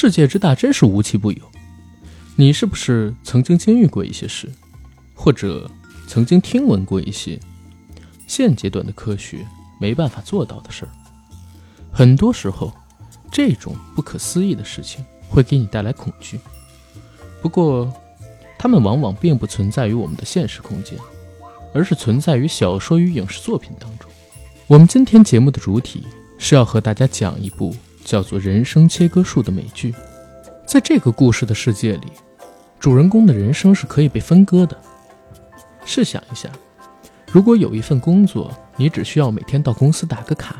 世界之大，真是无奇不有。你是不是曾经经历过一些事，或者曾经听闻过一些现阶段的科学没办法做到的事儿？很多时候，这种不可思议的事情会给你带来恐惧。不过，它们往往并不存在于我们的现实空间，而是存在于小说与影视作品当中。我们今天节目的主体是要和大家讲一部叫做《人生切割术》的美剧。在这个故事的世界里，主人公的人生是可以被分割的。试想一下，如果有一份工作，你只需要每天到公司打个卡，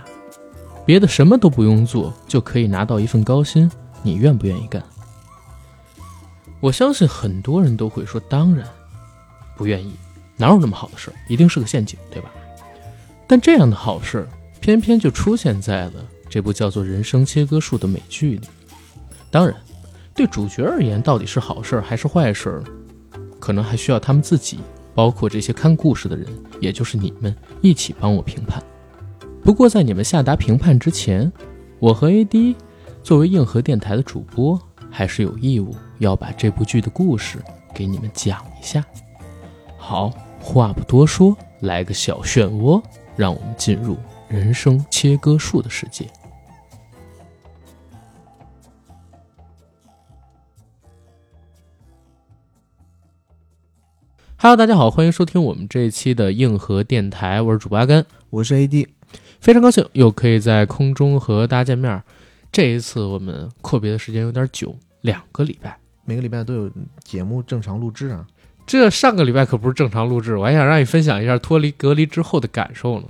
别的什么都不用做，就可以拿到一份高薪，你愿不愿意干？我相信很多人都会说，当然不愿意。哪有那么好的事儿？一定是个陷阱，对吧？但这样的好事，偏偏就出现在了这部叫做《人生切割术》的美剧里。当然。对主角而言，到底是好事还是坏事，可能还需要他们自己，包括这些看故事的人，也就是你们一起帮我评判。不过，在你们下达评判之前，我和 AD 作为硬核电台的主播，还是有义务要把这部剧的故事给你们讲一下。好，话不多说，来个小漩涡，让我们进入人生切割术的世界。Hello，大家好，欢迎收听我们这一期的硬核电台，我是主播阿甘，我是 AD，非常高兴又可以在空中和大家见面。这一次我们阔别的时间有点久，两个礼拜，每个礼拜都有节目正常录制啊。这上个礼拜可不是正常录制，我还想让你分享一下脱离隔离之后的感受呢。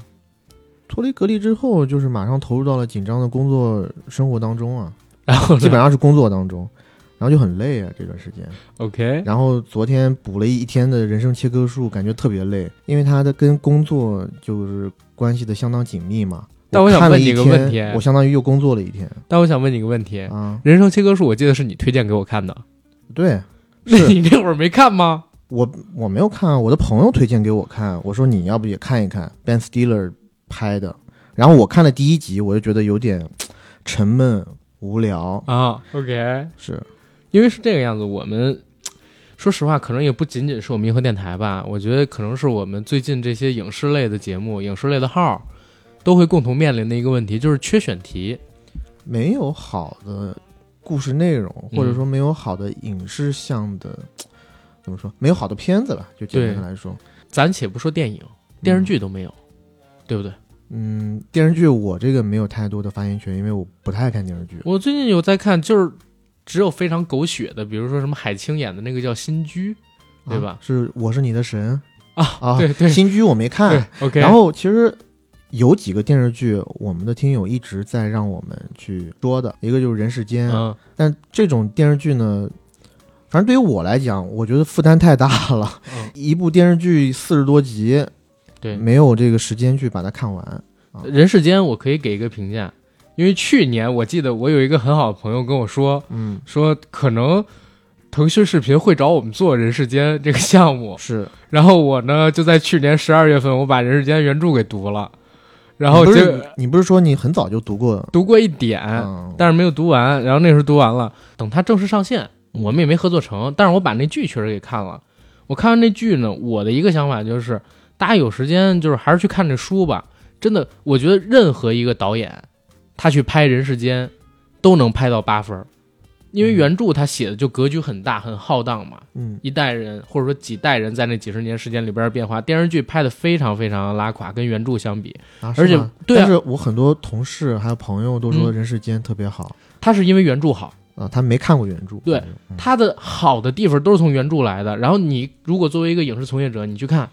脱离隔离之后，就是马上投入到了紧张的工作生活当中啊，然后基本上是工作当中。然后就很累啊，这段时间。OK。然后昨天补了一天的人生切割术，感觉特别累，因为它的跟工作就是关系的相当紧密嘛。但我想问你个问题，我相当于又工作了一天。但我想问你个问题啊，人生切割术，我记得是你推荐给我看的。对。那你那会儿没看吗？我我没有看，我的朋友推荐给我看，我说你要不也看一看，Ben Stiller 拍的。然后我看了第一集，我就觉得有点沉闷无聊啊。OK，是。因为是这个样子，我们 说实话，可能也不仅仅是我们银河电台吧。我觉得可能是我们最近这些影视类的节目、影视类的号，都会共同面临的一个问题，就是缺选题，没有好的故事内容，或者说没有好的影视向的，怎么说？没有好的片子吧，就简单的来说，暂且不说电影，电视剧都没有，对不对？嗯，电视剧我这个没有太多的发言权，因为我不太爱看电视剧。我最近有在看，就是。只有非常狗血的，比如说什么海清演的那个叫《新居》，对吧？是我是你的神啊啊！对对，《新居》我没看。OK。然后其实有几个电视剧，我们的听友一直在让我们去说的，一个就是《人世间》。嗯。但这种电视剧呢，反正对于我来讲，我觉得负担太大了。一部电视剧四十多集，对，没有这个时间去把它看完。《人世间》我可以给一个评价。因为去年我记得我有一个很好的朋友跟我说，嗯，说可能腾讯视频会找我们做《人世间》这个项目，是。然后我呢就在去年十二月份我把《人世间》原著给读了，然后就你不是说你很早就读过，读过一点，但是没有读完。然后那时候读完了，等它正式上线，我们也没合作成。但是我把那剧确实给看了。我看完那剧呢，我的一个想法就是，大家有时间就是还是去看这书吧。真的，我觉得任何一个导演。他去拍《人世间》，都能拍到八分，因为原著他写的就格局很大、很浩荡嘛。嗯，一代人或者说几代人在那几十年时间里边的变化，电视剧拍的非常非常拉垮，跟原著相比。啊，而且对，但是我很多同事还有朋友都说《人世间》特别好。他是因为原著好啊，他没看过原著。对，他的好的地方都是从原著来的。然后你如果作为一个影视从业者，你去看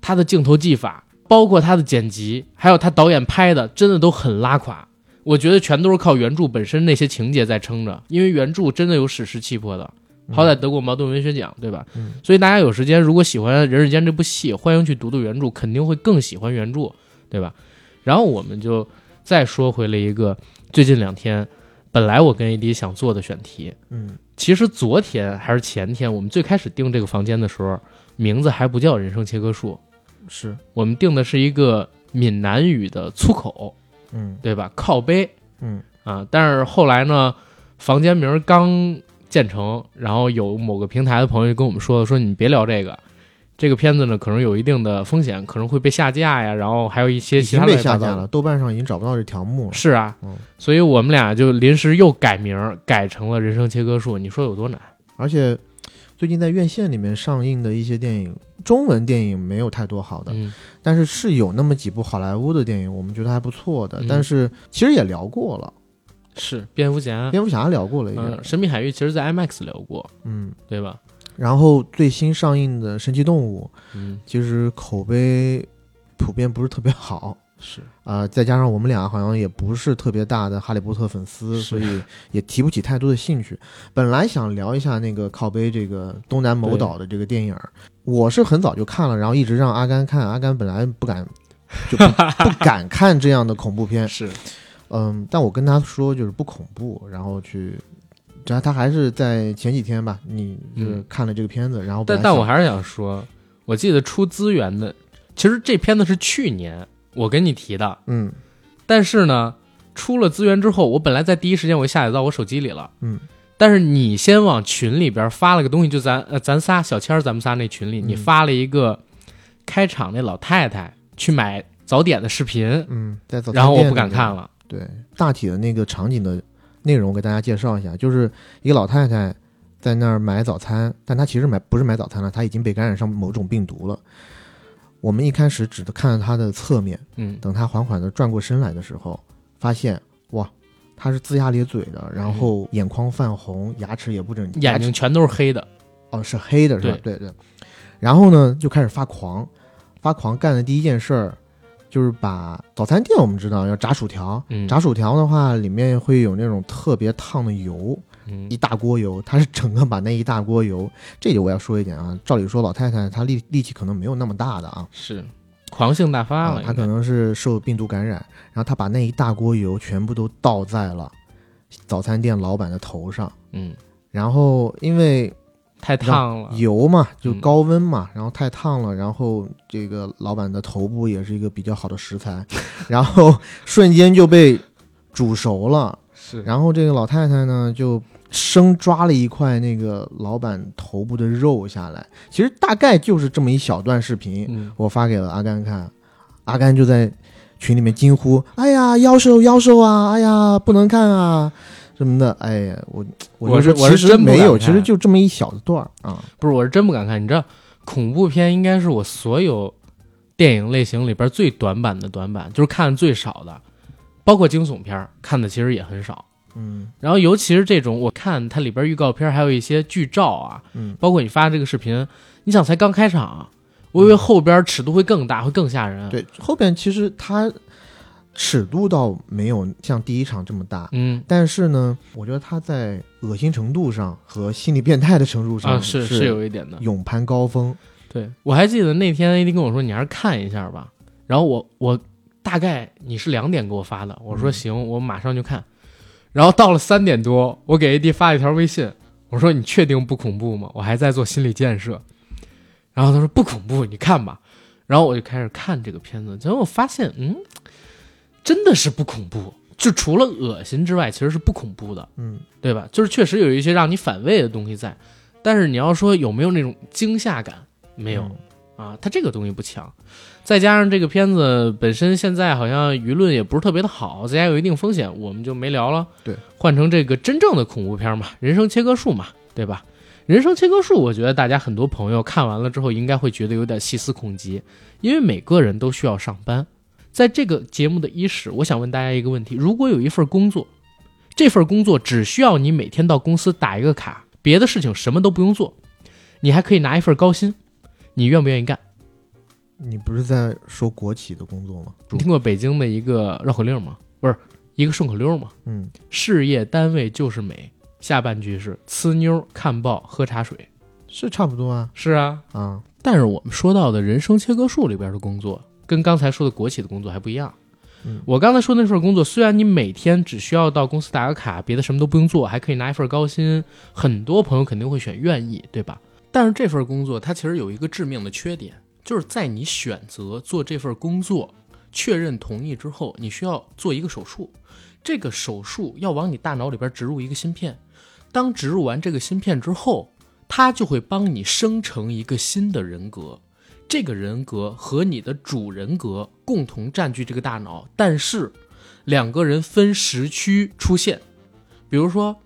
他的镜头技法，包括他的剪辑，还有他导演拍的，真的都很拉垮。我觉得全都是靠原著本身那些情节在撑着，因为原著真的有史诗气魄的，好歹得过茅盾文学奖，对吧？嗯，所以大家有时间如果喜欢《人世间》这部戏，欢迎去读读原著，肯定会更喜欢原著，对吧？然后我们就再说回了一个最近两天，本来我跟 AD 想做的选题，嗯，其实昨天还是前天，我们最开始定这个房间的时候，名字还不叫“人生切割术”，是我们定的是一个闽南语的粗口。嗯，对吧？靠背，嗯啊，但是后来呢，房间名刚建成，然后有某个平台的朋友就跟我们说说你别聊这个，这个片子呢可能有一定的风险，可能会被下架呀，然后还有一些其他被下架了。豆瓣上已经找不到这条目了。是啊，嗯所以我们俩就临时又改名儿，改成了《人生切割术》，你说有多难？而且最近在院线里面上映的一些电影，中文电影没有太多好的，嗯但是是有那么几部好莱坞的电影，我们觉得还不错的。嗯但是其实也聊过了，是蝙蝠侠，蝙蝠侠聊过了一嗯，神秘海域其实在 IMAX 聊过，嗯。对吧？然后最新上映的《神奇动物嗯》，其实口碑普遍不是特别好。是，啊、再加上我们俩好像也不是特别大的哈利波特粉丝，所以也提不起太多的兴趣。本来想聊一下那个靠背这个东南某岛的这个电影，我是很早就看了，然后一直让阿甘看，阿甘本来不敢，就不 不敢看这样的恐怖片，是，嗯，但我跟他说就是不恐怖，然后去，只要他还是在前几天吧，你就是嗯看了这个片子，然后但但我还是想说，我记得出资源的，其实这片子是去年我跟你提的，嗯。但是呢，出了资源之后，我本来在第一时间我就下载到我手机里了，嗯。但是你先往群里边发了个东西，就咱呃咱仨小千儿咱们仨那群里，你嗯发了一个开场那老太太去买早点的视频，嗯，在早餐然后我不敢看了，对，大体的那个场景的内容我给大家介绍一下，就是一个老太太在那儿买早餐，但她其实买不是买早餐了，她已经被感染上某种病毒了。我们一开始只看到她的侧面，嗯，等他缓缓的转过身来的时候，发现哇，他是龇牙咧嘴的，然后眼眶泛红，牙齿也不整齐，眼睛全都是黑的，哦，是黑的，是吧？对。对。然后呢，就开始发狂，发狂干的第一件事儿就是把早餐店我们知道要炸薯条，嗯。炸薯条的话里面会有那种特别烫的油，嗯一大锅油，他是整个把那一大锅油，这里我要说一点啊，照理说老太太她力力气可能没有那么大的啊，是。狂性大发了，啊她可能是受病毒感染，然后她把那一大锅油全部都倒在了早餐店老板的头上，嗯。然后因为太烫了，油嘛，就嗯高温嘛，然后太烫了，然后这个老板的头部也是一个比较好的食材，然后瞬间就被煮熟了。是。然后这个老太太呢，就生抓了一块那个老板头部的肉下来。其实大概就是这么一小段视频，嗯我发给了阿甘看，阿甘就在群里面惊呼：“哎呀，妖兽妖兽啊！哎呀，不能看啊！”什么的，哎呀，我我就是我是真没有，其实就这么一小段儿啊。不是，我是真不敢看。你知道，恐怖片应该是我所有电影类型里边最短板的短板，就是看的最少的。包括惊悚片看的其实也很少。嗯然后尤其是这种，我看它里边预告片还有一些剧照啊，嗯，包括你发这个视频，你想才刚开场，我以为后边尺度会更大，会更吓人。，对，后边其实它尺度倒没有像第一场这么大，嗯但是呢，我觉得它在恶心程度上和心理变态的程度上啊，是是是有一点的。勇攀高峰。对我还记得那天 AD 跟我说，你还是看一下吧。然后我我大概你是两点给我发的，我说嗯行，我马上就看。然后到了三点多，我给 AD 发了一条微信，我说你确定不恐怖吗？我还在做心理建设。然后他说不恐怖，你看吧。然后我就开始看这个片子，结果我发现，嗯，真的是不恐怖，就除了恶心之外，其实是不恐怖的。嗯对吧？就是确实有一些让你反胃的东西在，但是你要说有没有那种惊吓感，没有、嗯啊，它这个东西不强。再加上这个片子本身现在好像舆论也不是特别的好，再加有一定风险，我们就没聊了。对，换成这个真正的恐怖片嘛，人生切割术嘛，对吧？人生切割术，我觉得大家很多朋友看完了之后，应该会觉得有点细思恐极，因为每个人都需要上班。在这个节目的伊始，我想问大家一个问题：如果有一份工作，这份工作只需要你每天到公司打一个卡，别的事情什么都不用做，你还可以拿一份高薪，你愿不愿意干？你不是在说国企的工作吗？你听过北京的一个绕口令吗？不是一个顺口溜吗？嗯，事业单位就是美，下半句是呲妞、看报、喝茶水。是差不多啊是啊，啊。但是我们说到的人生切割术里边的工作，跟刚才说的国企的工作还不一样。嗯我刚才说那份工作，虽然你每天只需要到公司打个卡，别的什么都不用做，还可以拿一份高薪，很多朋友肯定会选愿意，对吧？但是这份工作它其实有一个致命的缺点，就是在你选择做这份工作，确认同意之后，你需要做一个手术。这个手术要往你大脑里边植入一个芯片。当植入完这个芯片之后，它就会帮你生成一个新的人格。这个人格和你的主人格共同占据这个大脑，但是两个人分时区出现。比如说，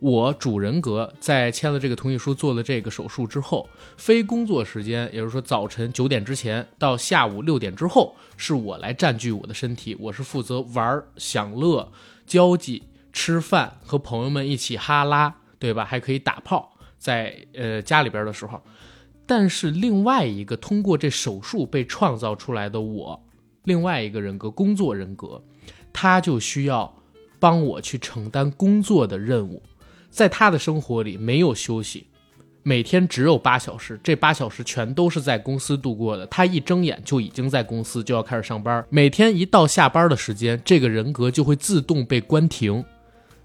我主人格在签了这个同意书、做了这个手术之后，非工作时间，也就是说早晨九点之前到下午六点之后，是我来占据我的身体，我是负责玩、享乐、交际、吃饭，和朋友们一起哈拉，对吧？还可以打炮，在呃家里边的时候。但是另外一个通过这手术被创造出来的我，另外一个人格工作人格，他就需要帮我去承担工作的任务，在他的生活里没有休息，每天只有八小时，这八小时全都是在公司度过的。他一睁眼就已经在公司，就要开始上班。每天一到下班的时间，这个人格就会自动被关停。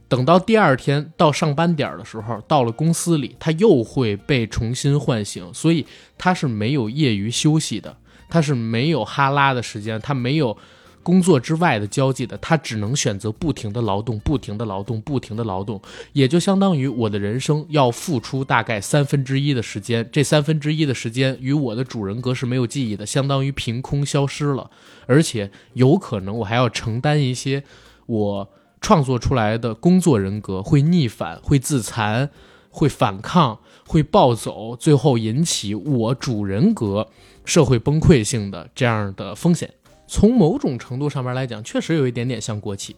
等到第二天到上班点的时候，到了公司里，他又会被重新唤醒，所以他是没有业余休息的，他是没有哈拉的时间，他没有工作之外的交际的，他只能选择不停的劳动，不停的劳动，不停的劳动，也就相当于我的人生要付出大概三分之一的时间，这三分之一的时间与我的主人格是没有记忆的，相当于凭空消失了，而且有可能我还要承担一些我。创作出来的工作人格会逆反，会自残，会反抗，会暴走，最后引起我主人格社会崩溃性的这样的风险。从某种程度上面来讲，确实有一点点像国企。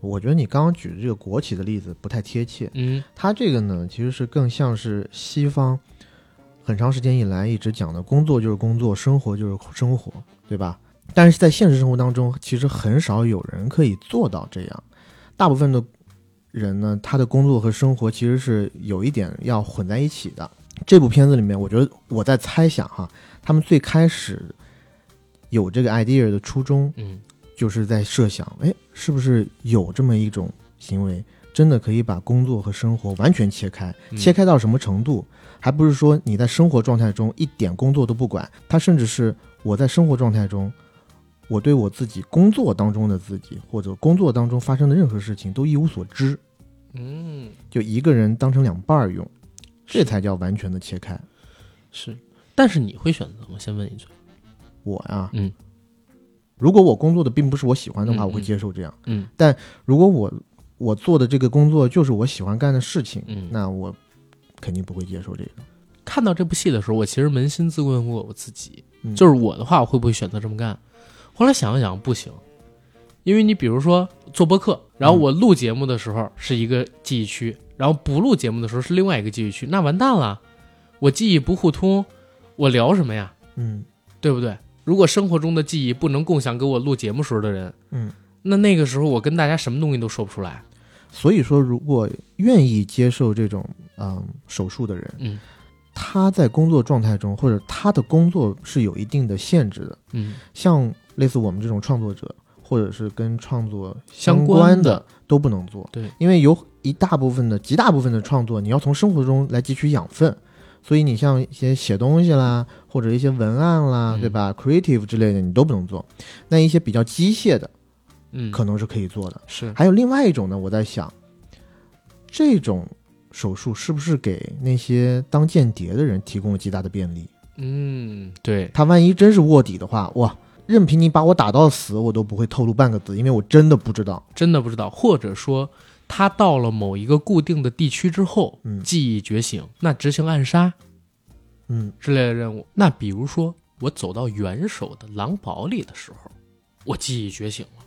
我觉得你刚刚举的这个国企的例子不太贴切。嗯，它这个呢，其实是更像是西方很长时间以来一直讲的工作就是工作，生活就是生活，对吧？但是在现实生活当中，其实很少有人可以做到这样。大部分的人呢，他的工作和生活其实是有一点要混在一起的。这部片子里面，我觉得我在猜想哈，他们最开始有这个 idea 的初衷，嗯，就是在设想，哎，是不是有这么一种行为，真的可以把工作和生活完全切开？切开到什么程度？还不是说你在生活状态中一点工作都不管，他甚至是我在生活状态中。我对我自己工作当中的自己，或者工作当中发生的任何事情都一无所知，嗯，就一个人当成两半儿用，这才叫完全的切开。是，但是你会选择吗？先问一句。我呀，嗯，如果我工作的并不是我喜欢的话，我会接受这样。嗯，但如果我我做的这个工作就是我喜欢干的事情，嗯，那我肯定不会接受这个。看到这部戏的时候，我其实扪心自问过我自己，嗯就是我的话，我会不会选择这么干？后来想了想，不行，因为你比如说做播客，然后我录节目的时候是一个记忆区，然后不录节目的时候是另外一个记忆区，那完蛋了，我记忆不互通，我聊什么呀？嗯对不对？如果生活中的记忆不能共享给我录节目时候的人，嗯，那那个时候我跟大家什么东西都说不出来。所以说，如果愿意接受这种嗯手术的人，嗯他在工作状态中，或者他的工作是有一定的限制的。嗯，像类似我们这种创作者，或者是跟创作相关关的都不能做。对，因为有一大部分的、极大部分的创作，你要从生活中来汲取养分，所以你像一些写东西啦，或者一些文案啦，嗯对吧？creative 之类的，你都不能做。那一些比较机械的，嗯，可能是可以做的。是还有另外一种呢，我在想，这种手术是不是给那些当间谍的人提供了极大的便利？嗯，对，他万一真是卧底的话，哇，任凭你把我打到死，我都不会透露半个字，因为我真的不知道。真的不知道，或者说他到了某一个固定的地区之后，嗯记忆觉醒，那执行暗杀嗯之类的任务。那比如说我走到元首的狼堡里的时候，我记忆觉醒了，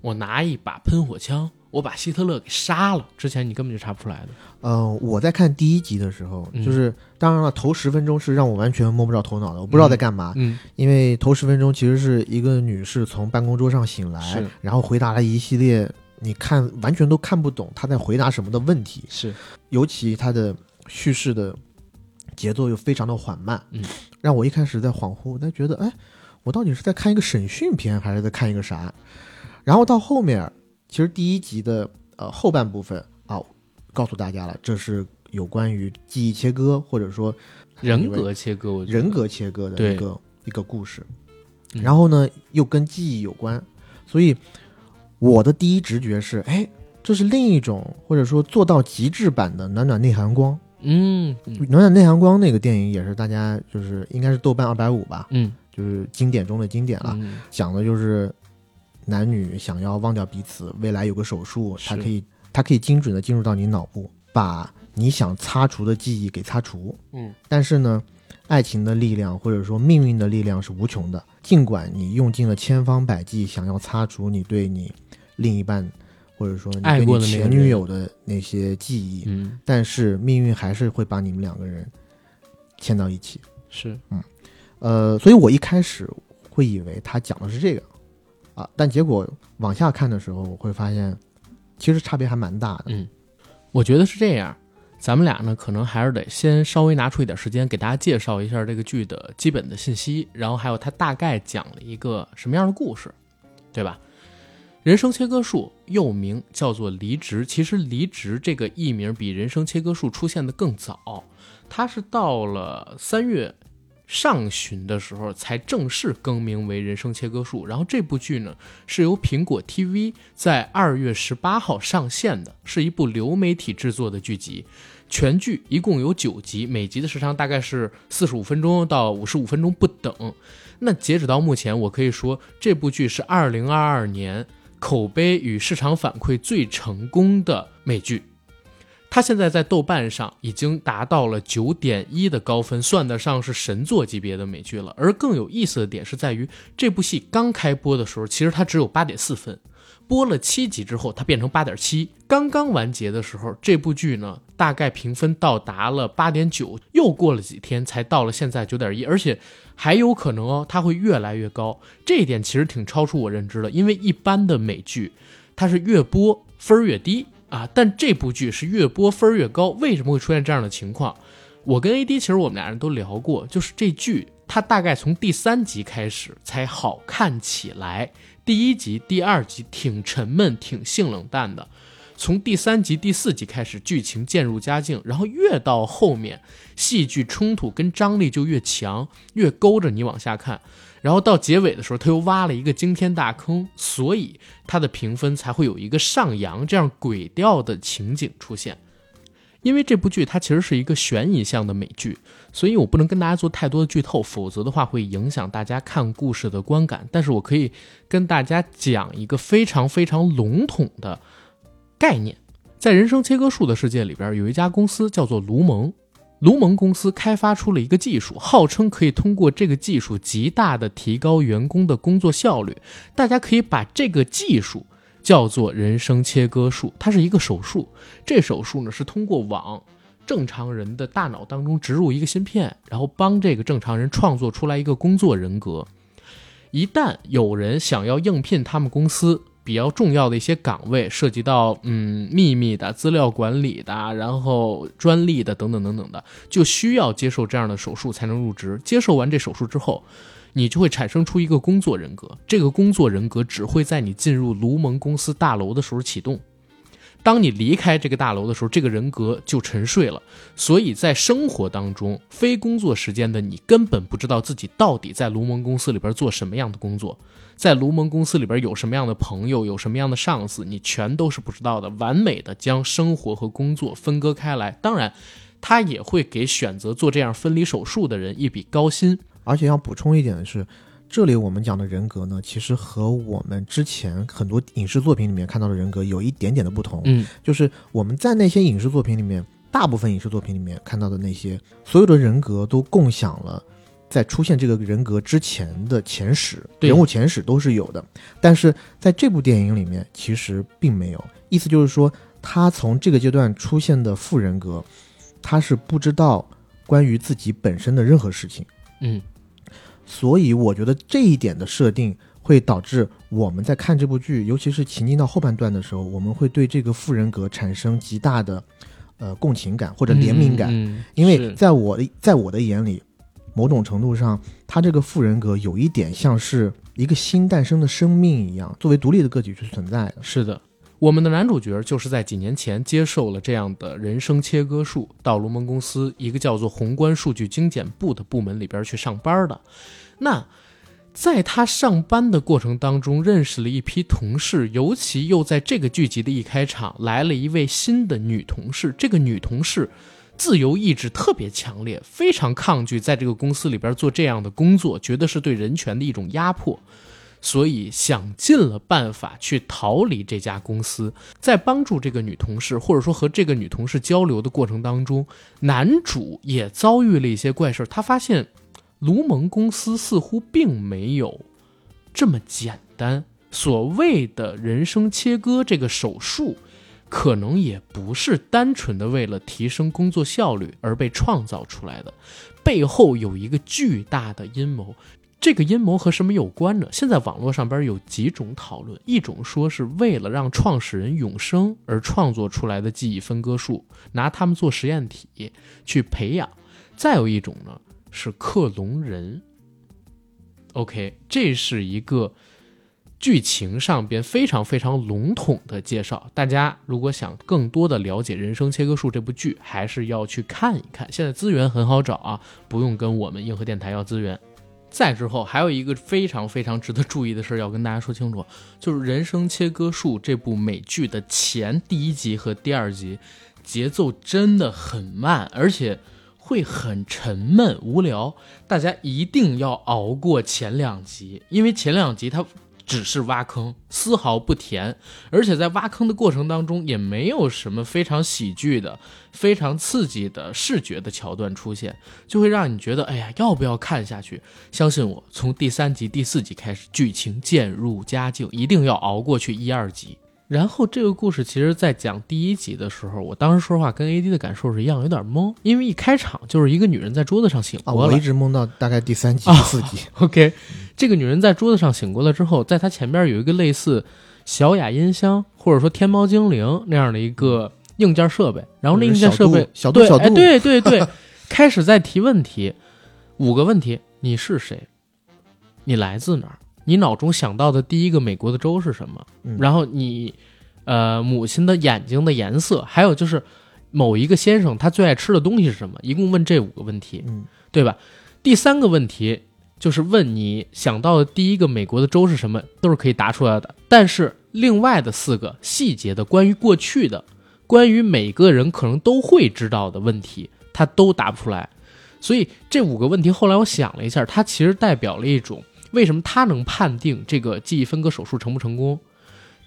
我拿一把喷火枪，我把希特勒给杀了。之前你根本就查不出来的。呃，我在看第一集的时候，嗯就是当然了，头十分钟是让我完全摸不着头脑的，我不知道在干嘛。嗯因为头十分钟其实是一个女士从办公桌上醒来是，然后回答了一系列你看完全都看不懂他在回答什么的问题，是，尤其他的叙事的节奏又非常的缓慢，嗯，让我一开始在恍惚，我在觉得，哎，我到底是在看一个审讯片，还是在看一个啥？然后到后面，其实第一集的呃后半部分啊，告诉大家了，这是有关于记忆切割或者说人格切割，我人格切割的一个一个故事。嗯。然后呢又跟记忆有关，所以我的第一直觉是，哎，这是另一种或者说做到极致版的暖暖内含光。嗯嗯暖暖内含光那个电影也是大家就是应该是豆瓣二百五吧，嗯就是经典中的经典了。嗯讲的就是男女想要忘掉彼此，未来有个手术，它可以它可以精准的进入到你脑部，把你想擦除的记忆给擦除。嗯但是呢，爱情的力量或者说命运的力量是无穷的，尽管你用尽了千方百计想要擦除你对你另一半或者说你爱过的那个女友的那些记忆，嗯，但是命运还是会把你们两个人牵到一起。是嗯呃，所以我一开始会以为他讲的是这个啊，但结果往下看的时候，我会发现其实差别还蛮大的。嗯，我觉得是这样。咱们俩呢，可能还是得先稍微拿出一点时间给大家介绍一下这个剧的基本的信息，然后还有它大概讲了一个什么样的故事，对吧？人生切割术又名叫做离职，其实离职这个艺名比人生切割术出现的更早，它是到了三月上旬的时候才正式更名为人生切割术。然后这部剧呢是由苹果 TV 在二月十八号上线的，是一部流媒体制作的剧集。全剧一共有九集，每集的时长大概是四十五分钟到五十五分钟不等。那截止到目前，我可以说这部剧是二零二二年口碑与市场反馈最成功的美剧。它现在在豆瓣上已经达到了九点一的高分，算得上是神作级别的美剧了。而更有意思的点是在于，这部戏刚开播的时候，其实它只有八点四分，播了七集之后，它变成八点七。刚刚完结的时候，这部剧呢大概评分到达了八点九，又过了几天才到了现在九点一，而且还有可能哦，它会越来越高。这一点其实挺超出我认知的，因为一般的美剧它是越播分越低啊，但这部剧是越播分越高。为什么会出现这样的情况？我跟 AD 其实我们俩人都聊过，就是这剧它大概从第三集开始才好看起来，第一集、第二集挺沉闷、挺性冷淡的。从第三集、第四集开始，剧情渐入佳境，然后越到后面，戏剧冲突跟张力就越强，越勾着你往下看。然后到结尾的时候，他又挖了一个惊天大坑，所以它的评分才会有一个上扬这样轨调的情景出现。因为这部剧它其实是一个悬疑向的美剧，所以我不能跟大家做太多的剧透，否则的话会影响大家看故事的观感。但是我可以跟大家讲一个非常非常笼统的概念，在人生切割术的世界里边，有一家公司叫做卢蒙。卢蒙公司开发出了一个技术，号称可以通过这个技术极大的提高员工的工作效率。大家可以把这个技术叫做人生切割术，它是一个手术。这手术呢是通过往正常人的大脑当中植入一个芯片，然后帮这个正常人创作出来一个工作人格。一旦有人想要应聘他们公司比较重要的一些岗位，涉及到嗯秘密的资料管理的，然后专利的等等等等的，就需要接受这样的手术才能入职。接受完这手术之后，你就会产生出一个工作人格，这个工作人格只会在你进入卢蒙公司大楼的时候启动。当你离开这个大楼的时候，这个人格就沉睡了。所以在生活当中，非工作时间的你根本不知道自己到底在卢蒙公司里边做什么样的工作，在卢蒙公司里边有什么样的朋友，有什么样的上司，你全都是不知道的。完美的将生活和工作分割开来，当然，他也会给选择做这样分离手术的人一笔高薪。而且要补充一点的是，这里我们讲的人格呢，其实和我们之前很多影视作品里面看到的人格有一点点的不同。嗯，就是我们在那些影视作品里面，大部分影视作品里面看到的那些所有的人格都共享了。在出现这个人格之前的前史，人物前史都是有的，但是在这部电影里面其实并没有。意思就是说，他从这个阶段出现的副人格，他是不知道关于自己本身的任何事情。嗯，所以我觉得这一点的设定会导致我们在看这部剧，尤其是情境到后半段的时候，我们会对这个富人格产生极大的呃共情感或者怜悯感，嗯，因为在我的在我的眼里，某种程度上，他这个富人格有一点像是一个新诞生的生命一样，作为独立的个体去存在的。是的，我们的男主角就是在几年前接受了这样的人生切割术，到卢蒙公司一个叫做宏观数据精简部的部门里边去上班的。那在他上班的过程当中，认识了一批同事，尤其又在这个剧集的一开场来了一位新的女同事。这个女同事自由意志特别强烈，非常抗拒在这个公司里边做这样的工作，觉得是对人权的一种压迫，所以想尽了办法去逃离这家公司。在帮助这个女同事，或者说和这个女同事交流的过程当中，男主也遭遇了一些怪事。他发现。卢蒙公司似乎并没有这么简单。所谓的人生切割这个手术，可能也不是单纯的为了提升工作效率而被创造出来的，背后有一个巨大的阴谋。这个阴谋和什么有关呢？现在网络上边有几种讨论，一种说是为了让创始人永生而创作出来的记忆分割术，拿他们做实验体去培养；再有一种呢。是克隆人。OK，这是一个剧情上边非常非常笼统的介绍。大家如果想更多的了解《人生切割术》这部剧，还是要去看一看。现在资源很好找啊，不用跟我们硬核电台要资源。再之后，还有一个非常非常值得注意的事儿要跟大家说清楚，就是《人生切割术》这部美剧的前第一集和第二集节奏真的很慢，而且。会很沉闷无聊，大家一定要熬过前两集，因为前两集它只是挖坑，丝毫不甜，而且在挖坑的过程当中也没有什么非常喜剧的、非常刺激的视觉的桥段出现，就会让你觉得，哎呀，要不要看下去？相信我，从第三集、第四集开始，剧情渐入佳境，一定要熬过去一二集。然后这个故事其实，在讲第一集的时候，我当时说实话跟 A D 的感受是一样，有点懵，因为一开场就是一个女人在桌子上醒过了，我一直懵到大概第三集、第四集。OK，这个女人在桌子上醒过来之后，在她前边有一个类似小雅音箱或者说天猫精灵那样的一个硬件设备，然后那硬件设备小度小度，对对对，开始在提问题，五个问题：你是谁？你来自哪儿？你脑中想到的第一个美国的州是什么？然后你，呃，母亲的眼睛的颜色，还有就是某一个先生他最爱吃的东西是什么？一共问这五个问题，嗯，对吧？第三个问题就是问你想到的第一个美国的州是什么，都是可以答出来的。但是另外的四个细节的关于过去的，关于每个人可能都会知道的问题，他都答不出来。所以这五个问题后来我想了一下，它其实代表了一种。为什么他能判定这个记忆分割手术成不成功？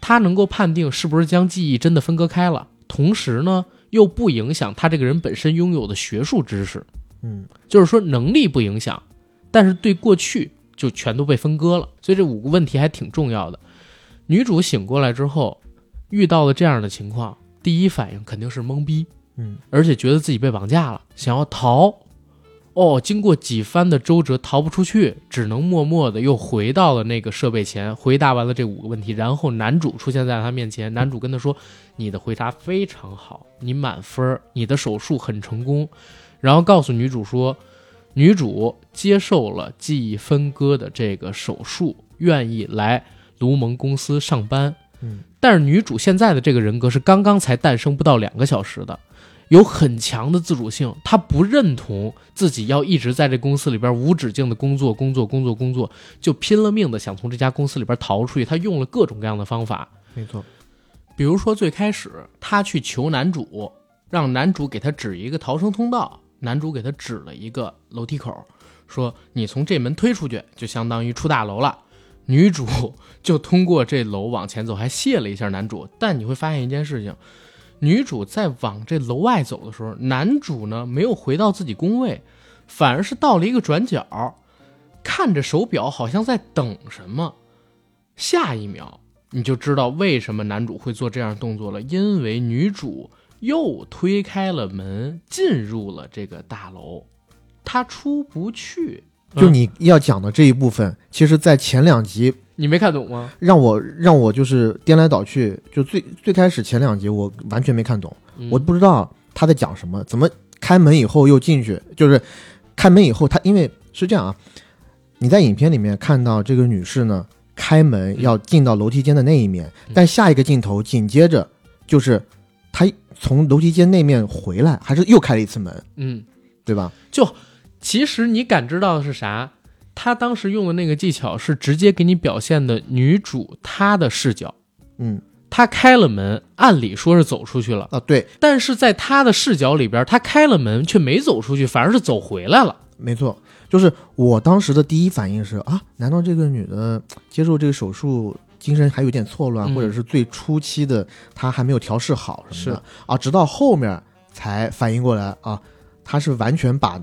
他能够判定是不是将记忆真的分割开了，同时呢又不影响他这个人本身拥有的学术知识。嗯，就是说能力不影响，但是对过去就全都被分割了。所以这五个问题还挺重要的。女主醒过来之后，遇到了这样的情况，第一反应肯定是懵逼，嗯，而且觉得自己被绑架了，想要逃。哦，经过几番的周折，逃不出去，只能默默的又回到了那个设备前，回答完了这五个问题。然后男主出现在他面前，男主跟他说：“你的回答非常好，你满分，你的手术很成功。”然后告诉女主说，女主接受了记忆分割的这个手术，愿意来卢蒙公司上班。嗯，但是女主现在的这个人格是刚刚才诞生不到两个小时的。有很强的自主性，他不认同自己要一直在这公司里边无止境的工作、工作、工作、工作，就拼了命的想从这家公司里边逃出去。他用了各种各样的方法，没错。比如说最开始他去求男主，让男主给他指一个逃生通道，男主给他指了一个楼梯口，说你从这门推出去，就相当于出大楼了。女主 就通过这楼往前走，还谢了一下男主。但你会发现一件事情。女主在往这楼外走的时候，男主呢没有回到自己工位，反而是到了一个转角，看着手表，好像在等什么。下一秒，你就知道为什么男主会做这样动作了，因为女主又推开了门，进入了这个大楼，她出不去。就你要讲的这一部分，其实，在前两集。你没看懂吗？让我让我就是颠来倒去，就最最开始前两集我完全没看懂，我不知道他在讲什么，怎么开门以后又进去，就是开门以后他因为是这样啊，你在影片里面看到这个女士呢开门要进到楼梯间的那一面，但下一个镜头紧接着就是她从楼梯间那面回来，还是又开了一次门，嗯，对吧？就其实你感知到的是啥？他当时用的那个技巧是直接给你表现的女主她的视角，嗯。她开了门，按理说是走出去了，啊，对，但是在她的视角里边，她开了门却没走出去，反而是走回来了。没错，就是我当时的第一反应是啊，难道这个女的接受这个手术，精神还有点错乱，嗯。或者是最初期的她还没有调试好什么的？啊？直到后面才反应过来啊，她是完全把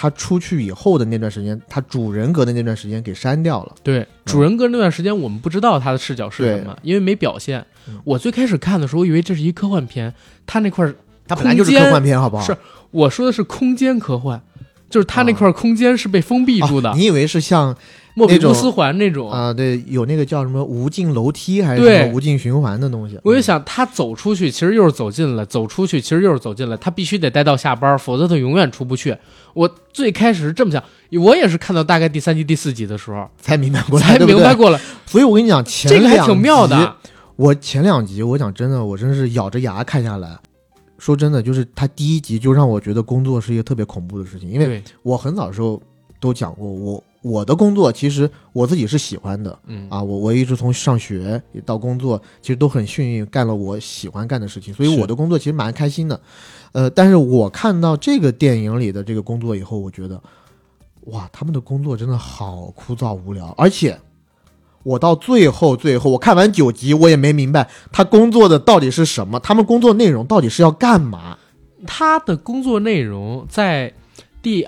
她出去以后的那段时间，他主人格的那段时间给删掉了。对，主人格那段时间我们不知道他的视角是什么，因为没表现嗯。我最开始看的时候，我以为这是一科幻片，他那块儿他本来就是科幻片，好不好？是我说的是空间科幻，就是他那块空间是被封闭住的，啊你以为是像莫比乌斯环那种。啊、对，有那个叫什么无尽楼梯还是对什么无尽循环的东西？我就想，他走出去其实又是走进了，走出去其实又是走进了，他必须得待到下班，否则他永远出不去。我最开始是这么想，我也是看到大概第三集、第四集的时候 才明白过来，才明白过来，所以我跟你讲，前这个还两挺妙集的。我前两集，我讲真的，我真是咬着牙看下来。说真的，就是他第一集就让我觉得工作是一个特别恐怖的事情，因为，我很早的时候都讲过，我我的工作其实我自己是喜欢的嗯啊，我我一直从上学到工作，其实都很幸运干了我喜欢干的事情，所以我的工作其实蛮开心的。呃，但是我看到这个电影里的这个工作以后，我觉得，哇，他们的工作真的好枯燥无聊，而且我到最后最后，我看完九集，我也没明白他工作的到底是什么，他们工作内容到底是要干嘛。他的工作内容在第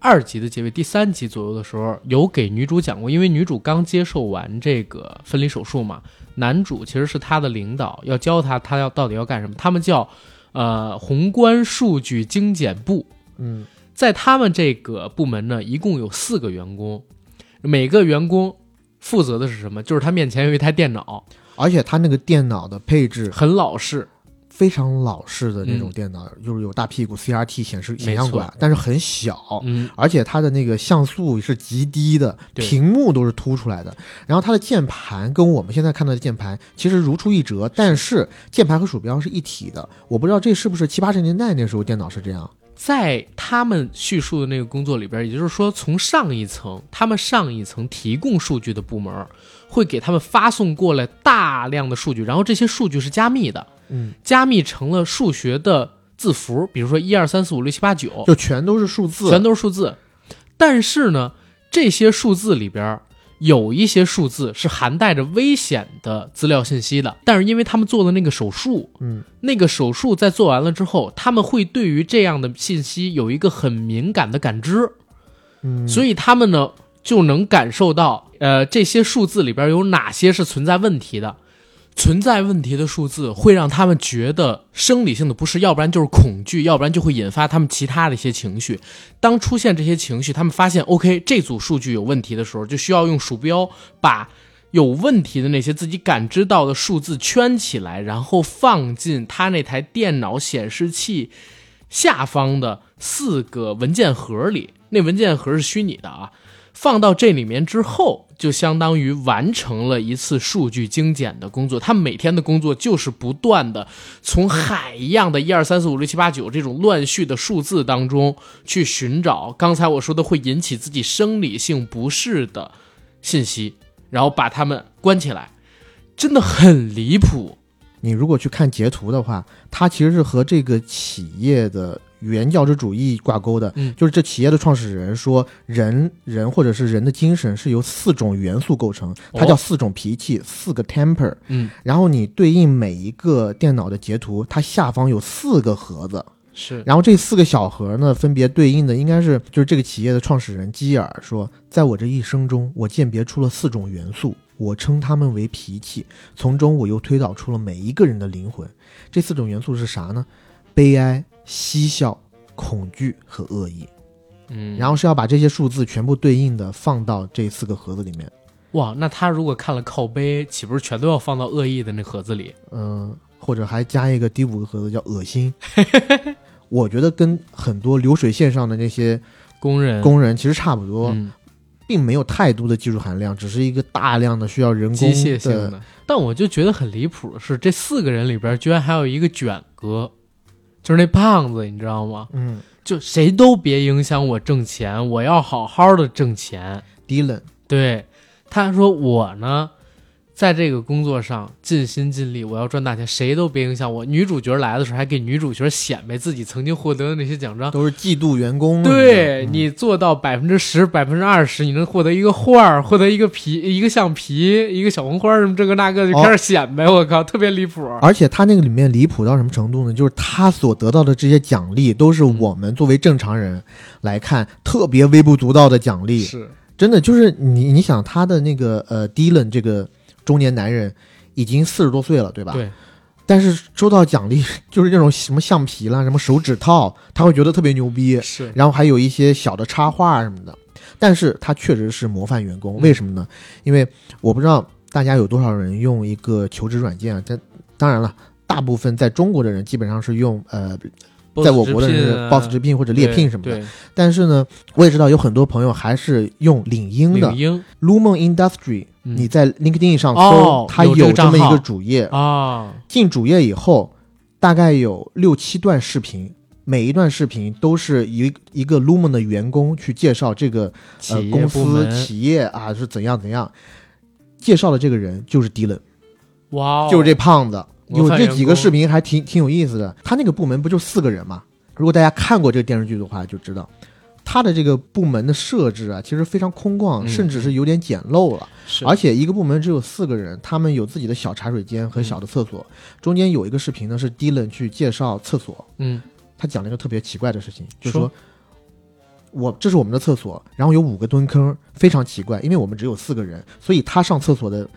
二集的结尾、第三集左右的时候有给女主讲过，因为女主刚接受完这个分离手术嘛，男主其实是她的领导，要教她她要到底要干什么。他们叫呃宏观数据精简部，嗯在他们这个部门呢，一共有四个员工，每个员工负责的是什么？就是他面前有一台电脑，而且他那个电脑的配置很老式，非常老式的那种嗯电脑，就是有大屁股 CRT 显示显像管，但是很小，嗯，而且它的那个像素是极低的，屏幕都是凸出来的。然后它的键盘跟我们现在看到的键盘其实如出一辙，但是键盘和鼠标是一体的。我不知道这是不是七八十年代那时候电脑是这样。在他们叙述的那个工作里边，也就是说，从上一层，他们上一层提供数据的部门会给他们发送过来大量的数据，然后这些数据是加密的，嗯，加密成了数学的字符，比如说一二三四五六七八九，就全都是数字，全都是数字。但是呢，这些数字里边有一些数字是含带着危险的资料信息的，但是因为他们做的那个手术，嗯，那个手术在做完了之后，他们会对于这样的信息有一个很敏感的感知，嗯，所以他们呢就能感受到，呃，这些数字里边有哪些是存在问题的。存在问题的数字会让他们觉得生理性的不适，要不然就是恐惧，要不然就会引发他们其他的一些情绪。当出现这些情绪，他们发现 OK 这组数据有问题的时候，就需要用鼠标把有问题的那些自己感知到的数字圈起来，然后放进他那台电脑显示器下方的四个文件盒里。那文件盒是虚拟的啊，放到这里面之后，就相当于完成了一次数据精简的工作。他每天的工作就是不断的从海一样的一二三四五六七八九这种乱序的数字当中去寻找刚才我说的会引起自己生理性不适的信息，然后把它们关起来，真的很离谱。你如果去看截图的话，它其实是和这个企业的原教旨主义挂钩的。嗯就是这企业的创始人说，人人或者是人的精神是由四种元素构成，它哦叫四种脾气，四个 temper。嗯，然后你对应每一个电脑的截图，它下方有四个盒子，是然后这四个小盒呢，分别对应的应该是就是这个企业的创始人基尔说，在我这一生中，我鉴别出了四种元素，我称它们为脾气，从中我又推导出了每一个人的灵魂。这四种元素是啥呢？悲哀、嬉笑、恐惧和恶意。嗯，然后是要把这些数字全部对应的放到这四个盒子里面。哇，那他如果看了靠背，岂不是全都要放到恶意的那盒子里？嗯，或者还加一个第五个盒子叫恶心。我觉得跟很多流水线上的那些工人工人其实差不多，嗯，并没有太多的技术含量，只是一个大量的需要人工机械性的。的。但我就觉得很离谱的是，这四个人里边居然还有一个卷哥，就是那胖子，你知道吗？嗯就谁都别影响我挣钱，我要好好的挣钱。，Dylan，对，他说我呢，在这个工作上尽心尽力，我要赚大钱，谁都别影响我。女主角来的时候还给女主角显摆自己曾经获得的那些奖章。都是嫉妒员工。对嗯你做到百分之十、百分之二十，你能获得一个画儿，获得一个皮、一个橡皮、一个小红花儿什么这个那个，就开始显摆。我靠，特别离谱。而且他那个里面离谱到什么程度呢？就是他所得到的这些奖励，都是我们作为正常人来看特别微不足道的奖励。是，真的就是你，你想他的那个呃，Dylan 这个中年男人已经四十多岁了，对吧？。对，但是收到奖励 就是那种什么橡皮啦、什么手指套，他会觉得特别牛逼。是，然后还有一些小的插画什么的。但是他确实是模范员工，嗯为什么呢？因为我不知道大家有多少人用一个求职软件啊。但当然了，大部分在中国的人基本上是用呃，在我国的是 Boss 直聘或者猎聘什么的。对，但是呢，我也知道有很多朋友还是用领英的领英 Lumen Industry，、嗯你在 LinkedIn 上搜，哦它有这么一个主页。啊，进主页以后，大概有六七段视频，每一段视频都是一一个 Lumen 的员工去介绍这个呃公司企业啊是怎样怎样。介绍的这个人就是 Dylan，、哇哦，就是这胖子。有这几个视频还挺挺有意思的。他那个部门不就四个人嘛？如果大家看过这个电视剧的话，就知道他的这个部门的设置啊，其实非常空旷，嗯甚至是有点简陋了。是，而且一个部门只有四个人，他们有自己的小茶水间嗯和小的厕所。中间有一个视频呢，是 Dylan 去介绍厕所，嗯他讲了一个特别奇怪的事情，就是说说，我这是我们的厕所，然后有五个蹲坑，非常奇怪，因为我们只有四个人，所以他上厕所的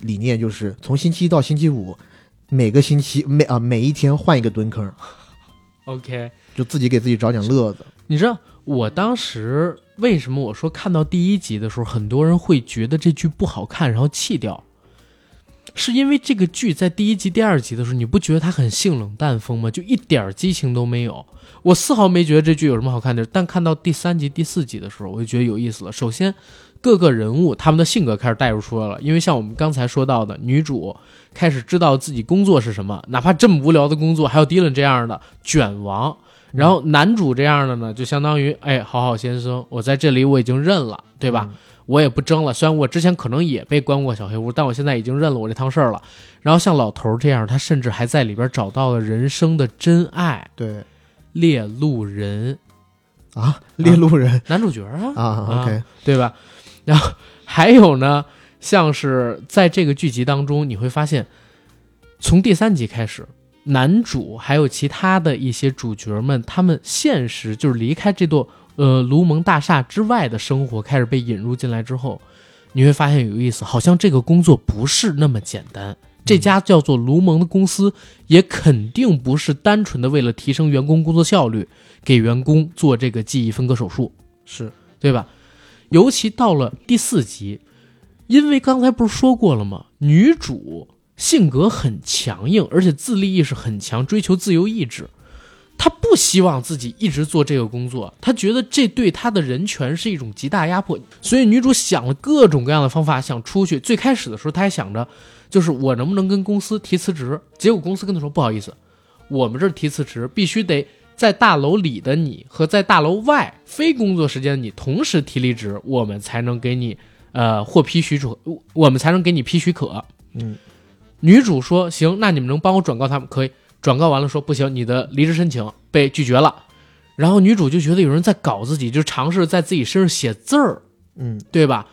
理念就是从星期一到星期五，每个星期每啊、每一天换一个蹲坑，，OK。就自己给自己找点乐子。你知道我当时为什么我说看到第一集的时候，很多人会觉得这剧不好看，然后弃掉，是因为这个剧在第一集、第二集的时候，你不觉得它很性冷淡风吗？就一点儿激情都没有。我丝毫没觉得这剧有什么好看的，但看到第三集、第四集的时候，我就觉得有意思了。首先，各个人物他们的性格开始带入出来了，因为像我们刚才说到的，女主开始知道自己工作是什么，哪怕这么无聊的工作，还有迪伦这样的卷王。然后男主这样的呢，就相当于哎，好好先生，我在这里我已经认了，对吧？嗯我也不争了。虽然我之前可能也被关过小黑屋，但我现在已经认了我这趟事儿了。然后像老头儿这样，他甚至还在里边找到了人生的真爱对——猎鹿人啊，猎鹿人男主角啊，啊，OK，对吧？然后还有呢，像是在这个剧集当中，你会发现，从第三集开始，男主还有其他的一些主角们，他们现实就是离开这座呃卢蒙大厦之外的生活开始被引入进来之后，你会发现有意思，好像这个工作不是那么简单。这家叫做卢蒙的公司，也肯定不是单纯的为了提升员工工作效率，给员工做这个记忆分割手术。是对吧？尤其到了第四集，因为刚才不是说过了吗？女主性格很强硬，而且自立意识很强，追求自由意志。他不希望自己一直做这个工作，他觉得这对他的人权是一种极大压迫。所以女主想了各种各样的方法想出去。最开始的时候，她还想着，就是我能不能跟公司提辞职？结果公司跟她说，不好意思，我们这儿提辞职必须得在大楼里的你和在大楼外非工作时间的你同时提离职，我们才能给你呃获批许可，我们才能给你批许可。嗯，女主说行，那你们能帮我转告他们？可以。转告完了说不行，你的离职申请被拒绝了。然后女主就觉得有人在搞自己，就尝试在自己身上写字儿，嗯对吧？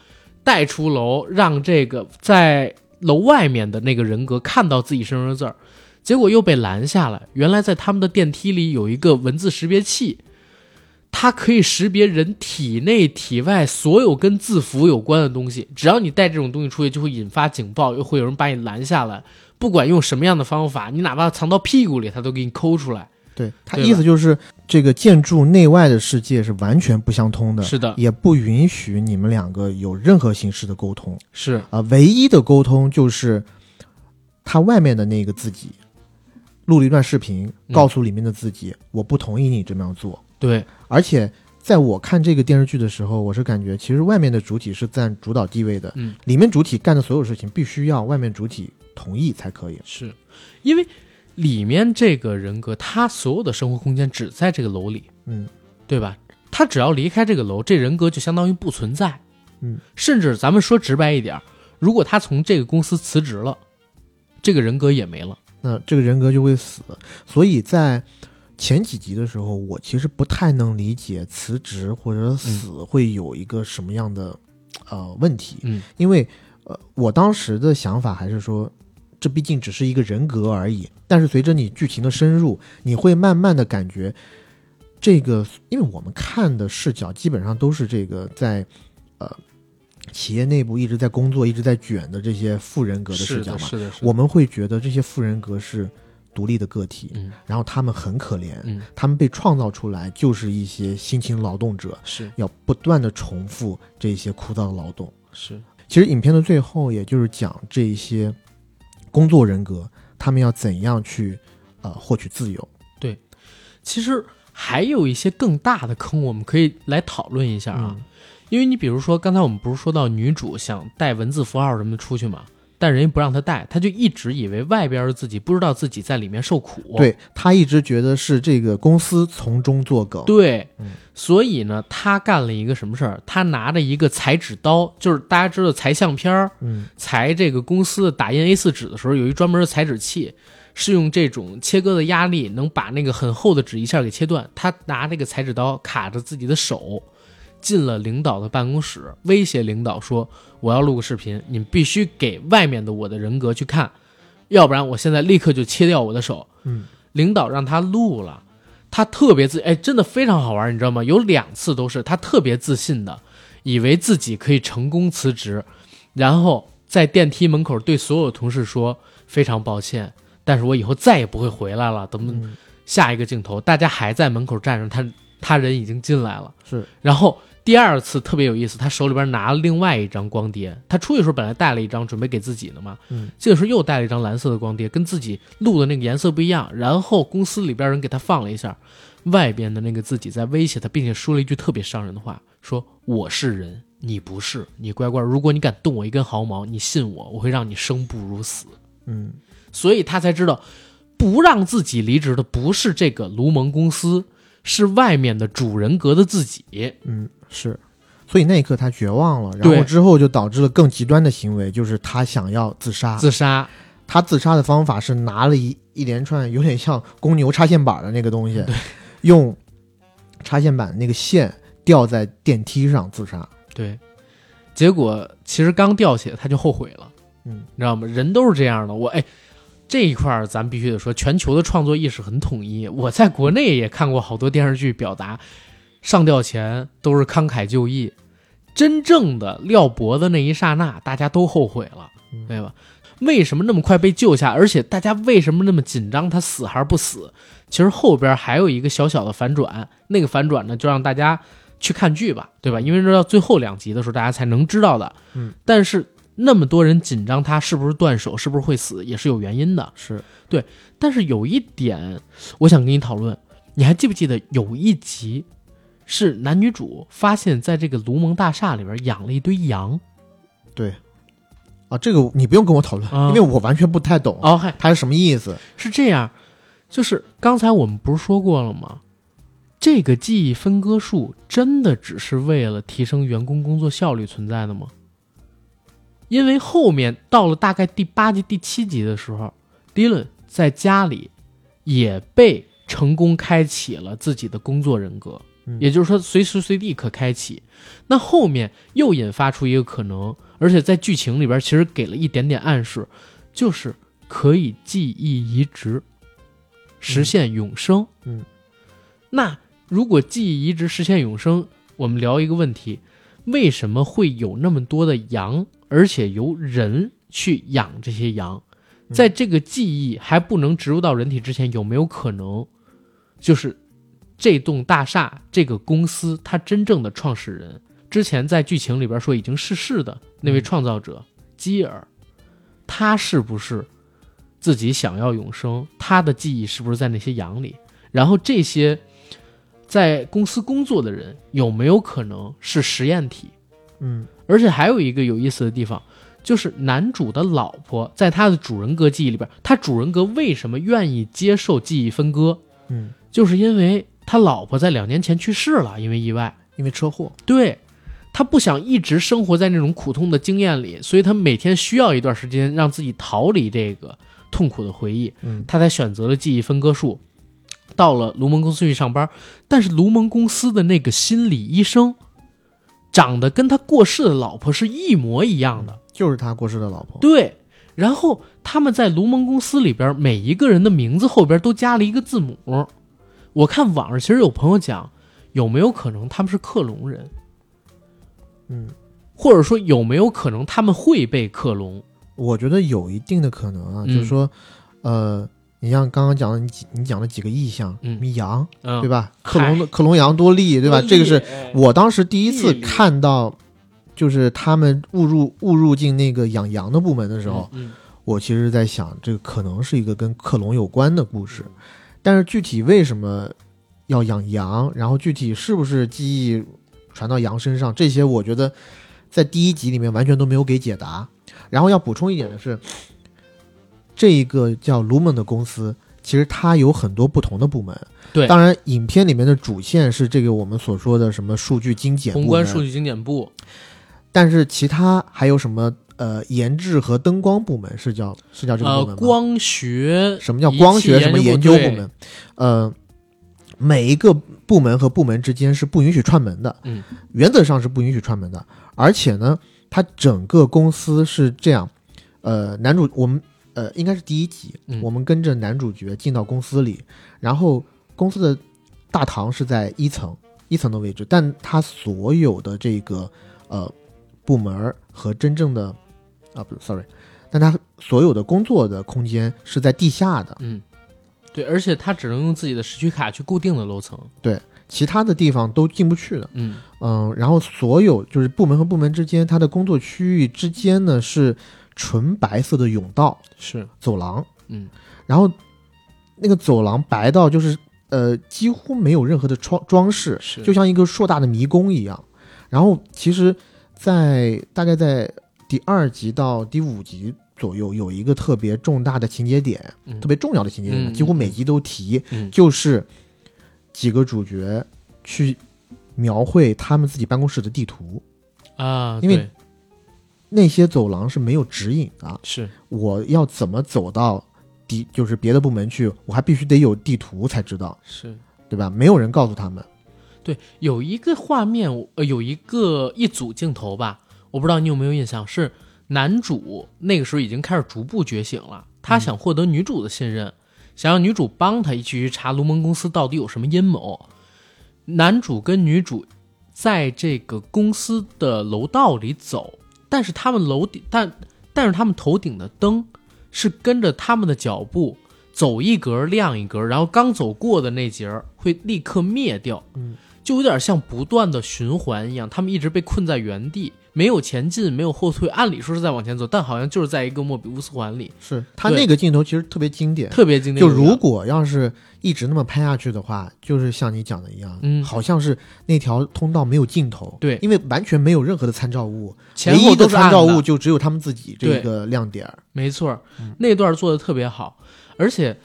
带出楼，让这个在楼外面的那个人格看到自己身上的字儿，结果又被拦下来。原来在他们的电梯里有一个文字识别器，它可以识别人体内、体外所有跟字符有关的东西。只要你带这种东西出去，就会引发警报，又会有人把你拦下来。不管用什么样的方法，你哪怕藏到屁股里，它都给你抠出来。对他意思就是这个建筑内外的世界是完全不相通的，是的，也不允许你们两个有任何形式的沟通是啊、唯一的沟通就是他外面的那个自己录了一段视频，嗯告诉里面的自己，我不同意你这么样做。对，而且在我看这个电视剧的时候，我是感觉其实外面的主体是占主导地位的，嗯，里面主体干的所有事情必须要外面主体同意才可以。是因为里面这个人格，他所有的生活空间只在这个楼里，嗯对吧？他只要离开这个楼，这人格就相当于不存在。嗯，甚至咱们说直白一点，如果他从这个公司辞职了，这个人格也没了。那这个人格就会死。所以在前几集的时候，我其实不太能理解辞职或者死会有一个什么样的、呃问题，嗯因为呃我当时的想法还是说，这毕竟只是一个人格而已。但是随着你剧情的深入，你会慢慢的感觉。这个，因为我们看的视角基本上都是这个在，呃，企业内部一直在工作、一直在卷的这些富人格的视角嘛，是的，是我们会觉得这些富人格是独立的个体，嗯然后他们很可怜，嗯他们被创造出来就是一些辛勤劳动者，是要不断的重复这些枯燥的劳动。是，其实影片的最后，也就是讲这一些工作人格，他们要怎样去呃获取自由。对其实还有一些更大的坑，我们可以来讨论一下啊。嗯因为你比如说，刚才我们不是说到女主想带文字符号什么的出去嘛，但人家不让他带，他就一直以为外边的自己不知道自己在里面受苦。对他一直觉得是这个公司从中作梗。对，嗯所以呢，他干了一个什么事儿？他拿着一个裁纸刀，就是大家知道裁相片儿、嗯裁这个公司打印 A4 纸的时候，有一专门的裁纸器，是用这种切割的压力能把那个很厚的纸一下给切断。他拿那个裁纸刀卡着自己的手，进了领导的办公室，威胁领导说：“我要录个视频，你们必须给外面的我的人格去看，要不然我现在立刻就切掉我的手。”嗯，领导让他录了，他特别自哎，真的非常好玩，你知道吗？有两次都是他特别自信的，以为自己可以成功辞职，然后在电梯门口对所有同事说：“非常抱歉，但是我以后再也不会回来了。”等等，嗯下一个镜头，大家还在门口站着，他他人已经进来了。是然后第二次特别有意思，他手里边拿了另外一张光碟，他出去的时候本来带了一张准备给自己的嘛，嗯，这个时候又带了一张蓝色的光碟，跟自己录的那个颜色不一样。然后公司里边人给他放了一下，外边的那个自己在威胁他，并且说了一句特别伤人的话，说我是人，你不是，你乖乖，如果你敢动我一根毫毛，你信我，我会让你生不如死。嗯所以他才知道，不让自己离职的不是这个卢蒙公司，是外面的主人格的自己。嗯是。所以那一刻他绝望了，然后之后就导致了更极端的行为，就是他想要自杀。自杀，他自杀的方法是拿了一一连串有点像公牛插线板的那个东西，用插线板那个线吊在电梯上自杀。对，结果其实刚吊起来他就后悔了，嗯你知道吗？人都是这样的。我哎，这一块儿咱必须得说，全球的创作意识很统一。我在国内也看过好多电视剧，表达上吊前都是慷慨就义，真正的撂脖子那一刹那，大家都后悔了，嗯对吧？为什么那么快被救下？而且大家为什么那么紧张？他死还是不死？其实后边还有一个小小的反转，那个反转呢，就让大家去看剧吧，对吧？因为到最后两集的时候，大家才能知道的。嗯，但是那么多人紧张，他是不是断手，是不是会死，也是有原因的。是对，但是有一点，我想跟你讨论，你还记不记得有一集是男女主发现在这个卢蒙大厦里边养了一堆羊？对。啊，这个你不用跟我讨论，啊因为我完全不太懂哦，嗨，它是什么意思。是这样，就是刚才我们不是说过了吗？这个记忆分割术真的只是为了提升员工工作效率存在的吗？因为后面到了大概第八集、第七集的时候，迪伦在家里也被成功开启了自己的工作人格，嗯也就是说随时随地可开启。那后面又引发出一个可能，而且在剧情里边其实给了一点点暗示，就是可以记忆移植，实现永生。嗯，那如果记忆移植实现永生，我们聊一个问题：为什么会有那么多的羊，而且由人去养这些羊？在这个记忆还不能植入到人体之前，有没有可能，就是这栋大厦、这个公司它真正的创始人，之前在剧情里边说已经逝世的那位创造者、基尔，他是不是自己想要永生？他的记忆是不是在那些羊里？然后这些在公司工作的人有没有可能是实验体？嗯而且还有一个有意思的地方，就是男主的老婆在他的主人格记忆里边，他主人格为什么愿意接受记忆分割？嗯，就是因为他老婆在两年前去世了，因为意外。因为车祸，对他不想一直生活在那种苦痛的经验里，所以他每天需要一段时间让自己逃离这个痛苦的回忆，嗯他才选择了记忆分割术。到了卢蒙公司去上班，但是卢蒙公司的那个心理医生，长得跟他过世的老婆是一模一样的。就是他过世的老婆。对，然后他们在卢蒙公司里边，每一个人的名字后边都加了一个字母。我看网上其实有朋友讲，有没有可能他们是克隆人，嗯，或者说有没有可能他们会被克隆？我觉得有一定的可能啊，嗯就是说，呃，你像刚刚讲的你你讲的几个意象，嗯什么羊，嗯，对吧？克隆的克隆羊多利，对吧？这个是我当时第一次看到，就是他们误入误入进那个养羊的部门的时候，嗯我其实在想，这个可能是一个跟克隆有关的故事，但是具体为什么要养羊，然后具体是不是记忆传到羊身上，这些我觉得在第一集里面完全都没有给解答。然后要补充一点的是，这一个叫 Lumen 的公司，其实它有很多不同的部门。对当然，影片里面的主线是这个我们所说的什么数据精简部门，宏观数据精简部，但是其他还有什么呃研制和灯光部门是叫是叫这个部呃，门吗？光学什么叫光学什么研究部门？呃，每一个部门和部门之间是不允许串门的，嗯，原则上是不允许串门的。而且呢，它整个公司是这样，呃，男主我们呃应该是第一集，嗯我们跟着男主角进到公司里，然后公司的大堂是在一层一层的位置，但它所有的这个呃部门和真正的啊不是 sorry，但他所有的工作的空间是在地下的，嗯，对，而且他只能用自己的时区卡去固定的楼层，对其他的地方都进不去的。嗯嗯，然后所有就是部门和部门之间，他的工作区域之间呢是纯白色的甬道是，走廊，嗯然后那个走廊白到就是呃几乎没有任何的装装饰，是就像一个硕大的迷宫一样。然后其实，在大概在第二集到第五集左右，有一个特别重大的情节点，嗯特别重要的情节点，嗯几乎每集都提，嗯就是几个主角去描绘他们自己办公室的地图。啊，因为那些走廊是没有指引的，是我要怎么走到地就是别的部门去，我还必须得有地图才知道，是。对吧？没有人告诉他们。对，有一个画面，呃，有一个一组镜头吧，我不知道你有没有印象，是男主那个时候已经开始逐步觉醒了，他想获得女主的信任，想让女主帮他一起去查卢蒙公司到底有什么阴谋。男主跟女主在这个公司的楼道里走，但是他们楼顶，但但是他们头顶的灯是跟着他们的脚步走一格亮一格，然后刚走过的那节儿会立刻灭掉，嗯，就有点像不断的循环一样，他们一直被困在原地，没有前进，没有后退，按理说是在往前走，但好像就是在一个莫比乌斯环里，是他那个镜头其实特别经典，特别经典。就如果要是一直那么拍下去的话，就是像你讲的一样，嗯。好像是那条通道没有尽头，对。因为完全没有任何的参照物，前后都是参照物就只有他们自己这个亮点。儿。没错嗯，那段做的特别好，而且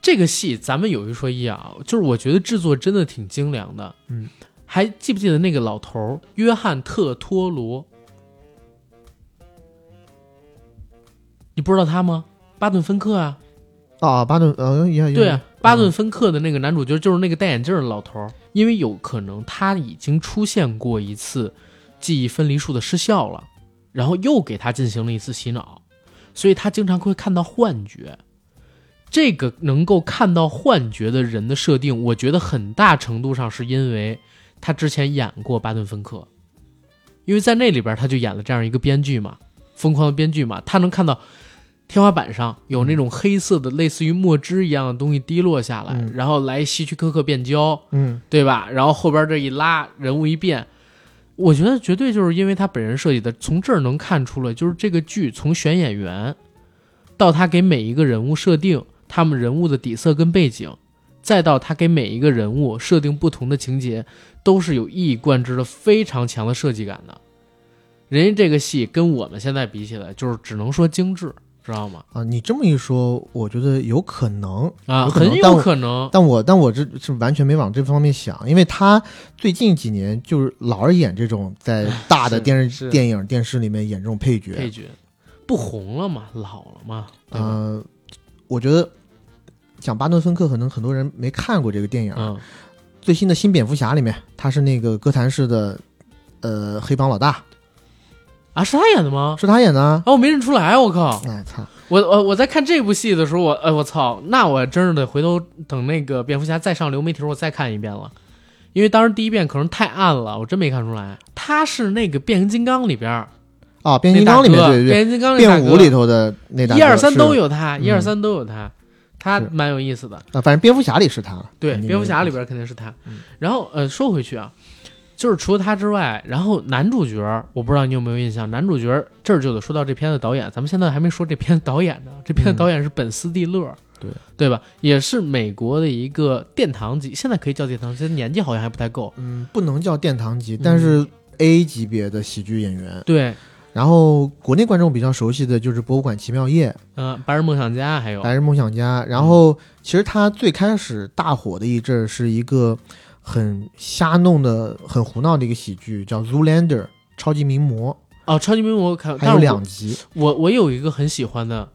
这个戏咱们有一说一啊，就是我觉得制作真的挺精良的。嗯，还记不记得那个老头儿约翰特托罗？你不知道他吗？巴顿芬克啊，啊，巴顿，呃，也也对啊，巴顿嗯芬克的那个男主角就是那个戴眼镜的老头儿，因为有可能他已经出现过一次记忆分离术的失效了，然后又给他进行了一次洗脑，所以他经常会看到幻觉。这个能够看到幻觉的人的设定，我觉得很大程度上是因为他之前演过巴顿芬克，因为在那里边他就演了这样一个编剧嘛，疯狂的编剧嘛，他能看到天花板上有那种黑色的类似于墨汁一样的东西滴落下来，嗯。然后来希区柯克变焦，嗯，对吧？然后后边这一拉，人物一变，我觉得绝对就是因为他本人设计的，从这儿能看出来，就是这个剧从选演员到他给每一个人物设定他们人物的底色跟背景，再到他给每一个人物设定不同的情节，都是有一以贯之的非常强的设计感的。人家这个戏跟我们现在比起来，就是只能说精致，知道吗？啊，你这么一说，我觉得有可能，啊，很有可能。但我但我这是完全没往这方面想，因为他最近几年就是老是演这种在大的电视、电影、电视里面演这种配角，配角不红了嘛，老了嘛，嗯？呃，我觉得讲巴顿芬克，可能很多人没看过这个电影。嗯，最新的新蝙蝠侠里面，他是那个哥谭市的呃黑帮老大，啊，是他演的吗？是他演的啊。啊，我没认出来，我靠！哎操！我我我在看这部戏的时候，我哎我操，那我真是得回头等那个蝙蝠侠再上流媒体，我再看一遍了，因为当时第一遍可能太暗了，我真没看出来。他是那个变形金刚里边儿啊，变形金刚里面对对对，变形金刚变五里头的那大哥一二三都有他，嗯一二三都有他，他蛮有意思的。啊，反正蝙蝠侠里是他。对，蝙蝠侠里边肯定是他嗯。然后呃，说回去啊，就是除了他之外，然后男主角我不知道你有没有印象，男主角这儿就得说到这片的导演，咱们现在还没说这片的导演呢。这片导演是本斯蒂勒，对对吧？也是美国的一个殿堂级，现在可以叫殿堂级，年纪好像还不太够。嗯，不能叫殿堂级，嗯但是 A 级别的喜剧演员。对，然后国内观众比较熟悉的就是《博物馆奇妙夜》嗯、白日梦想家还有《白日梦想家》，然后其实他最开始大火的一阵儿是一个很瞎弄的、很胡闹的一个喜剧，叫《Zoolander》超级名模，哦，超级名模我看，还有两集。我我我有一个很喜欢的，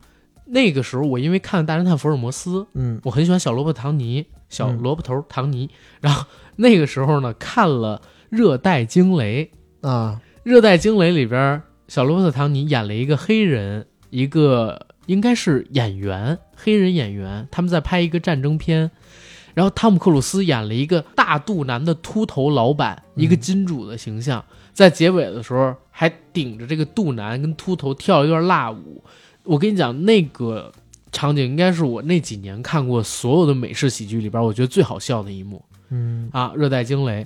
那个时候我因为看了《大侦探福尔摩斯》，嗯。我很喜欢小萝卜唐尼，小嗯萝卜头唐尼。然后那个时候呢，看了《热带惊雷》，啊，《热带惊雷》里边，小罗伯特唐尼演了一个黑人，一个应该是演员，黑人演员，他们在拍一个战争片。然后汤姆克鲁斯演了一个大肚腩的秃头老板，一个金主的形象，在结尾的时候还顶着这个肚腩跟秃头跳一段辣舞。我跟你讲，那个场景应该是我那几年看过所有的美式喜剧里边，我觉得最好笑的一幕。嗯啊，《热带惊雷》，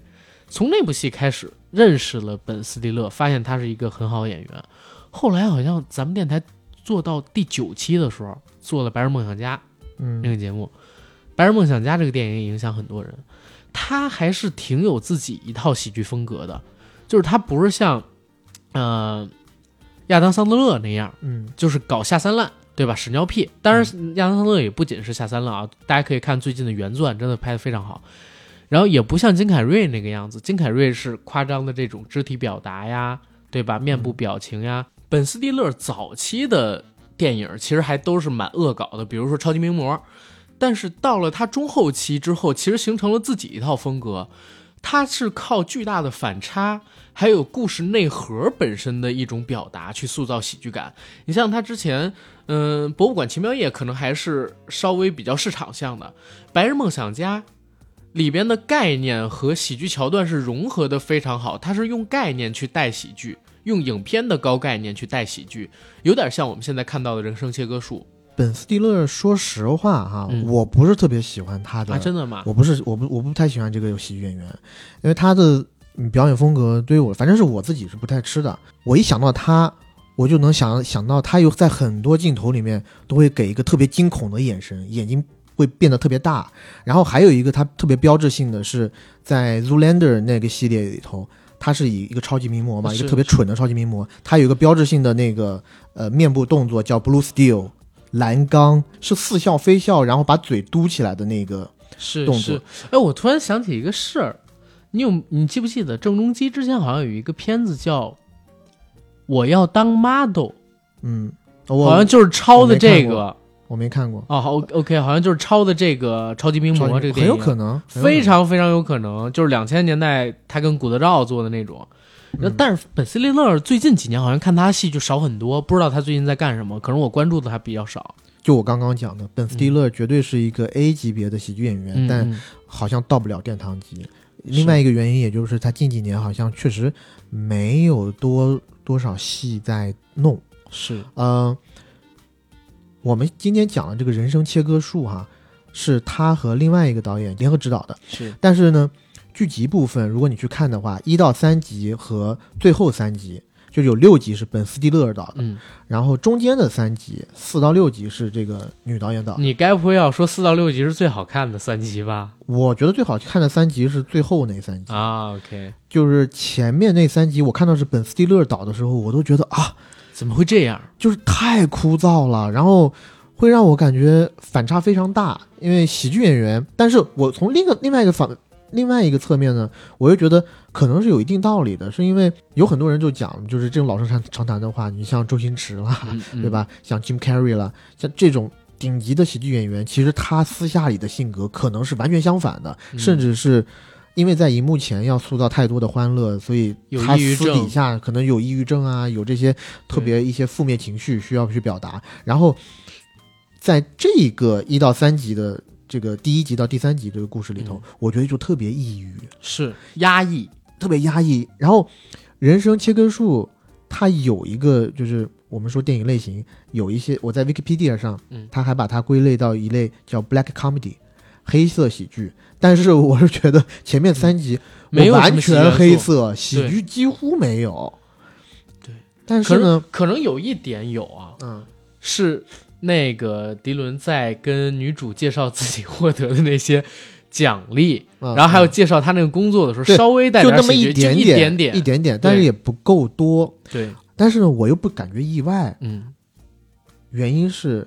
从那部戏开始认识了本·斯蒂勒，发现他是一个很好的演员。后来好像咱们电台做到第九期的时候，做了《白日梦想家》嗯那嗯个节目，《白日梦想家》这个电影也影响很多人。他还是挺有自己一套喜剧风格的，就是他不是像，呃，亚当·桑德勒那样，嗯就是搞下三滥，对吧？屎尿屁。当然，亚当·桑德勒也不仅是下三滥啊，大家可以看最近的原钻，真的拍得非常好。然后也不像金凯瑞那个样子，金凯瑞是夸张的这种肢体表达呀，对吧？面部表情呀。本·斯蒂勒早期的电影其实还都是蛮恶搞的，比如说《超级名模》，但是到了他中后期之后，其实形成了自己一套风格。他是靠巨大的反差，还有故事内核本身的一种表达去塑造喜剧感。你像他之前，嗯、博物馆奇妙夜》可能还是稍微比较市场向的，《白日梦想家》里边的概念和喜剧桥段是融合的非常好，它是用概念去带喜剧，用影片的高概念去带喜剧，有点像我们现在看到的人生切割术本·斯蒂勒，说实话哈，嗯我不是特别喜欢他的，啊，真的吗？我不是，我不，我不太喜欢这个喜剧演员，因为他的嗯表演风格对于我，反正是我自己是不太吃的。我一想到他，我就能想想到他有在很多镜头里面都会给一个特别惊恐的眼神，眼睛会变得特别大。然后还有一个它特别标志性的是在 Zoolander 那个系列里头。它是以一个超级名模嘛，一个特别蠢的超级名模。它有一个标志性的那个呃面部动作叫 Blue Steel，蓝钢是似笑非笑，然后把嘴嘟起来的那个动作是是，哎，我突然想起一个事儿，你有你记不记得郑中基之前好像有一个片子叫《我要当 model》，嗯，我好像就是抄的这个我没看过，哦，好 OK，好像就是抄的这个《超级名模》这个电影，很有可能，非常非常有可能，就是两千年代他跟古德照做的那种。但是本·斯蒂勒最近几年好像看他戏就少很多，不知道他最近在干什么，可能我关注的还比较少。就我刚刚讲的，本·斯蒂勒绝对是一个 A 级别的喜剧演员，嗯，但嗯好像到不了殿堂级。另外一个原因，也就是他近几年好像确实没有多多少戏在弄。是呃，我们今天讲的这个人生切割术哈，是他和另外一个导演联合指导的。是但是呢，剧集部分如果你去看的话，一到三集和最后三集就有六集是本·斯蒂勒导的，嗯，然后中间的三集四到六集是这个女导演导的。你该不会要说四到六集是最好看的三集吧？我觉得最好看的三集是最后那三集，啊，OK，就是前面那三集我看到是本·斯蒂勒导的时候，我都觉得啊，怎么会这样？就是太枯燥了，然后会让我感觉反差非常大。因为喜剧演员，但是我从另一个另外一个反另外一个侧面呢，我又觉得可能是有一定道理的，是因为有很多人就讲，就是这种老生常常谈的话，你像周星驰啦，嗯嗯对吧？像 Jim Carrey 啦，像这种顶级的喜剧演员，其实他私下里的性格可能是完全相反的，嗯甚至是。因为在荧幕前要塑造太多的欢乐，所以有他私底下可能有抑郁症啊，有这些特别一些负面情绪需要去表达。然后，在这个一到三集的这个第一集到第三集这个故事里头，嗯我觉得就特别抑郁，是压抑，特别压抑。然后，人生切割术它有一个就是我们说电影类型有一些，我在 Wikipedia 上，嗯它还把它归类到一类叫 Black Comedy。黑色喜剧，但是我是觉得前面三集 没有完全黑色，喜剧几乎没有。对，但是呢，可能有一点有啊，嗯，是那个迪伦在跟女主介绍自己获得的那些奖励，嗯然后还有介绍他那个工作的时候，对稍微带就那么一点点，一点点，但是也不够多。对，但是呢，我又不感觉意外，嗯。原因是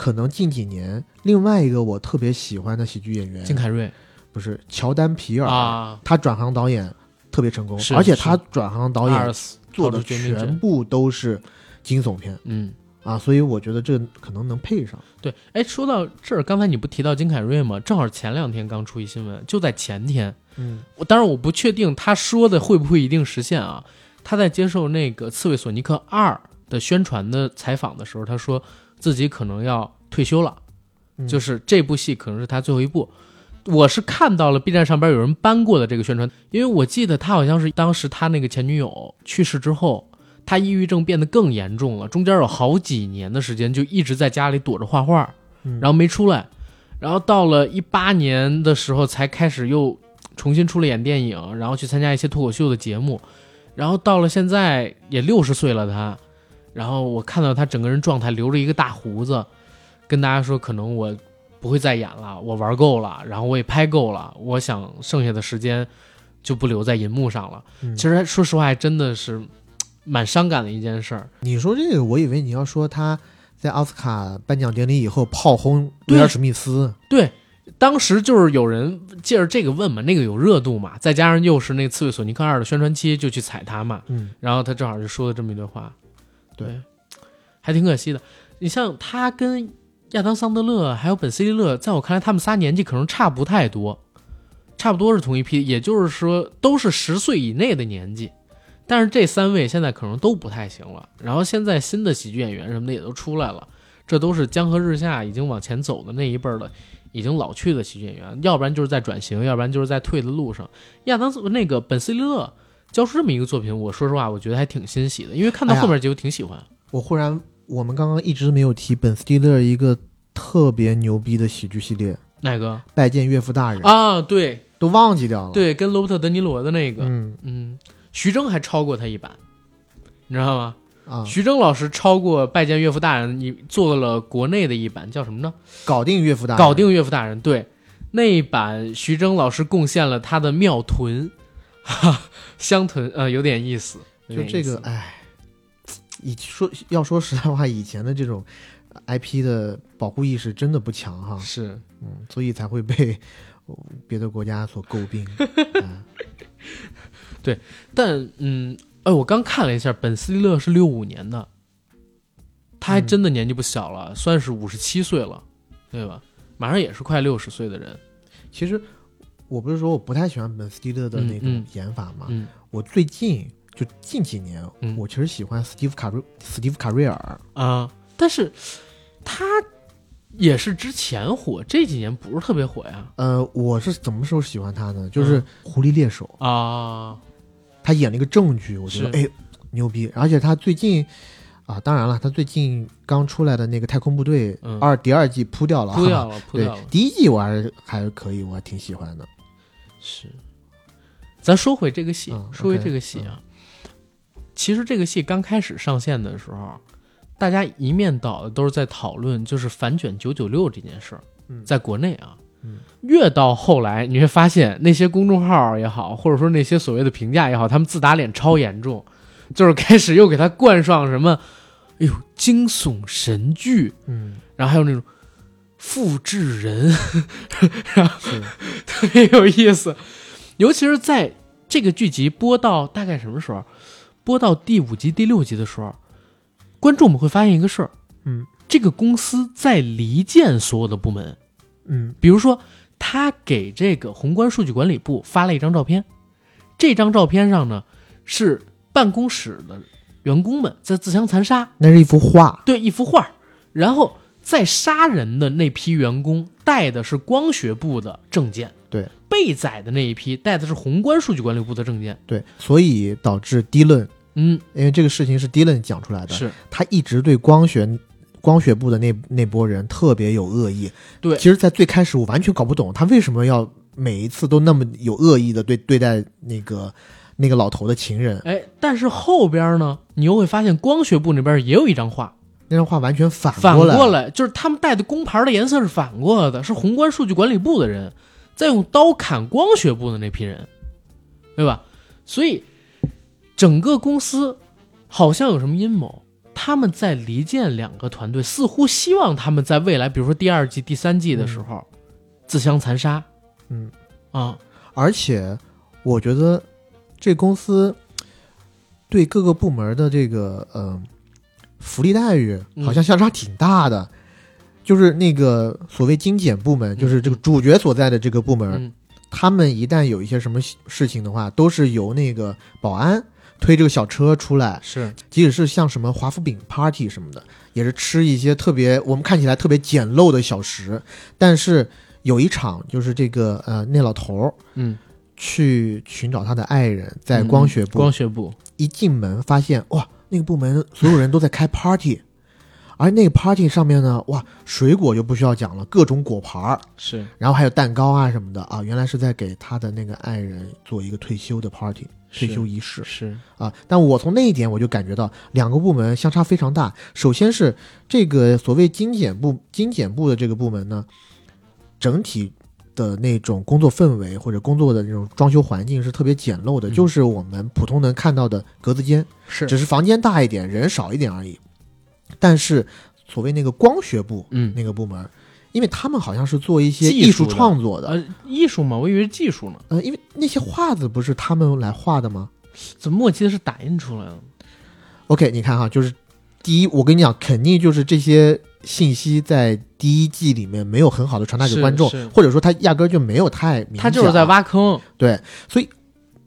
可能近几年另外一个我特别喜欢的喜剧演员，金凯瑞不是乔丹皮尔，啊，他转行导演特别成功，是而且他转行导演做的全部都是惊悚片嗯。啊，所以我觉得这可能能配上。对，哎，说到这儿，刚才你不提到金凯瑞吗？正好前两天刚出一新闻，就在前天，嗯我当然我不确定他说的会不会一定实现啊。他在接受那个《刺猬索尼克二》的宣传的采访的时候，他说自己可能要退休了，嗯。就是这部戏可能是他最后一部。我是看到了 B 站上边有人搬过的这个宣传，因为我记得他好像是当时他那个前女友去世之后，他抑郁症变得更严重了，中间有好几年的时间就一直在家里躲着画画，嗯然后没出来，然后到了一八年的时候才开始又重新出来演电影，然后去参加一些脱口秀的节目，然后到了现在也六十岁了他，然后我看到他整个人状态留着一个大胡子，跟大家说可能我不会再演了，我玩够了，然后我也拍够了，我想剩下的时间就不留在银幕上了。嗯。其实说实话，还真的是 蛮伤感的一件事儿。你说这个，我以为你要说他在奥斯卡颁奖典礼以后炮轰威尔史密斯，对，当时就是有人借着这个问嘛，那个有热度嘛，再加上又是那《刺猬索尼克二》的宣传期，就去踩他嘛，嗯，然后他正好就说了这么一段话，对，还挺可惜的。你像他跟亚当桑德勒还有本斯蒂勒，在我看来，他们仨年纪可能差不太多，差不多是同一批，也就是说都是十岁以内的年纪。但是这三位现在可能都不太行了，然后现在新的喜剧演员什么的也都出来了，这都是江河日下已经往前走的那一辈儿的，已经老去的喜剧演员，要不然就是在转型，要不然就是在退的路上。亚当那个本斯蒂勒交出这么一个作品，我说实话，我觉得还挺欣喜的，因为看到后面就挺喜欢。我忽然，我们刚刚一直没有提本·斯蒂勒一个特别牛逼的喜剧系列《哪个拜见岳父大人》啊？对都忘记掉了。，对，跟罗伯特·德尼罗的那个，嗯嗯，徐峥还超过他一版，你知道吗？啊，徐峥老师超过《拜见岳父大人》，你做了国内的一版，叫什么呢？搞定岳父大人，搞定岳父大人。对，那一版徐峥老师贡献了他的妙臀，哈，香臀，呃，有点意思。就这个，哎，以说要说实在话，以前的这种 IP 的保护意识真的不强哈，是嗯，所以才会被呃别的国家所诟病。嗯 但嗯，哎，我刚看了一下，本斯蒂勒是六五年的，他还真的年纪不小了，算是五十七岁了，对吧？马上也是快六十岁的人。其实我不是说我不太喜欢本·斯蒂勒的那种演法嘛，嗯。我最近就近几年，嗯。我其实喜欢斯蒂夫卡瑞斯蒂夫卡瑞尔，啊，但是他也是之前火，这几年不是特别火呀。呃，我是什么时候喜欢他呢？就是嗯《狐狸猎手》，啊，他演了一个正剧，我觉得是。哎牛逼，而且他最近。啊，当然了，他最近刚出来的那个《太空部队嗯。二》第二季扑掉了，扑掉了，扑对掉了，，第一季我还是还是可以，我还挺喜欢的。是。咱说回这个戏，嗯说回这个戏啊，其实这个戏刚开始上线的时候，大家一面倒的都是在讨论就是反卷九九六这件事儿，嗯在国内啊，嗯。越到后来你会发现那些公众号也好，或者说那些所谓的评价也好，他们自打脸超严重，就是开始又给他冠上什么，哎呦惊悚神剧，嗯，然后还有那种复制人，是，特别有意思。尤其是在这个剧集播到大概什么时候，播到第五集、第六集的时候，观众们会发现一个事儿，嗯。这个公司在离间所有的部门，嗯。比如说他给这个宏观数据管理部发了一张照片，这张照片上呢是办公室的员工们在自相残杀，那是一幅画，对，一幅画，然后在杀人的那批员工带的是光学部的证件，对，被宰的那一批带的是宏观数据管理部的证件，对，所以导致迪伦，嗯，因为这个事情是迪伦讲出来的，是。他一直对光学光学部的那那波人特别有恶意。对。其实，在最开始我完全搞不懂他为什么要每一次都那么有恶意的对对待那个那个老头的情人，哎，但是后边呢，你又会发现光学部那边也有一张画，那张画完全反反过来。过来就是他们带的工牌的颜色是反过来的，是宏观数据管理部的人在用刀砍光学部的那批人，对吧？所以整个公司好像有什么阴谋，他们在离间两个团队，似乎希望他们在未来，比如说第二季、第三季的时候、自相残杀嗯，啊，而且我觉得这公司对各个部门的这个呃福利待遇嗯。好像相差挺大的。就是那个所谓精简部门，就是这个主角所在的这个部门，嗯，他们一旦有一些什么事情的话，都是由那个保安推这个小车出来，是。即使是像什么华夫饼 party 什么的，也是吃一些特别我们看起来特别简陋的小食。但是有一场就是这个呃那老头儿嗯，去寻找他的爱人，在光学部、光学部，一进门发现哇，那个部门所有人都在开 party。而那个 party 上面呢，哇，水果就不需要讲了，各种果盘儿，是然后还有蛋糕啊什么的啊，原来是在给他的那个爱人做一个退休的 party，退休仪式是，啊。但我从那一点我就感觉到两个部门相差非常大。首先是这个所谓精简部精简部的这个部门呢，整体的那种工作氛围或者工作的那种装修环境是特别简陋的，嗯。就是我们普通能看到的格子间，是。只是房间大一点，人少一点而已。但是所谓那个光学部嗯，那个部门，因为他们好像是做一些艺术创作的，呃，艺术嘛，我以为是技术呢，呃，因为那些画子不是他们来画的吗？怎么我记得是打印出来的？？OK，你看哈，就是第一，我跟你讲，肯定就是这些信息在第一季里面没有很好的传达给观众，或者说他压根儿就没有太明讲，他就是在挖坑，对，所以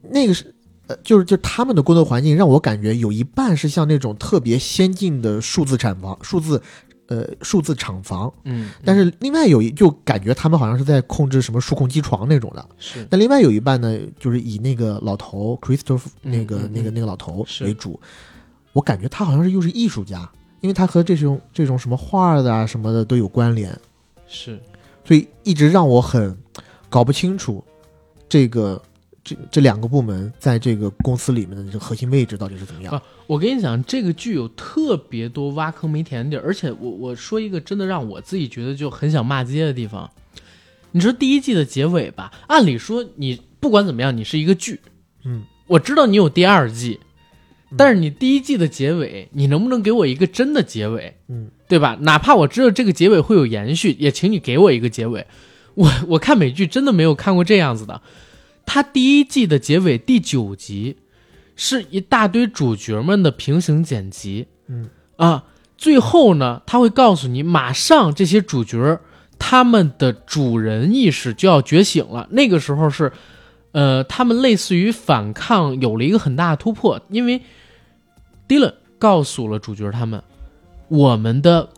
那个是。呃，就是就他们的工作环境让我感觉有一半是像那种特别先进的数字产房、数字呃数字厂房，嗯，但是另外有一就感觉他们好像是在控制什么数控机床那种的。是。但另外有一半呢，就是以那个老头 Christopher 嗯那个、嗯嗯那个那个老头为主，我感觉他好像是又是艺术家，因为它和这种这种什么画的啊什么的都有关联，是，所以一直让我很搞不清楚这个这这两个部门在这个公司里面的这个核心位置到底是怎么样。啊我跟你讲，这个剧有特别多挖坑没填的地儿，而且我我说一个真的让我自己觉得就很想骂街的地方。你说第一季的结尾吧，按理说你不管怎么样，你是一个剧，嗯，我知道你有第二季，但是你第一季的结尾，你能不能给我一个真的结尾？嗯，对吧？哪怕我知道这个结尾会有延续，也请你给我一个结尾。我我看美剧真的没有看过这样子的。他第一季的结尾第九集是一大堆主角们的平行剪辑，嗯啊，最后呢，他会告诉你，马上这些主角他们的主人意识就要觉醒了。那个时候是，呃，他们类似于反抗有了一个很大的突破，因为 Dylan 告诉了主角他们，我们的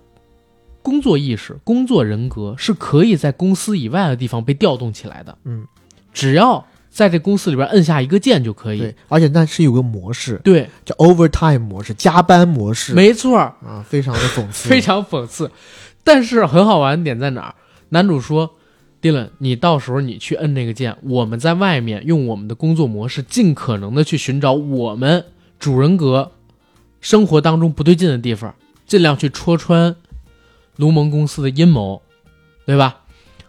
工作意识、工作人格是可以在公司以外的地方被调动起来的。嗯，只要在这公司里边摁下一个键就可以。对，而且那是有个模式对，叫 overtime 模式，加班模式，没错，啊，非常的讽刺，非常讽刺。但是很好玩的点在哪儿？男主说：“Dylan，你到时候你去摁那个键，我们在外面用我们的工作模式，尽可能的去寻找我们主人格生活当中不对劲的地方，尽量去戳穿卢蒙公司的阴谋，对吧？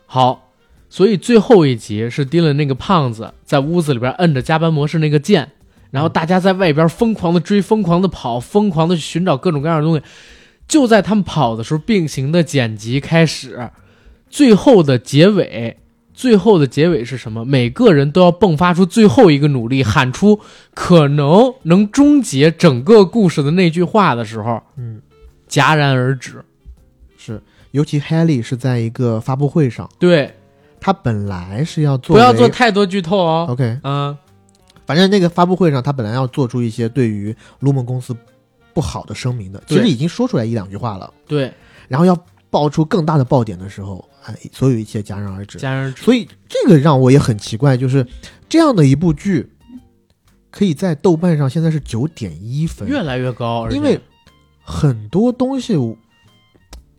好，所以最后一集是盯了那个胖子在屋子里边摁着加班模式那个键，然后大家在外边疯狂的追、疯狂的跑、疯狂的去寻找各种各样的东西。就在他们跑的时候，并行的剪辑开始，最后的结尾，最后的结尾是什么？每个人都要迸发出最后一个努力，喊出可能能终结整个故事的那句话的时候，嗯，戛然而止。是，尤其 Haley 是在一个发布会上，对，他本来是要做不要做太多剧透哦。OK，嗯，反正那个发布会上，他本来要做出一些对于卢蒙公司不好的声明的，其实已经说出来一两句话了。对，然后要爆出更大的爆点的时候，哎，所有一切戛然而止。戛然而止。所以这个让我也很奇怪，就是这样的一部剧，可以在豆瓣上现在是九点一分，越来越高，因为很多东西，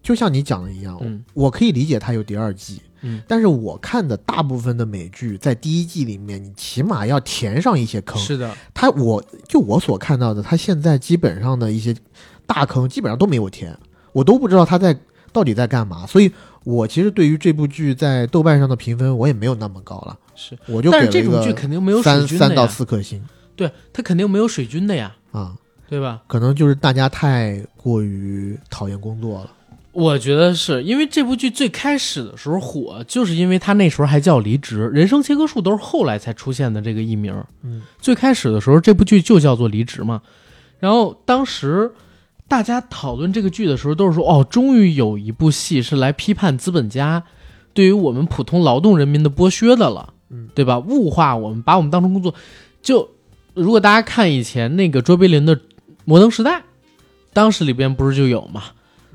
就像你讲的一样，嗯我可以理解它有第二季，嗯，但是我看的大部分的美剧，在第一季里面，你起码要填上一些坑。是的，它我就我所看到的，它现在基本上的一些大坑基本上都没有填，我都不知道它在到底在干嘛。所以，我其实对于这部剧在豆瓣上的评分，我也没有那么高了，是，我就给但是这种剧肯定没有水三三到四颗星对，它肯定没有水军的呀，啊，对吧？可能就是大家太过于讨厌工作了。我觉得是因为这部剧最开始的时候火，就是因为它那时候还叫离职，人生切割术都是后来才出现的这个艺名。嗯，最开始的时候，这部剧就叫做离职嘛。然后当时大家讨论这个剧的时候，都是说哦，终于有一部戏是来批判资本家对于我们普通劳动人民的剥削的了，嗯，对吧？物化我们，把我们当成工作。就如果大家看以前那个卓别林的《摩登时代》，当时里边不是就有嘛？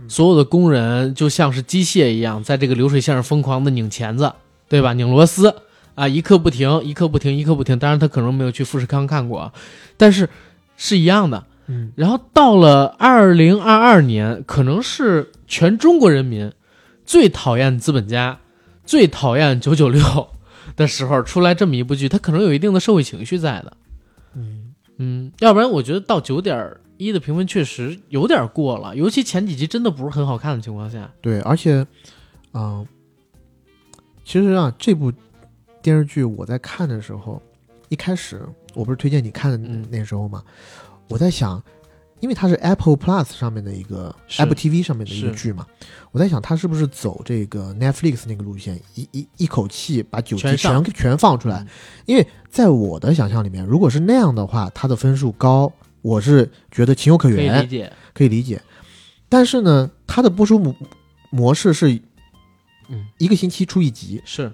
所有的工人就像是机械一样，在这个流水线上疯狂的拧钳子，对吧？拧螺丝啊，一刻不停，一刻不停，一刻不停。当然，他可能没有去富士康看过啊，但是是一样的。嗯，然后到了二零二二年，可能是全中国人民最讨厌资本家、最讨厌九九六 的时候，出来这么一部剧，它可能有一定的社会情绪在的。嗯，嗯，要不然我觉得到九点一的评分确实有点过了，尤其前几集真的不是很好看的情况下。对，而且，嗯、其实啊，这部电视剧我在看的时候，一开始我不是推荐你看的嗯那时候嘛，我在想，因为它是 Apple Plus 上面的一个 Apple TV 上面的一个剧嘛，我在想它是不是走这个 Netflix 那个路线，一一一口气把九集全全全放出来。嗯。因为在我的想象里面，如果是那样的话，它的分数高，我是觉得情有可原。可以原，理解，可以理解。但是呢，它的播出模模式是，嗯，一个星期出一集，是。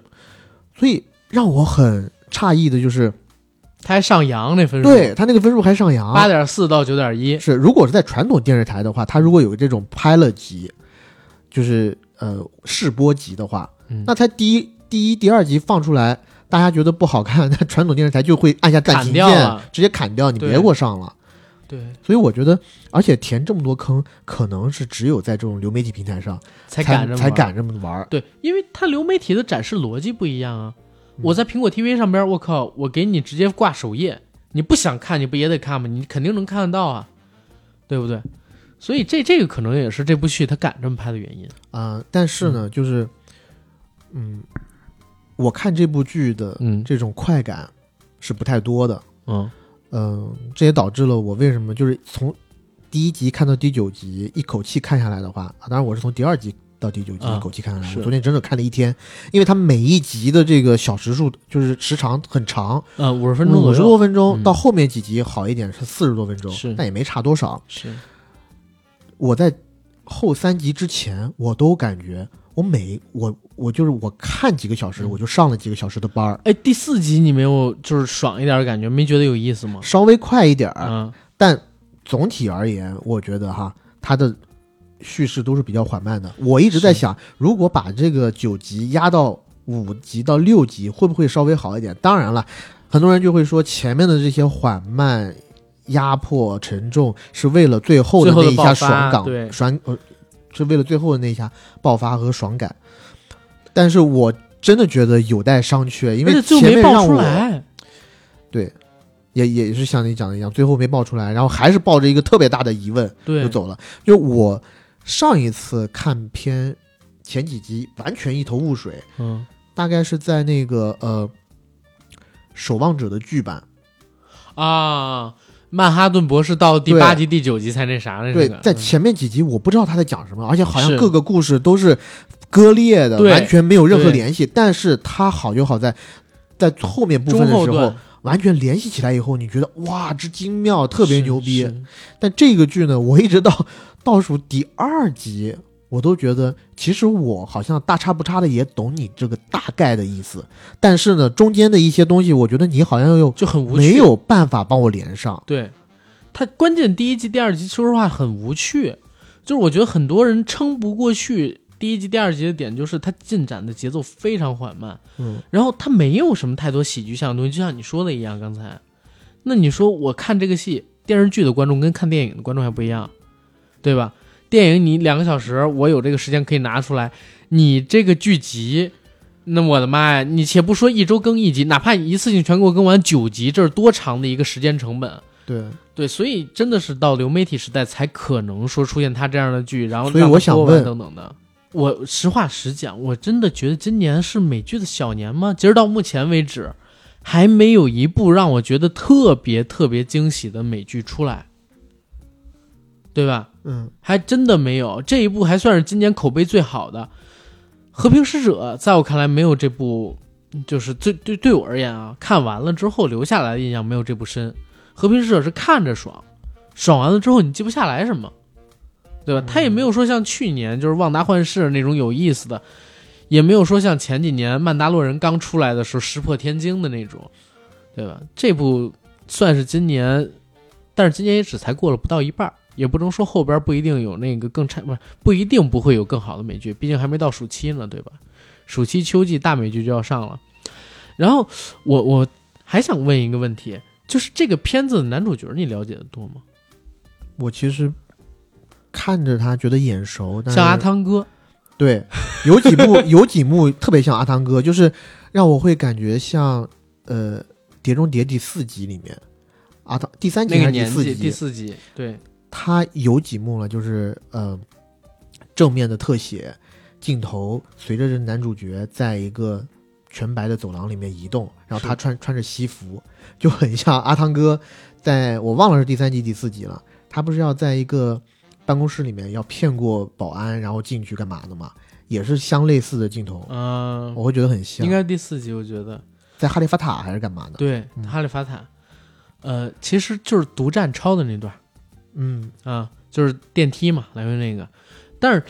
所以让我很诧异的就是，它还上扬那分数，对，它那个分数还上扬。八点四到九点一，是，如果是在传统电视台的话，它如果有这种拍了集，就是呃试播集的话，嗯那它第一、第一、第二集放出来，大家觉得不好看，那传统电视台就会按下暂停键，直接砍掉，你别给我上了。对，所以我觉得，而且填这么多坑，可能是只有在这种流媒体平台上才才敢才敢这么玩。对，因为它流媒体的展示逻辑不一样啊。嗯我在苹果 TV 上边，我靠，我给你直接挂首页，你不想看，你不也得看吗？你肯定能看得到啊，对不对？所以这这个可能也是这部剧他敢这么拍的原因。啊、但是呢，就是，嗯，我看这部剧的嗯这种快感是不太多的，嗯嗯、这也导致了我为什么就是从第一集看到第九集一口气看下来的话，啊，当然我是从第二集到第九集啊一口气看下来，我昨天整整看了一天，因为它每一集的这个小时数就是时长很长，呃，五十分钟五十，多分钟，嗯。到后面几集好一点是四十多分钟，是。但也没差多少。是。我在后三集之前，我都感觉我每我我就是我看几个小时，嗯。我就上了几个小时的班儿，哎，第四集你没有就是爽一点的感觉，没觉得有意思吗？稍微快一点儿，嗯，但总体而言，我觉得哈，它的叙事都是比较缓慢的。我一直在想，如果把这个九集压到五集到六集，会不会稍微好一点？当然了，很多人就会说前面的这些缓慢、压迫、沉重，是为了最后的那一下爽感，对爽呃，是为了最后的那一下爆发和爽感。但是我真的觉得有待商榷，因为前没爆出面让我来，对，也也是像你讲的一样，最后没爆出来，然后还是抱着一个特别大的疑问对就走了。就我上一次看片前几集完全一头雾水，嗯大概是在那个呃《守望者》的剧版，啊，曼哈顿博士到第八集、第九集才那啥呢？这个，对在嗯。前面几集我不知道他在讲什么，而且好像各个故事都是割裂的，完全没有任何联系。但是它好就好在在后面部分的时候完全联系起来以后，你觉得哇，之精妙，特别牛逼。但这个剧呢，我一直到倒数第二集，我都觉得其实我好像大差不差的也懂你这个大概的意思，但是呢，中间的一些东西，我觉得你好像又就很无趣。没有办法帮我连上。对，它关键第一集、第二集，说实话很无趣。就是我觉得很多人撑不过去第一集、第二集的点，就是它进展的节奏非常缓慢，嗯，然后它没有什么太多喜剧向的东西，就像你说的一样，刚才，那你说我看这个戏，电视剧的观众跟看电影的观众还不一样，对吧？电影你两个小时，我有这个时间可以拿出来，你这个剧集。那我的妈呀！你且不说一周更一集，哪怕你一次性全给我更完九集，这是多长的一个时间成本？对，对，所以真的是到流媒体时代才可能说出现他这样的剧，然后所以我想问等等的。我实话实讲，我真的觉得今年是美剧的小年吗？截止到目前为止，还没有一部让我觉得特别特别惊喜的美剧出来，对吧？嗯，还真的没有。这一部还算是今年口碑最好的《和平使者》，在我看来没有这部，就是最对对我而言啊，看完了之后留下来的印象没有这部深。《和平使者》是看着爽，爽完了之后你记不下来什么，对吧？他也没有说像去年就是《旺达幻视》那种有意思的，也没有说像前几年《曼达洛人》刚出来的时候石破天惊的那种，对吧？这部算是今年，但是今年也只才过了不到一半儿。也不能说后边不一定有那个更差，不是不一定不会有更好的美剧，毕竟还没到暑期呢，对吧？暑期、秋季大美剧就要上了。然后我我还想问一个问题，就是这个片子的男主角你了解的多吗？我其实看着他觉得眼熟，但像阿汤哥，对，有几部有几幕特别像阿汤哥，就是让我会感觉像呃《碟中谍》第四集里面阿汤第三集那还是第四集，第四集，对，他有几幕了，就是呃正面的特写镜头，随着这男主角在一个全白的走廊里面移动，然后他穿穿着西服，就很像阿汤哥在我忘了是第三集第四集了，他不是要在一个办公室里面要骗过保安，然后进去干嘛的嘛，也是相类似的镜头，嗯、我会觉得很像，应该是第四集，我觉得，在哈利法塔还是干嘛的？对，嗯。哈利法塔，呃，其实就是独占超的那段。嗯啊，就是电梯嘛，来回那个。但是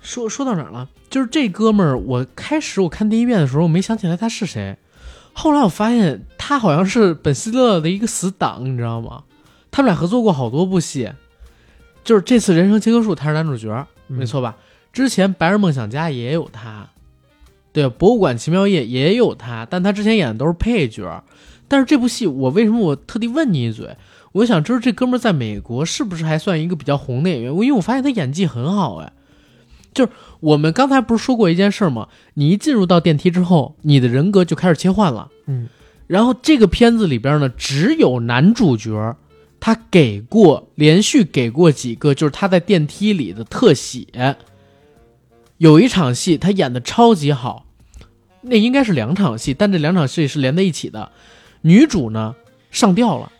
说说到哪儿了？就是这哥们儿，我开始我看第一遍的时候，我没想起来他是谁。后来我发现他好像是本斯勒的一个死党，你知道吗？他们俩合作过好多部戏，就是这次《人生切割术》他是男主角，嗯没错吧？之前《白日梦想家》也有他，对，《博物馆奇妙夜》也有他，但他之前演的都是配角。但是这部戏，我为什么我特地问你一嘴？我想知道这哥们儿在美国是不是还算一个比较红的演员？我因为我发现他演技很好，哎，就是我们刚才不是说过一件事吗？你一进入到电梯之后，你的人格就开始切换了。嗯，然后这个片子里边呢，只有男主角他给过连续给过几个，就是他在电梯里的特写。有一场戏他演的超级好，那应该是两场戏，但这两场戏是连在一起的。女主呢上吊了，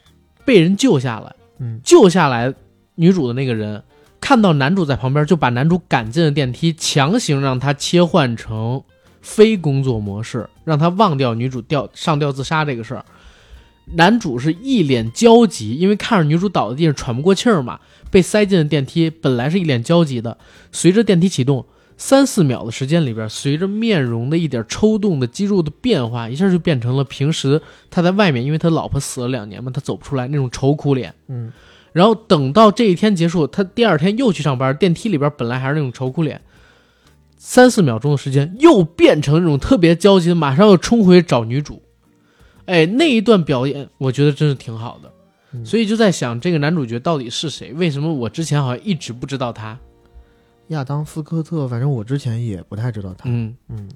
被人救下来，嗯救下来女主的那个人看到男主在旁边，就把男主赶进了电梯，强行让他切换成非工作模式，让他忘掉女主吊上吊自杀这个事儿。男主是一脸焦急，因为看着女主倒在地上喘不过气儿嘛，被塞进了电梯，本来是一脸焦急的。随着电梯启动，三四秒的时间里边，随着面容的一点抽动的肌肉的变化，一下就变成了平时他在外面，因为他老婆死了两年嘛，他走不出来那种愁苦脸。嗯然后等到这一天结束，他第二天又去上班，电梯里边本来还是那种愁苦脸，三四秒钟的时间又变成那种特别焦急，马上要冲回找女主。哎，那一段表演我觉得真是挺好的，嗯所以就在想这个男主角到底是谁？为什么我之前好像一直不知道他？亚当斯科特，反正我之前也不太知道他。嗯嗯，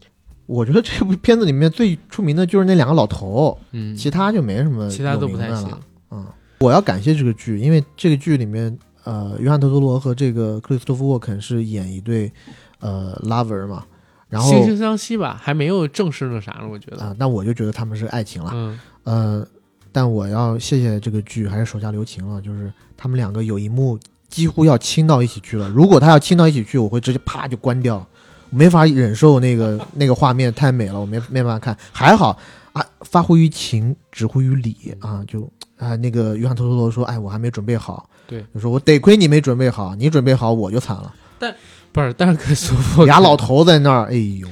我觉得这部片子里面最出名的就是那两个老头，嗯，其他就没什么其他都不太行有名的了。。嗯，我要感谢这个剧，因为这个剧里面，呃，约翰·特托罗和这个克里斯托夫·沃肯是演一对呃 lover 嘛，然后惺惺相惜吧，还没有正式那啥呢，我觉得。啊，那我就觉得他们是爱情了。嗯呃，但我要谢谢这个剧，还是手下留情了，就是他们两个有一幕几乎要亲到一起去了。如果他要亲到一起去，我会直接啪就关掉，没法忍受那个那个画面太美了，我没没办法看。还好啊，发乎于情，止乎于理啊，就啊那个约翰·托托罗说，哎，我还没准备好。对，就说我得亏你没准备好，你准备好我就惨了。但不是，但是克里斯托夫俩老头在那儿，哎呦，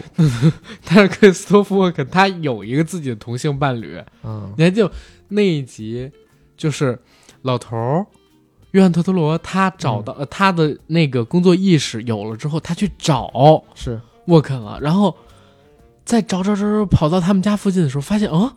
但是克里斯托夫沃肯他有一个自己的同性伴侣，嗯你还记得那一集，就是老头儿约翰特托罗他找到、呃他的那个工作意识有了之后，他去找是沃肯了，然后再找找找找跑到他们家附近的时候，发现啊，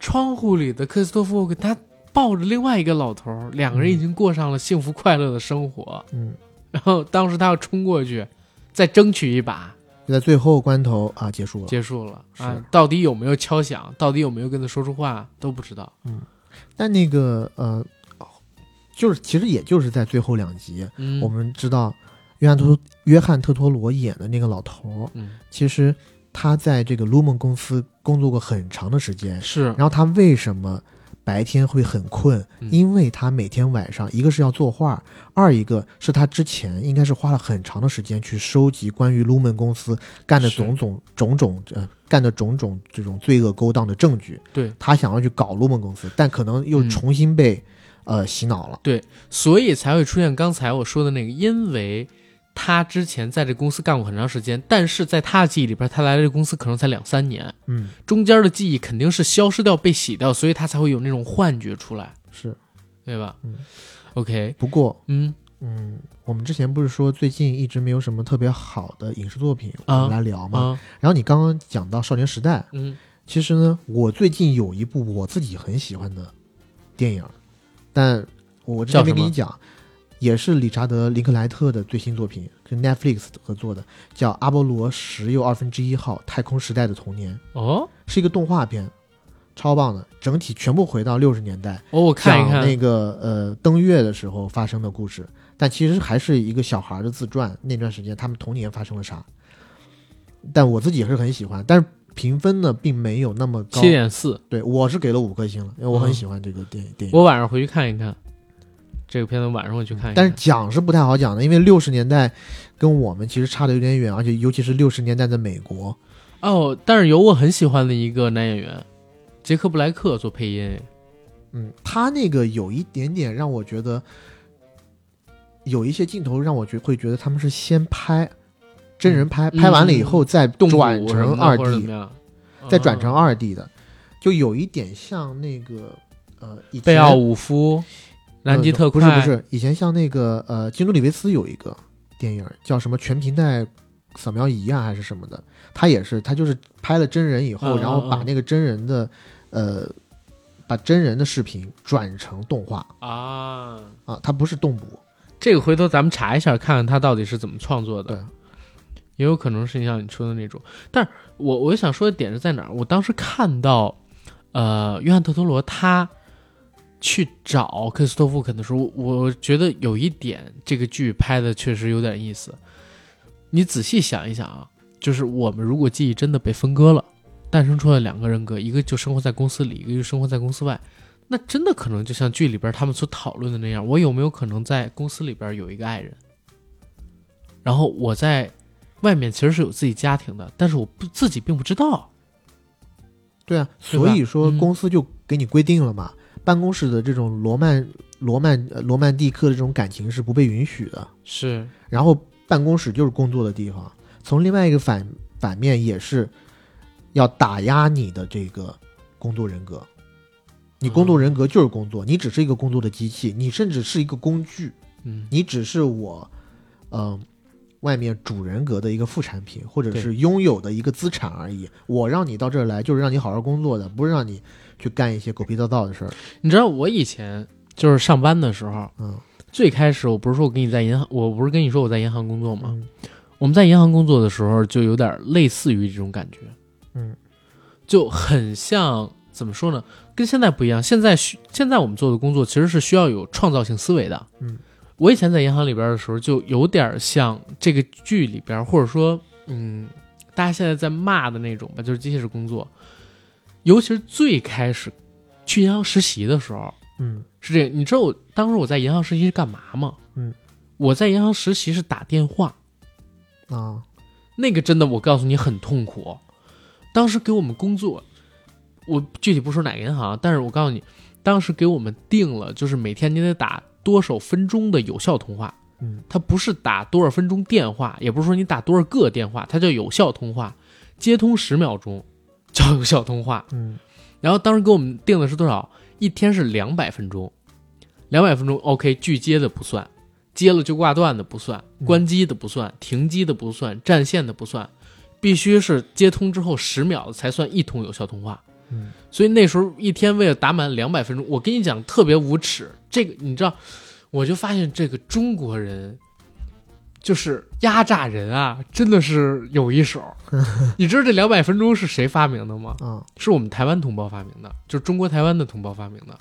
窗户里的克里斯托夫沃肯他抱着另外一个老头儿，两个人已经过上了幸福快乐的生活。嗯，然后当时他要冲过去，再争取一把，就在最后关头啊结束了。结束了啊是！到底有没有敲响？到底有没有跟他说出话都不知道。嗯但那个呃，就是其实也就是在最后两集，嗯，我们知道约翰托约翰特托罗演的那个老头儿，嗯其实他在这个 Lumen 公司工作过很长的时间。是然后他为什么白天会很困？嗯因为他每天晚上，一个是要作画，二一个是他之前应该是花了很长的时间去收集关于 Lumen 公司干的种种种种呃干的种种这种罪恶勾当的证据。对，他想要去搞 Lumen 公司，但可能又嗯重新被、呃洗脑了。对所以才会出现刚才我说的那个，因为他之前在这公司干过很长时间，但是在他的记忆里边，他来这个公司可能才两三年，嗯，中间的记忆肯定是消失掉、被洗掉，所以他才会有那种幻觉出来，是。对吧？嗯，OK，不过嗯嗯，我们之前不是说最近一直没有什么特别好的影视作品，我啊们来聊嘛。啊然后你刚刚讲到《少年时代》，嗯其实呢，我最近有一部我自己很喜欢的电影，但我之前没跟你讲，也是理查德·林克莱特的最新作品，跟 Netflix 合作的，叫《阿波罗十又二分之一号：太空时代的童年》，哦是一个动画片，超棒的，整体全部回到六十年代，哦，我看一看讲那个呃登月的时候发生的故事，但其实还是一个小孩的自传。那段时间他们童年发生了啥？但我自己也是很喜欢，但是评分呢并没有那么高七。点四，对我是给了五颗星了，因为我很嗯喜欢这个电电影。我晚上回去看一看这个片子，晚上我去看一看。但是讲是不太好讲的，因为六十年代跟我们其实差的有点远，而且尤其是六十年代的美国，哦，但是有我很喜欢的一个男演员，杰克布莱克做配音，嗯，他那个有一点点让我觉得，有一些镜头让我觉会觉得他们是先拍真人拍，嗯拍完了以后再动转成二 D？再转成哦二 D 的，就有一点像那个呃，以前贝奥武夫、兰吉特呃不，是不是，以前像那个呃，基努里维斯有一个电影叫什么全平台扫描仪啊，还是什么的，他也是他就是拍了真人以后，嗯然后把那个真人的呃，把真人的视频转成动画啊。啊，它不是动捕，这个回头咱们查一下，看看他到底是怎么创作的。对，也有可能是像你说的那种。但是我我想说的点是在哪儿？我当时看到，呃，约翰特托罗他去找克里斯托夫肯的时候，我觉得有一点这个剧拍的确实有点意思。你仔细想一想啊，就是我们如果记忆真的被分割了，诞生出了两个人格，一个就生活在公司里，一个就生活在公司外。那真的可能就像剧里边他们所讨论的那样，我有没有可能在公司里边有一个爱人，然后我在外面其实是有自己家庭的，但是我不自己并不知道。对啊，所以说嗯。公司就给你规定了嘛，办公室的这种罗曼罗曼呃罗曼蒂克的这种感情是不被允许的，是，然后办公室就是工作的地方。从另外一个反反面也是要打压你的这个工作人格，你工作人格就是工作，你只是一个工作的机器，你甚至是一个工具，嗯，你只是我，嗯、外面主人格的一个副产品，或者是拥有的一个资产而已。我让你到这儿来，就是让你好好工作的，不是让你去干一些狗屁叨叨的事儿。你知道我以前就是上班的时候，嗯最开始我不是说我跟你在银行，我不是跟你说我在银行工作吗？嗯我们在银行工作的时候，就有点类似于这种感觉，嗯，就很像怎么说呢？跟现在不一样。现在需现在我们做的工作其实是需要有创造性思维的。嗯，我以前在银行里边的时候，就有点像这个剧里边，或者说，嗯，大家现在在骂的那种吧，就是机械式工作。尤其是最开始去银行实习的时候，嗯是这个。你知道我当时我在银行实习是干嘛吗？嗯，我在银行实习是打电话。啊，那个真的，我告诉你很痛苦。当时给我们工作，我具体不说哪个银行，但是我告诉你，当时给我们定了，就是每天你得打多少分钟的有效通话。嗯，它不是打多少分钟电话，也不是说你打多少个电话，它叫有效通话，接通十秒钟叫有效通话。嗯。然后当时给我们定的是多少？一天是两百分钟，两百分钟 OK，拒接的不算，接了就挂断的不算，嗯。关机的不算，停机的不算，占线的不算，必须是接通之后十秒才算一通有效通话。嗯所以那时候一天为了打满两百分钟，我跟你讲特别无耻。这个你知道，我就发现这个中国人就是压榨人啊，真的是有一手。你知道这两百分钟是谁发明的吗？啊是我们台湾同胞发明的，就是中国台湾的同胞发明的。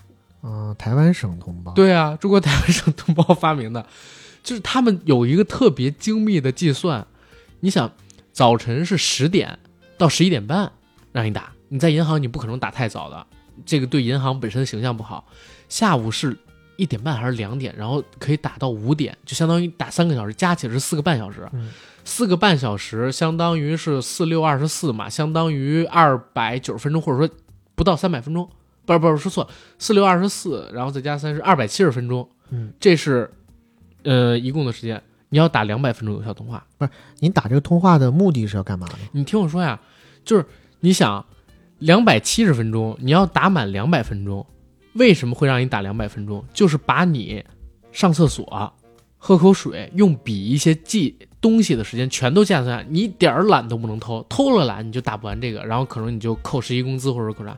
啊，台湾省同胞。，对啊，中国台湾省同胞发明的，就是他们有一个特别精密的计算。你想，早晨是十点到十一点半让你打，你在银行你不可能打太早的，这个对银行本身的形象不好。下午是一点半还是两点，然后可以打到五点，就相当于打三个小时，加起来是四个半小时。嗯四个半小时相当于是四六二十四嘛，相当于二百九十分钟，或者说不到三百分钟。不是不是说错了，四六二十四，然后再加三是，二百七十分钟。嗯，这是呃一共的时间。你要打两百分钟有效通话，不是你打这个通话的目的是要干嘛呢？你听我说呀，就是你想两百七十分钟，你要打满两百分钟，为什么会让你打两百分钟？就是把你上厕所、喝口水、用笔一些记东西的时间全都加算，你一点儿懒都不能偷，偷了懒你就打不完这个，然后可能你就扣实习工资或者扣啥。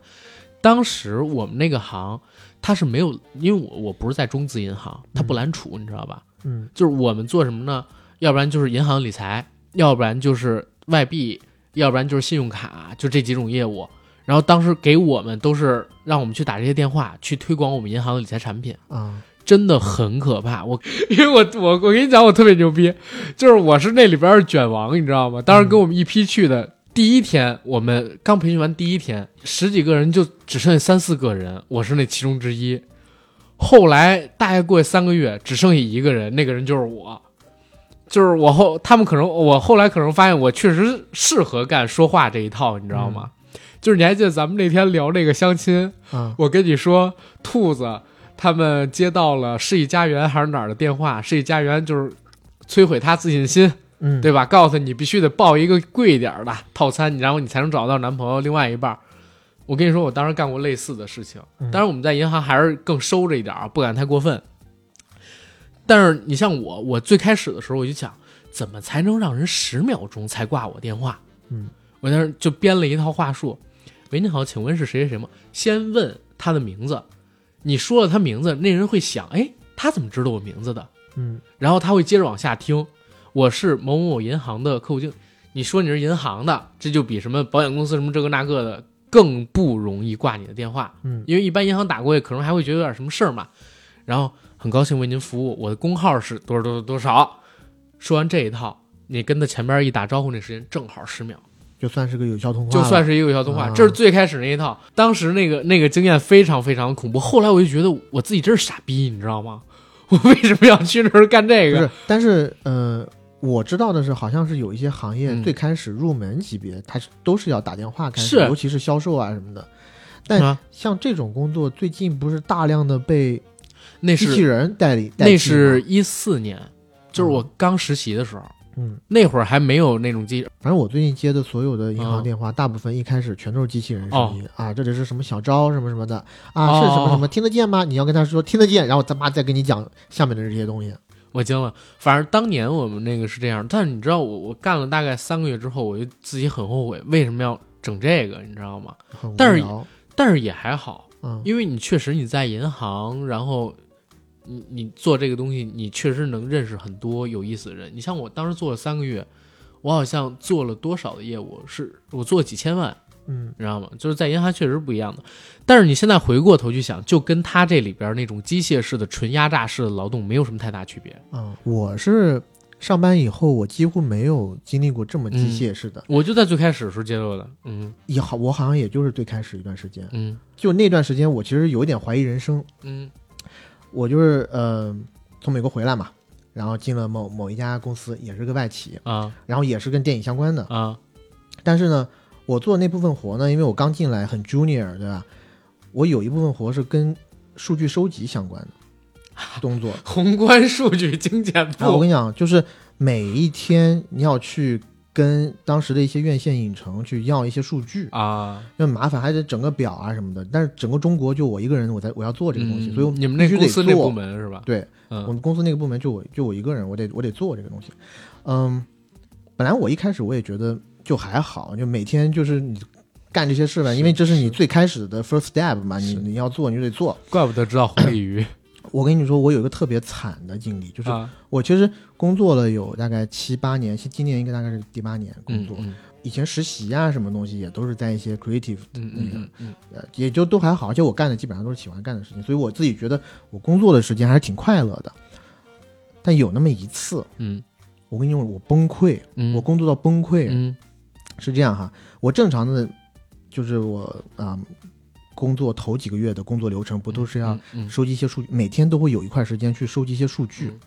当时我们那个行，它是没有，因为我我不是在中资银行，它不揽储，你知道吧？嗯就是我们做什么呢？要不然就是银行理财，要不然就是外币，要不然就是信用卡，就这几种业务。然后当时给我们都是让我们去打这些电话，去推广我们银行的理财产品，啊真的很可怕。我 因为我我我跟你讲，我特别牛逼，就是我是那里边的卷王，你知道吗？当时跟我们一批去的。第一天我们刚培训完，第一天十几个人就只剩下三四个人，我是那其中之一。后来大概过去三个月，只剩下一个人，那个人就是我。就是我后，他们可能我后来可能发现我确实适合干说话这一套，你知道吗？就是你还记得咱们那天聊那个相亲，嗯我跟你说，兔子他们接到了世纪佳缘还是哪儿的电话，世纪佳缘就是摧毁他自信心，嗯，对吧？告诉他你必须得报一个贵一点儿的套餐，然后你才能找到男朋友另外一半儿。我跟你说，我当时干过类似的事情，嗯当然我们在银行还是更收着一点不敢太过分。但是你像我，我最开始的时候我就想，怎么才能让人十秒钟才挂我电话？嗯，我当时就编了一套话术。喂，你好，请问是谁谁谁吗？先问他的名字，你说了他名字，那人会想，哎，他怎么知道我名字的？嗯然后他会接着往下听，我是某某某银行的客户经理。你说你是银行的，这就比什么保险公司什么这个那个的更不容易挂你的电话，嗯因为一般银行打过去可能还会觉得有点什么事儿嘛。然后很高兴为您服务，我的工号是多少多少多少。说完这一套，你跟他前边一打招呼，那时间正好十秒。就算是个有效通话，就算是一个有效通话，啊这是最开始那一套。当时那个那个经验非常非常恐怖。后来我就觉得我自己真是傻逼，你知道吗？我为什么要去那儿干这个？不是，但是呃，我知道的是，好像是有一些行业嗯最开始入门级别，它是都是要打电话开始，尤其是销售啊什么的。但啊像这种工作，最近不是大量的被那机器是人代理，那是一四年，就是我刚实习的时候，嗯，那会儿还没有那种机。反正我最近接的所有的银行嗯电话，大部分一开始全都是机器人哦声音、啊，这里是什么小招什么什么的啊，哦是什么什么听得见吗？你要跟他说听得见，然后他妈再跟你讲下面的这些东西。我惊了，反正当年我们那个是这样，但是你知道我我干了大概三个月之后，我就自己很后悔，为什么要整这个，你知道吗？但是但是也还好，嗯，因为你确实你在银行，然后你你做这个东西，你确实能认识很多有意思的人。你像我当时做了三个月，我好像做了多少的业务？是我做了几千万，嗯你知道吗？就是在银行确实不一样的。但是你现在回过头去想，就跟他这里边那种机械式的、纯压榨式的劳动没有什么太大区别。嗯，我是上班以后，我几乎没有经历过这么机械式的，我就在最开始的时候接受的，嗯也好，我好像也就是最开始一段时间，嗯就那段时间，我其实有一点怀疑人生。嗯我就是呃从美国回来嘛，然后进了某某一家公司，也是个外企，啊然后也是跟电影相关的。啊但是呢，我做那部分活呢，因为我刚进来很 junior，对吧？我有一部分活是跟数据收集相关的动作。宏观数据精简部我跟你讲，就是每一天你要去跟当时的一些院线影城去要一些数据，啊，那麻烦，还得整个表啊什么的。但是整个中国就我一个人，我在我要做这个东西，嗯所以你们那公司那部门是吧？对，我嗯们公司那个部门就我就我一个人，我得我得做这个东西。嗯，本来我一开始我也觉得就还好，就每天就是你干这些事吧，因为这是你最开始的 first step 嘛，你你要做你就得做。怪不得知道红鲤鱼我跟你说，我有一个特别惨的经历，就是啊，我其实工作了有大概七八年，今今年应该大概是第八年工作。嗯嗯以前实习啊，什么东西也都是在一些 creative，嗯嗯嗯嗯呃，也就都还好，而且我干的基本上都是喜欢干的事情，所以我自己觉得我工作的时间还是挺快乐的。但有那么一次，嗯我跟你说，我崩溃，嗯，我工作到崩溃。嗯是这样哈，我正常的就是我啊、工作头几个月的工作流程不都是要嗯收集一些数据，每天都会有一块时间去收集一些数据。嗯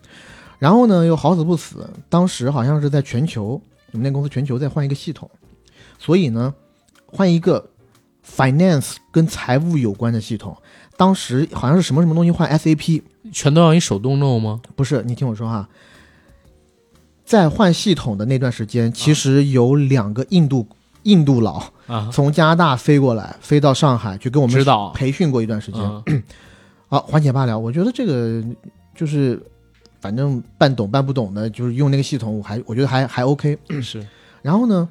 然后呢，又好死不死，当时好像是在全球，我们那公司全球在换一个系统，所以呢，换一个 finance 跟财务有关的系统。当时好像是什么什么东西换 SAP，全都让你手动弄吗？不是，你听我说哈，在换系统的那段时间，其实有两个印度印度佬啊，从加拿大飞过来，飞到上海去跟我们指导培训过一段时间。嗯啊，缓解罢了。我觉得这个就是反正半懂半不懂的，就是用那个系统，我还我觉得还还 OK。是，然后呢，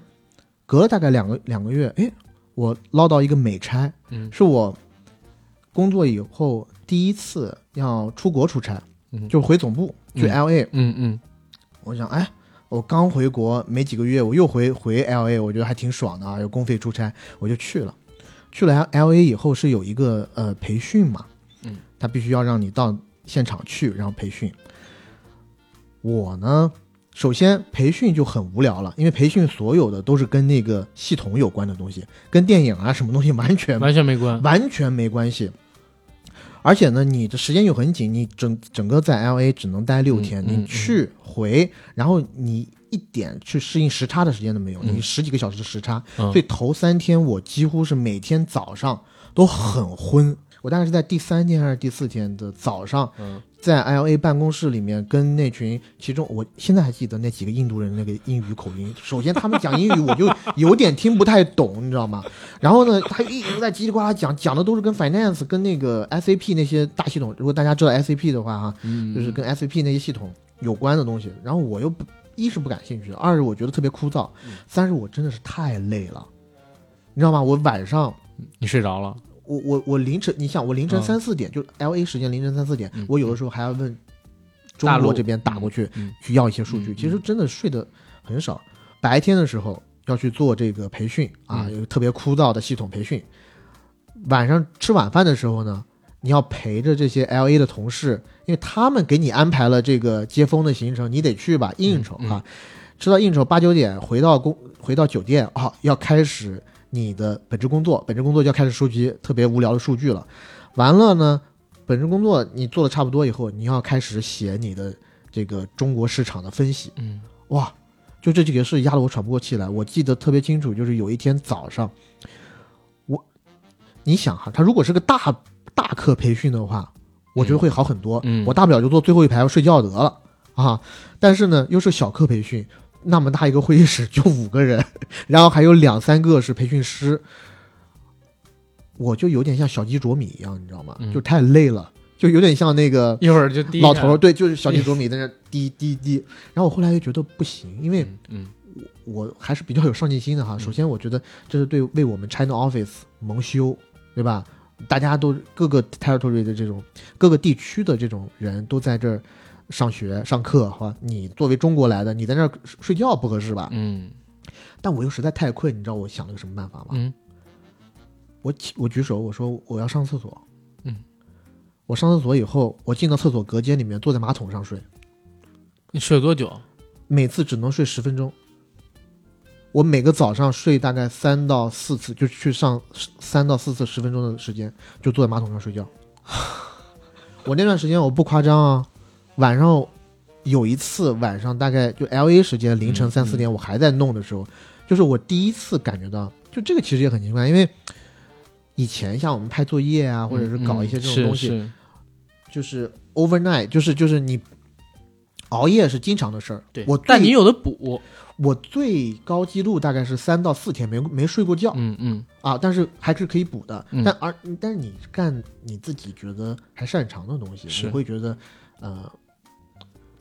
隔了大概两个两个月，哎，我捞到一个美差，嗯是我工作以后第一次要出国出差，嗯就回总部去嗯 LA。嗯嗯我想，哎，我刚回国没几个月，我又回回 LA，我觉得还挺爽的啊，有公费出差，我就去了。去了 LA 以后是有一个呃培训嘛，嗯，他必须要让你到现场去，然后培训。我呢，首先培训就很无聊了，因为培训所有的都是跟那个系统有关的东西，跟电影啊什么东西完全完全没关。完全没关系。而且呢，你的时间又很紧，你整整个在 L A 只能待六天，你去回，然后你一点去适应时差的时间都没有，嗯。你十几个小时的时差，嗯。所以头三天我几乎是每天早上都很昏。我大概是在第三天还是第四天的早上，嗯在 L A 办公室里面跟那群，其中我现在还记得那几个印度人那个英语口音。首先他们讲英语我就 有点听不太懂，你知道吗？然后呢，他一直在叽里呱啦讲，讲的都是跟 finance 跟那个 S A P 那些大系统。如果大家知道 S A P 的话，哈，嗯，就是跟 S A P 那些系统有关的东西。然后我又不一是不感兴趣，二是我觉得特别枯燥，嗯三是我真的是太累了，你知道吗？我晚上你睡着了。我我我凌晨，你想我凌晨嗯三四点，就 L A 时间凌晨三四点，嗯我有的时候还要问中大陆国这边打过去、嗯去要一些数据，嗯其实真的睡得很少。白天的时候要去做这个培训啊，嗯有特别枯燥的系统培训。晚上吃晚饭的时候呢，你要陪着这些 L A 的同事，因为他们给你安排了这个接风的行程，你得去吧应酬嗯啊。吃到应酬八九点回到公回到酒店啊，要开始你的本职工作，本职工作就要开始收集特别无聊的数据了。完了呢，本职工作你做的差不多以后，你要开始写你的这个中国市场的分析。嗯哇，就这几个事压得我喘不过气来。我记得特别清楚，就是有一天早上，我，你想哈，他如果是个大大课培训的话，我觉得会好很多。嗯我大不了就坐最后一排，我睡觉得了啊。但是呢，又是小课培训，那么大一个会议室就五个人，然后还有两三个是培训师，我就有点像小鸡啄米一样，你知道吗？嗯就太累了，就有点像那个一会儿就老头儿，对，就是小鸡啄米在那滴滴滴。然后我后来又觉得不行，因为我还是比较有上进心的哈。首先，我觉得这是对为我们 China Office 蒙羞，对吧？大家都各个 territory 的这种各个地区的这种人都在这儿上学上课哈。你作为中国来的，你在那儿睡觉不合适吧？嗯但我又实在太困，你知道我想了个什么办法吗？嗯我起我举手，我说我要上厕所。嗯，我上厕所以后，我进到厕所隔间里面，坐在马桶上睡，你睡了多久？每次只能睡十分钟。我每个早上睡大概三到四次，就去上三到四次十分钟的时间，就坐在马桶上睡觉。我那段时间我不夸张啊，晚上有一次晚上大概就 L A 时间凌晨嗯三四点，我还在弄的时候，就是我第一次感觉到，就这个其实也很奇怪，因为以前像我们拍作业啊，或者是搞一些这种东西，嗯是是就是 overnight，就是就是你熬夜是经常的事儿。对，我但你有的补，我最高记录大概是三到四天没没睡过觉、嗯嗯，啊，但是还是可以补的。嗯。但而但是你干你自己觉得还擅长的东西，你会觉得呃，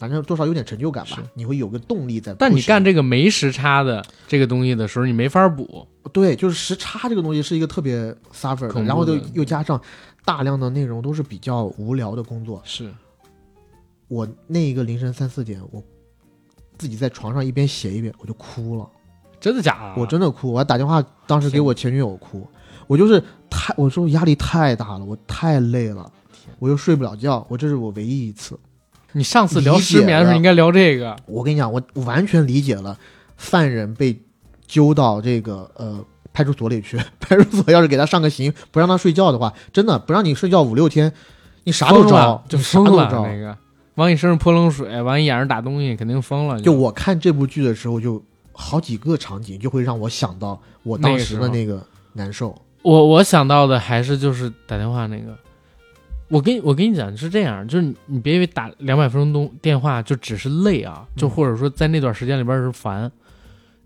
反正多少有点成就感吧，你会有个动力在。但你干这个没时差的这个东西的时候，你没法补，对，就是时差这个东西是一个特别 suffer 然后又又加上大量的内容都是比较无聊的工作。是我那一个凌晨三四点，我自己在床上一边写一边，我就哭了。真的假的？我真的哭，我还打电话当时给我前女友哭，我就是太我说压力太大了，我太累了，我又睡不了觉，我这是我唯一一次。你上次聊失眠的时候应该聊这个，我跟你讲，我我完全理解了，犯人被揪到这个呃派出所里去，派出所要是给他上个刑，不让他睡觉的话，真的不让你睡觉五六天，你啥都招，就你啥疯了都招。那个，往你身上泼冷水，往你眼上打东西，肯定疯了。就我看这部剧的时候，就好几个场景就会让我想到我当时的那个难受。我我想到的还是就是打电话那个，我跟我跟你讲是这样，就是你你别以为打两百分钟东电话就只是累啊，就或者说在那段时间里边是烦，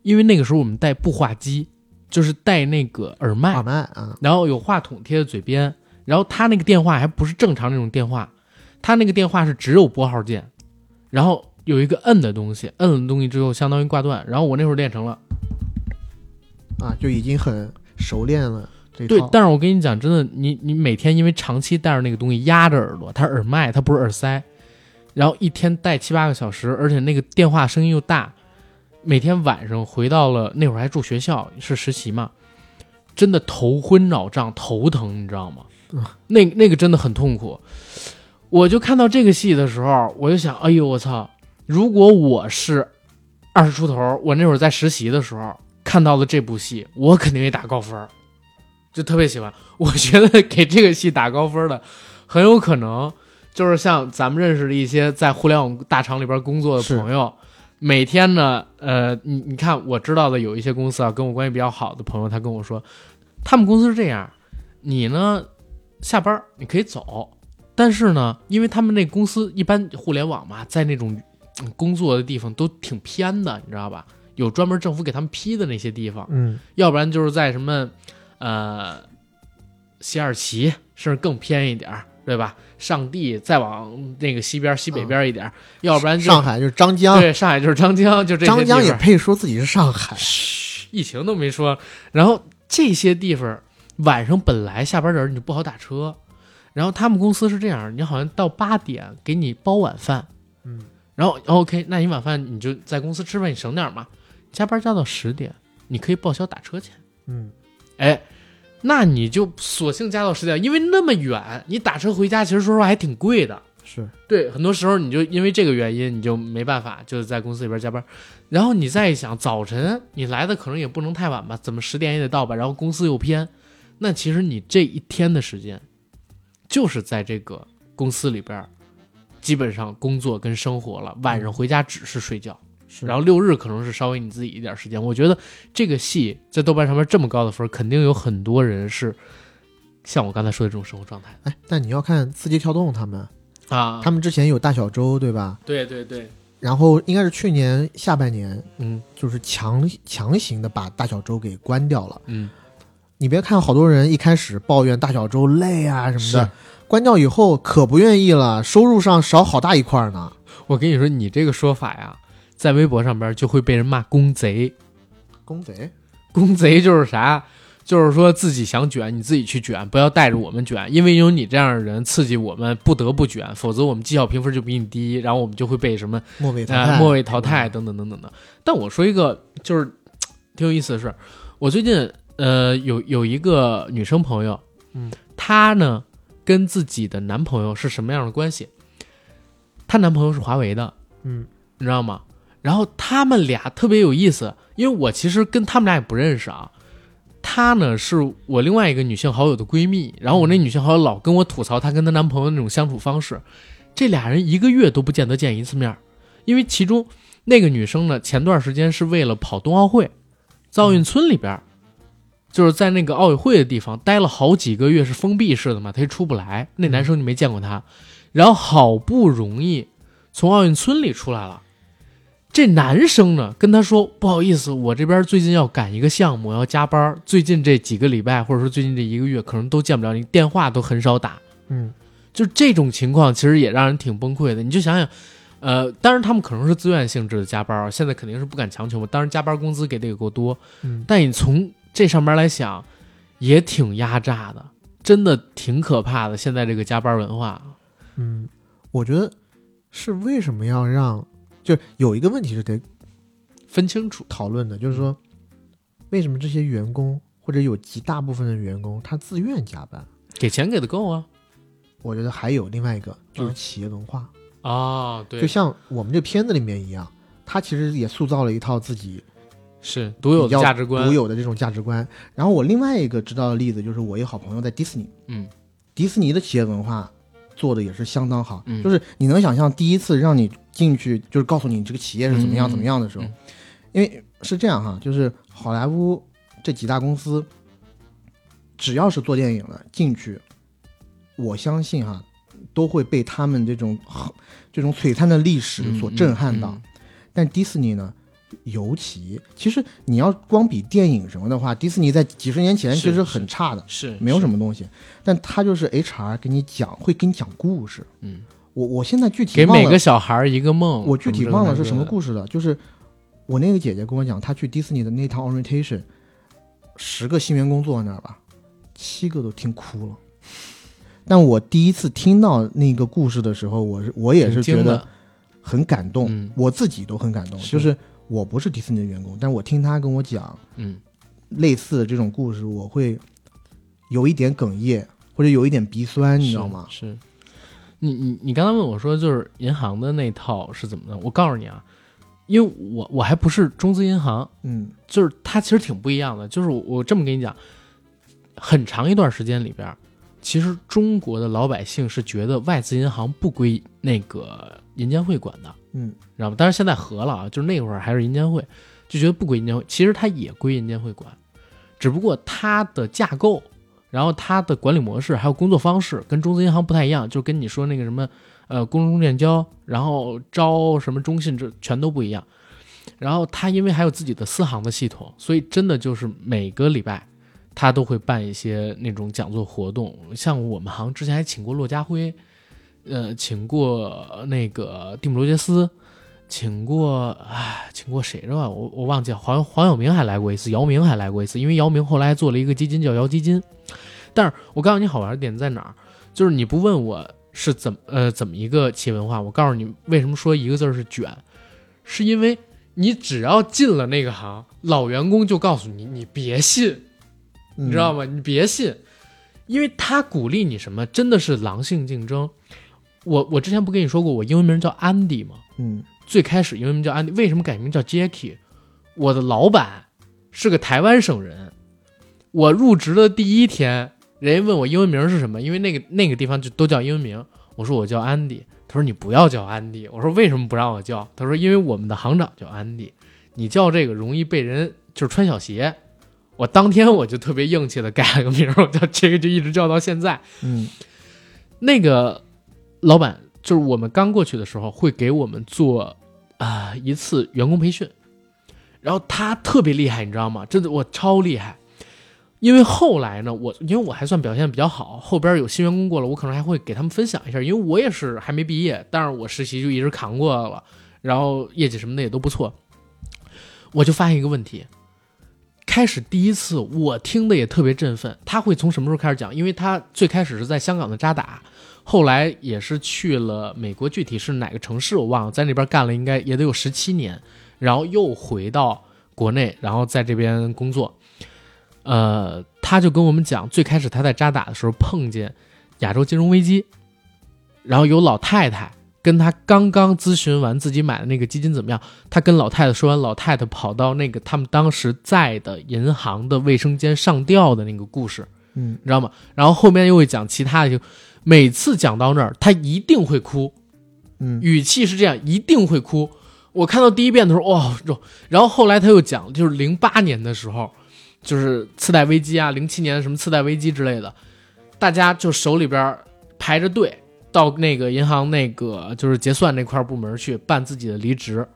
因为那个时候我们带步话机，就是带那个耳麦，耳麦啊，然后有话筒贴在嘴边，然后他那个电话还不是正常那种电话，他那个电话是只有拨号键，然后有一个摁的东西，摁了东西之后相当于挂断，然后我那会儿练成了。啊，就已经很熟练了这，。对但是我跟你讲，真的，你你每天因为长期戴着那个东西压着耳朵，它是耳麦，它不是耳塞，然后一天戴七八个小时，而且那个电话声音又大，每天晚上回到了那会儿还住学校是实习嘛，真的头昏脑胀、头疼，你知道吗？那那个真的很痛苦。我就看到这个戏的时候，我就想，哎呦我操！如果我是二十出头，我那会儿在实习的时候看到了这部戏，我肯定也打高分儿。就特别喜欢。我觉得给这个戏打高分的，很有可能就是像咱们认识的一些在互联网大厂里边工作的朋友，每天呢，呃，你你看，我知道的有一些公司啊，跟我关系比较好的朋友，他跟我说，他们公司是这样，你呢下班儿你可以走，但是呢，因为他们那公司一般互联网嘛，在那种嗯工作的地方都挺偏的，你知道吧？有专门政府给他们批的那些地方，嗯，要不然就是在什么呃西二旗，甚至更偏一点儿，对吧？上地再往那个西边、西北边一点儿，要不然上海就是张江，对上海就是张江，就这张江也配说自己是上海，嘘，疫情都没说。然后这些地方晚上本来下班人你就不好打车，然后他们公司是这样，你好像到八点给你包晚饭，嗯，然后 OK，那你晚饭你就在公司吃饭，你省点嘛。加班加到十点，你可以报销打车钱。嗯，哎，那你就索性加到十点，因为那么远，你打车回家其实说实话还挺贵的。是对，很多时候你就因为这个原因，你就没办法，就是在公司里边加班。然后你再一想，早晨你来的可能也不能太晚吧，怎么十点也得到吧？然后公司又偏，那其实你这一天的时间，就是在这个公司里边，基本上工作跟生活了。晚上回家只是睡觉，是，然后六日可能是稍微你自己一点时间。我觉得这个戏在豆瓣上面这么高的分，肯定有很多人是像我刚才说的这种生活状态哎，但你要看字节跳动他们，啊他们之前有大小周对吧？对对对，然后应该是去年下半年，嗯就是强强行的把大小周给关掉了。嗯，你别看好多人一开始抱怨大小周累啊什么的，关掉以后可不愿意了，收入上少好大一块呢。我跟你说，你这个说法呀，在微博上边就会被人骂公贼。公贼，公贼就是啥？就是说自己想卷，你自己去卷，不要带着我们卷，因为有你这样的人刺激我们不得不卷，否则我们绩效评分就比你低，然后我们就会被什么末位淘啊、汰，末位淘汰等等等等的。但我说一个就是挺有意思的事，我最近呃，有有一个女生朋友，嗯，她呢跟自己的男朋友是什么样的关系？她男朋友是华为的，嗯你知道吗？然后他们俩特别有意思，因为我其实跟他们俩也不认识啊。她呢是我另外一个女性好友的闺蜜，然后我那女性好友老跟我吐槽她跟她男朋友那种相处方式，这俩人一个月都不见得见一次面，因为其中那个女生呢，前段时间是为了跑冬奥会，在奥运村里边儿，就是在那个奥委会的地方待了好几个月，是封闭式的嘛，她也出不来。那男生就没见过她，然后好不容易从奥运村里出来了。这男生呢跟他说：“不好意思，我这边最近要赶一个项目，要加班，最近这几个礼拜或者说最近这一个月可能都见不了你，电话都很少打。”嗯就这种情况，其实也让人挺崩溃的。你就想想，呃，当然他们可能是自愿性质的加班，现在肯定是不敢强求嘛。当然加班工资给的也够多，嗯，但你从这上面来想，也挺压榨的，真的挺可怕的。现在这个加班文化，嗯，我觉得是为什么要让，就是有一个问题是得分清楚。讨论的，就是说为什么这些员工或者有极大部分的员工他自愿加班？给钱给的够啊！我觉得还有另外一个就是嗯企业文化，啊，对就像我们这片子里面一样，他其实也塑造了一套自己是独有的价值观独。有的这种价值观。然后我另外一个知道的例子就是我一个好朋友在迪士尼，嗯迪士尼的企业文化做的也是相当好，嗯就是你能想象第一次让你进去，就是告诉你这个企业是怎么样嗯怎么样的时候，嗯因为是这样哈，就是好莱坞这几大公司，只要是做电影的进去，我相信哈都会被他们这种这种璀璨的历史所震撼到。嗯但迪士尼呢，尤其其实你要光比电影什么的话，迪士尼在几十年前其实很差的，是没有什么。么东西。但他就是 HR 给你讲，会给你讲故事。嗯，我我现在具体给每个小孩一个梦。我具体忘了是什么。故事了，就是我那个姐姐跟我讲，她去迪士尼的那趟 orientation，十个新员工坐在那儿吧，七个都听哭了。但我第一次听到那个故事的时候，我是我也是觉得很感动，嗯我自己都很感动。就是我不是迪士尼的员工，但我听他跟我讲嗯类似的这种故事，我会有一点哽咽，或者有一点鼻酸，你知道吗？是。是你你你刚才问我说，就是银行的那套是怎么的？我告诉你啊，因为我我还不是中资银行，嗯就是它其实挺不一样的。就是我我这么跟你讲，很长一段时间里边，其实中国的老百姓是觉得外资银行不归那个银监会管的，嗯知道吗？但是现在合了啊，就是那会儿还是银监会，就觉得不归银监会，其实它也归银监会管，只不过它的架构，然后它的管理模式还有工作方式跟中资银行不太一样，就跟你说那个什么呃工中建交，然后招什么中信这全都不一样。然后它因为还有自己的私行的系统，所以真的就是每个礼拜它都会办一些那种讲座活动，像我们行之前还请过骆家辉。呃，请过那个蒂姆·罗杰斯，请过，唉，请过谁是吧？我我忘记了，黄黄晓明还来过一次，姚明还来过一次，因为姚明后来还做了一个基金叫姚基金。但是我告诉你好玩的点在哪儿，就是你不问我是怎么呃怎么一个企业文化，我告诉你为什么说一个字儿是卷，是因为你只要进了那个行，老员工就告诉你，你别信，你知道吗？吗？你别信，因为他鼓励你什么，真的是狼性竞争。我我之前不跟你说过，我英文名叫安迪吗？嗯最开始英文名叫安迪，为什么改名叫 Jackie？我的老板是个台湾省人，我入职的第一天，人家问我英文名是什么，因为那个那个地方就都叫英文名，我说我叫安迪，他说你不要叫安迪，我说为什么不让我叫？他说因为我们的行长叫安迪，你叫这个容易被人就是穿小鞋。我当天我就特别硬气的改了个名儿，我叫这个就一直叫到现在。嗯那个老板就是我们刚过去的时候，会给我们做啊、一次员工培训，然后他特别厉害，你知道吗？真的我超厉害。因为后来呢，我因为我还算表现比较好，后边有新员工过来，我可能还会给他们分享一下，因为我也是还没毕业，但是我实习就一直扛过来了，然后业绩什么的也都不错。我就发现一个问题，开始第一次我听的也特别振奋。他会从什么时候开始讲？因为他最开始是在香港的扎打，后来也是去了美国，具体是哪个城市我忘了，在那边干了应该也得有十七年，然后又回到国内，然后在这边工作。呃，他就跟我们讲，最开始他在扎打的时候碰见亚洲金融危机，然后有老太太跟他刚刚咨询完自己买的那个基金怎么样，他跟老太太说完，老太太跑到那个他们当时在的银行的卫生间上吊的那个故事，嗯你知道吗？然后后面又会讲其他的，就每次讲到那儿，他一定会哭，嗯。语气是这样，一定会哭。我看到第一遍的时候，哇、这然后后来他又讲，就是零八年的时候，就是次贷危机啊，零七年什么次贷危机之类的，大家就手里边排着队到那个银行那个就是结算那块部门去办自己的离职，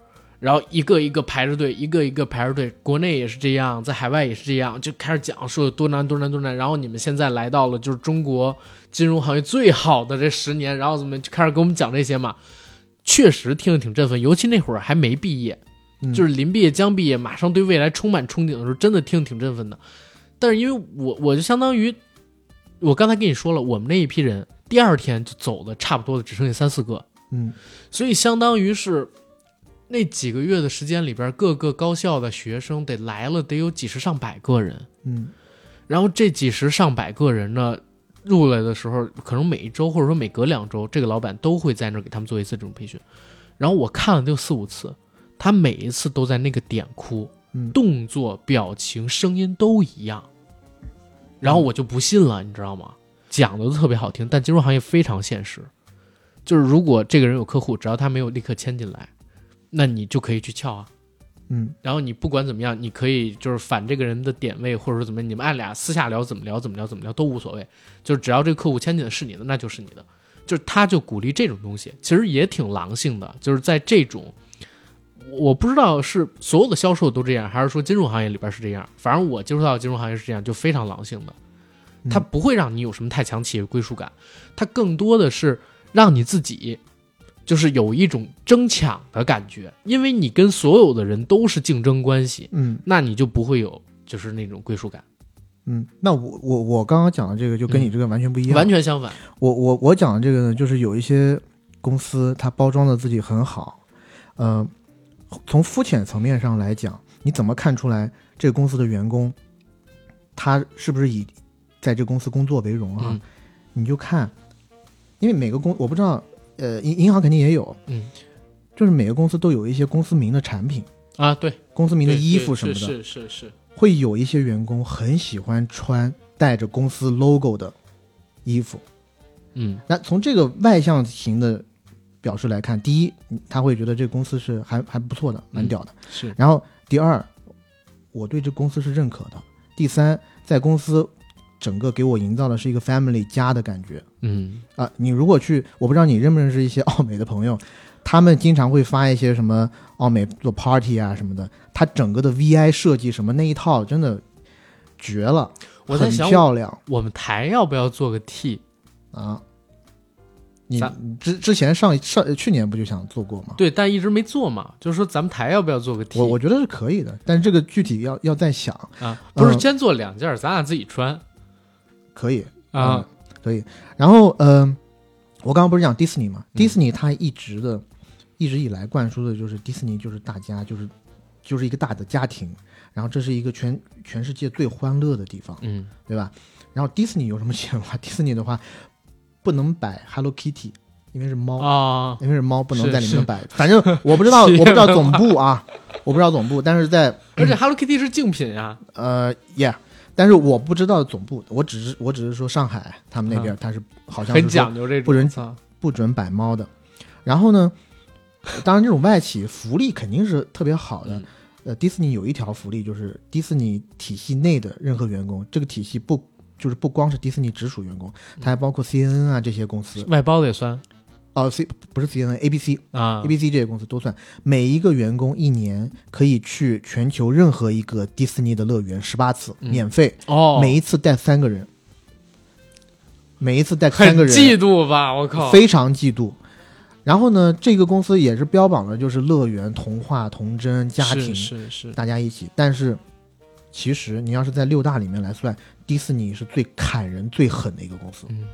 然后一个一个排着队，一个一个排着队，国内也是这样，在海外也是这样，就开始讲说有多难多难多难，然后你们现在来到了就是中国金融行业最好的这十年，然后怎么就开始给我们讲这些嘛。确实听着挺振奋，尤其那会儿还没毕业，嗯就是临毕业将毕业，马上对未来充满憧憬的时候，真的听着挺振奋的。但是因为我我就相当于，我刚才跟你说了，我们那一批人第二天就走的差不多的只剩下三四个，嗯所以相当于是那几个月的时间里边，各个高校的学生得来了得有几十上百个人，嗯然后这几十上百个人呢，入来的时候，可能每一周或者说每隔两周，这个老板都会在那儿给他们做一次这种培训。然后我看了得有四五次，他每一次都在那个点哭，嗯动作、表情、声音都一样。然后我就不信了，你知道吗？讲的都特别好听，但金融行业非常现实，就是如果这个人有客户，只要他没有立刻签进来，那你就可以去撬啊。嗯然后你不管怎么样，你可以就是反这个人的点位，或者说怎么，你们按俩私下聊，怎么聊怎么聊怎么聊都无所谓，就是只要这个客户签进的是你的，那就是你的。就是他就鼓励这种东西，其实也挺狼性的，就是在这种，我不知道是所有的销售都这样，还是说金融行业里边是这样，反正我接触到的金融行业是这样，就非常狼性的，它不会让你有什么太强企业归属感，它更多的是让你自己。就是有一种争抢的感觉，因为你跟所有的人都是竞争关系，嗯。那你就不会有就是那种归属感，嗯，那我我我刚刚讲的这个就跟你这个完全不一样，完全相反。我我我讲的这个呢，就是有一些公司它包装的自己很好，呃，从肤浅层面上来讲，你怎么看出来这个公司的员工他是不是以在这公司工作为荣啊？嗯。你就看，因为每个公我不知道，呃，银银行肯定也有，嗯就是每个公司都有一些公司名的产品，啊，对，公司名的衣服什么的，是是是是，会有一些员工很喜欢穿带着公司 logo 的衣服。嗯那从这个外向型的表示来看，第一，他会觉得这个公司是还还不错的，蛮屌的。是，然后第二，我对这公司是认可的。第三，在公司整个给我营造的是一个 family 家的感觉嗯啊、你如果去，我不知道你认不认识一些奥美的朋友，他们经常会发一些什么奥美做 party 啊什么的，他整个的 VI 设计什么那一套真的绝了，很我在想，漂亮。我们台要不要做个 T？啊。你咱之之前上上去年不就想做过吗？对，但一直没做嘛。就是说，咱们台要不要做个 T？我我觉得是可以的，但是这个具体要要再想，啊，不是嗯先做两件儿，咱俩自己穿可以啊嗯，可以。然后呃，我刚刚不是讲迪士尼嘛？嗯迪士尼它一直的一直以来灌输的就是迪士尼就是大家就是就是一个大的家庭，然后这是一个全全世界最欢乐的地方，嗯对吧？然后迪士尼有什么想法？迪士尼的话不能摆 Hello Kitty，因为是猫。啊，因为是猫不能在里面摆，反正我不知道，我不知道总部啊，我不知道总部，但是在而且 Hello Kitty 是竞品啊。呃，yeah，但是我不知道总部，我只是我只是说上海他们那边他是好像很讲究这种，不准操不准摆猫的。然后呢，当然这种外企福利肯定是特别好的。嗯。呃，迪士尼有一条福利就是迪士尼体系内的任何员工，这个体系不就是不光是迪士尼直属员工，它还包括 CNN 啊这些公司，外包的也算哦、c 不是 CNN，ABC。啊 ABC 这些公司都算，每一个员工一年可以去全球任何一个迪士尼的乐园十八次，嗯免费，哦，每一次带三个人，每一次带三个人，嫉妒吧？我靠，非常嫉妒。然后呢，这个公司也是标榜的就是乐园、童话、童真、家庭，是是是，大家一起。但是其实你要是在六大里面来算，迪士尼是最砍人最狠的一个公司。嗯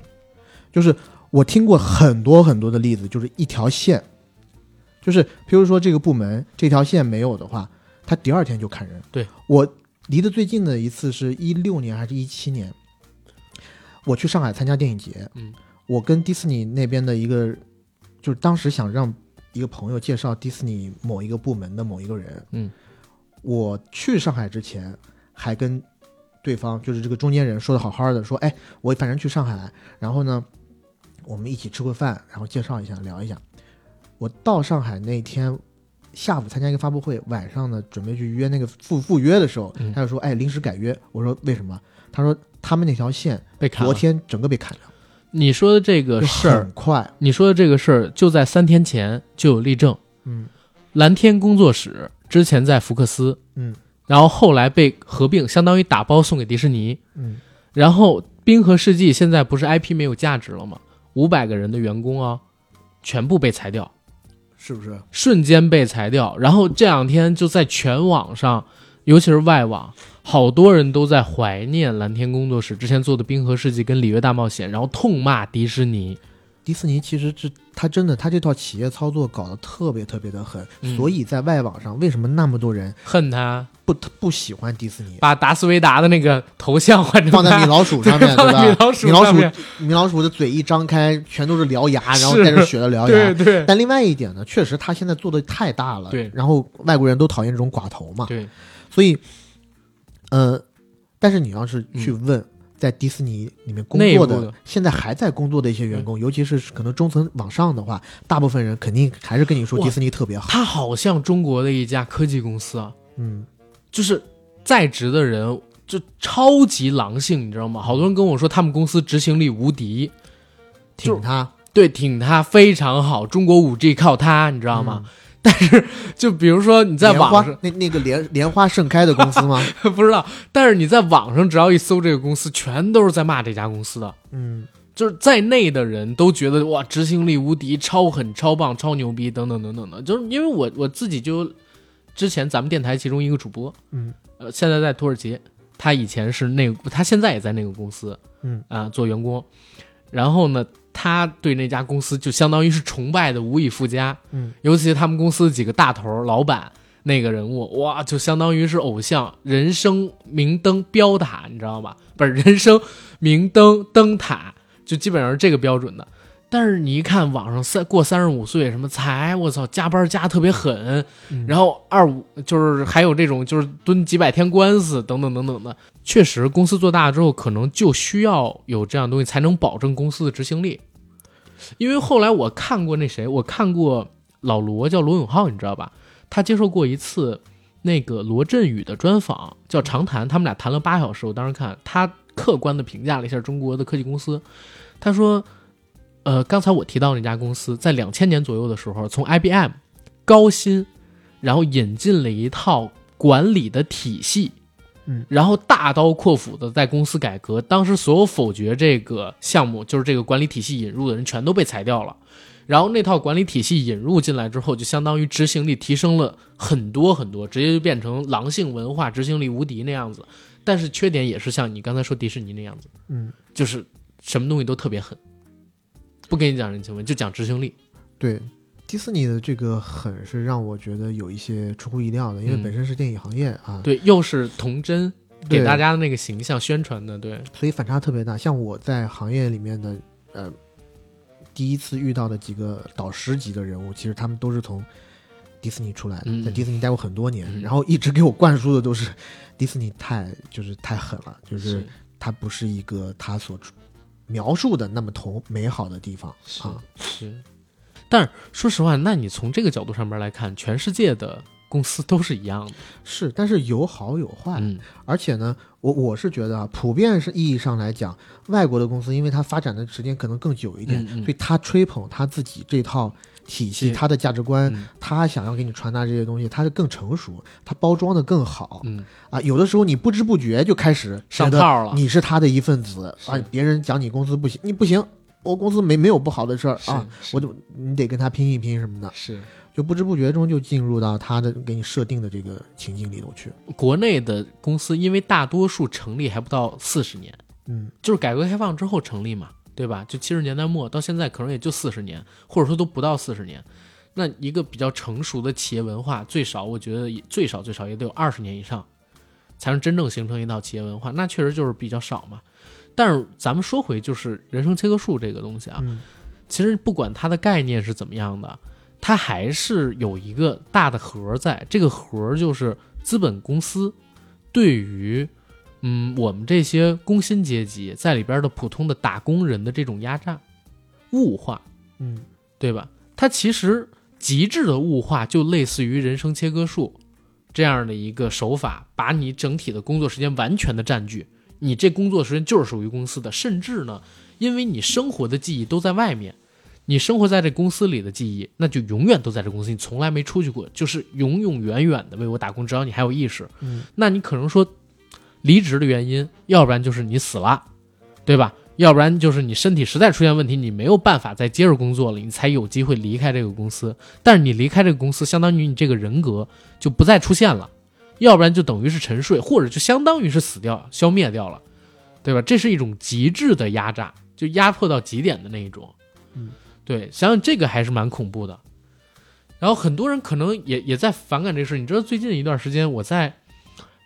就是我听过很多很多的例子，就是一条线，就是譬如说这个部门这条线没有的话，他第二天就砍人。对。我离得最近的一次是一六年还是一七年，我去上海参加电影节，嗯，我跟迪士尼那边的一个，就是当时想让一个朋友介绍迪士尼某一个部门的某一个人，嗯，我去上海之前还跟对方就是这个中间人说的好好的，说，哎，我反正去上海，然后呢，我们一起吃过饭，然后介绍一下，聊一下。我到上海那天下午参加一个发布会，晚上呢准备去约那个赴赴约的时候，嗯他就说：“哎，临时改约。”我说：“为什么？”他说：“他们那条线被砍了。昨天整个被砍了，你说的这个事儿很，快。你说的这个事儿，就在三天前就有例证。嗯蓝天工作室之前在福克斯，嗯然后后来被合并，相当于打包送给迪士尼。嗯然后冰河世纪现在不是 IP 没有价值了吗？五百个人的员工啊，全部被裁掉，是不是？瞬间被裁掉。然后这两天就在全网上，尤其是外网，好多人都在怀念蓝天工作室之前做的《冰河世纪》跟《里约大冒险》，然后痛骂迪士尼。迪士尼其实是他真的他这套企业操作搞得特别特别的狠，嗯所以在外网上为什么那么多人恨他不不喜欢迪士尼？把达斯维达的那个头像换成放在米老鼠上面，对吧？米老鼠米老鼠米老鼠的嘴一张开，全都是獠牙，然后是带着血的獠牙。对对但另外一点呢，确实他现在做的太大了，对然后外国人都讨厌这种寡头嘛，对，所以，呃，但是你要是去问。在迪士尼里面工作的现在还在工作的一些员工，尤其是可能中层往上的话，大部分人肯定还是跟你说迪士尼特别好。他好像中国的一家科技公司啊，嗯，就是在职的人就超级狼性，你知道吗？好多人跟我说他们公司执行力无敌，挺他，对，挺他非常好，中国五 G 靠他，你知道吗？但是就比如说你在网上那那个莲莲花盛开的公司吗？不知道，但是你在网上只要一搜这个公司，全都是在骂这家公司的。嗯就是在内的人都觉得哇，执行力无敌，超狠、超棒、超牛逼，等等等等的。就是因为我我自己就之前咱们电台其中一个主播，嗯呃，现在在土耳其，他以前是那个，他现在也在那个公司嗯啊、做员工。然后呢，他对那家公司就相当于是崇拜的无以复加，嗯，尤其他们公司几个大头儿老板那个人物，哇，就相当于是偶像，人生明灯标塔，你知道吗？不是人生明灯灯塔，就基本上是这个标准的。但是你一看网上三过三十五岁什么才我操加班加特别狠，嗯然后二五就是还有这种就是蹲几百天官司等等等等的，确实公司做大之后可能就需要有这样东西才能保证公司的执行力。因为后来我看过那谁，我看过老罗叫罗永浩，你知道吧？他接受过一次那个罗振宇的专访，叫长谈，他们俩谈了八小时。我当时看他客观的评价了一下中国的科技公司，他说，呃，刚才我提到那家公司在两千年左右的时候，从 IBM 高薪，然后引进了一套管理的体系。嗯，然后大刀阔斧的在公司改革，当时所有否决这个项目，就是这个管理体系引入的人，全都被裁掉了。然后那套管理体系引入进来之后，就相当于执行力提升了很多很多，直接就变成狼性文化，执行力无敌那样子。但是缺点也是像你刚才说迪士尼那样子，嗯，就是什么东西都特别狠，不跟你讲人情味，就讲执行力。对。迪士尼的这个狠是让我觉得有一些出乎意料的，因为嗯。本身是电影行业啊，对，又是童真给大家的那个形象宣传的，对，所以反差特别大。像我在行业里面的呃第一次遇到的几个导师级的人物，其实他们都是从迪士尼出来的，嗯。在迪士尼待过很多年，嗯。然后一直给我灌输的都是迪士尼太就是太狠了，就是它不是一个他所描述的那么同美好的地方是啊。是。但是说实话，那你从这个角度上面来看，全世界的公司都是一样的。是，但是有好有坏，嗯而且呢，我我是觉得啊，普遍是意义上来讲，外国的公司因为它发展的时间可能更久一点，嗯嗯所以它吹捧它自己这套体系、是他的价值观，嗯他想要给你传达这些东西，他是更成熟，他包装的更好嗯，啊。有的时候你不知不觉就开始上套了。你是他的一份子啊，别人讲你公司不行，你不行，我公司没没有不好的事儿啊，我就你得跟他拼一拼什么的，是就不知不觉中就进入到他的给你设定的这个情境里头去。国内的公司，因为大多数成立还不到四十年，嗯，就是改革开放之后成立嘛，对吧？就七十年代末到现在，可能也就四十年，或者说都不到四十年。那一个比较成熟的企业文化，最少我觉得也最少最少也得有二十年以上。才能真正形成一套企业文化，那确实就是比较少嘛。但是咱们说回就是人生切割术这个东西啊，嗯。其实不管它的概念是怎么样的，它还是有一个大的核在，这个核就是资本公司对于嗯我们这些工薪阶级在里边的普通的打工人的这种压榨、物化，嗯。对吧？它其实极致的物化就类似于人生切割术这样的一个手法，把你整体的工作时间完全的占据，你这工作时间就是属于公司的，甚至呢，因为你生活的记忆都在外面，你生活在这公司里的记忆，那就永远都在这公司，你从来没出去过，就是永永远远的为我打工，只要你还有意识，嗯那你可能说离职的原因，要不然就是你死了，对吧？要不然就是你身体实在出现问题，你没有办法再接着工作了，你才有机会离开这个公司。但是你离开这个公司，相当于你这个人格就不再出现了，要不然就等于是沉睡，或者就相当于是死掉、消灭掉了，对吧？这是一种极致的压榨，就压迫到极点的那一种。嗯，对，想想这个还是蛮恐怖的。然后很多人可能也也在反感这事。你知道最近一段时间，我在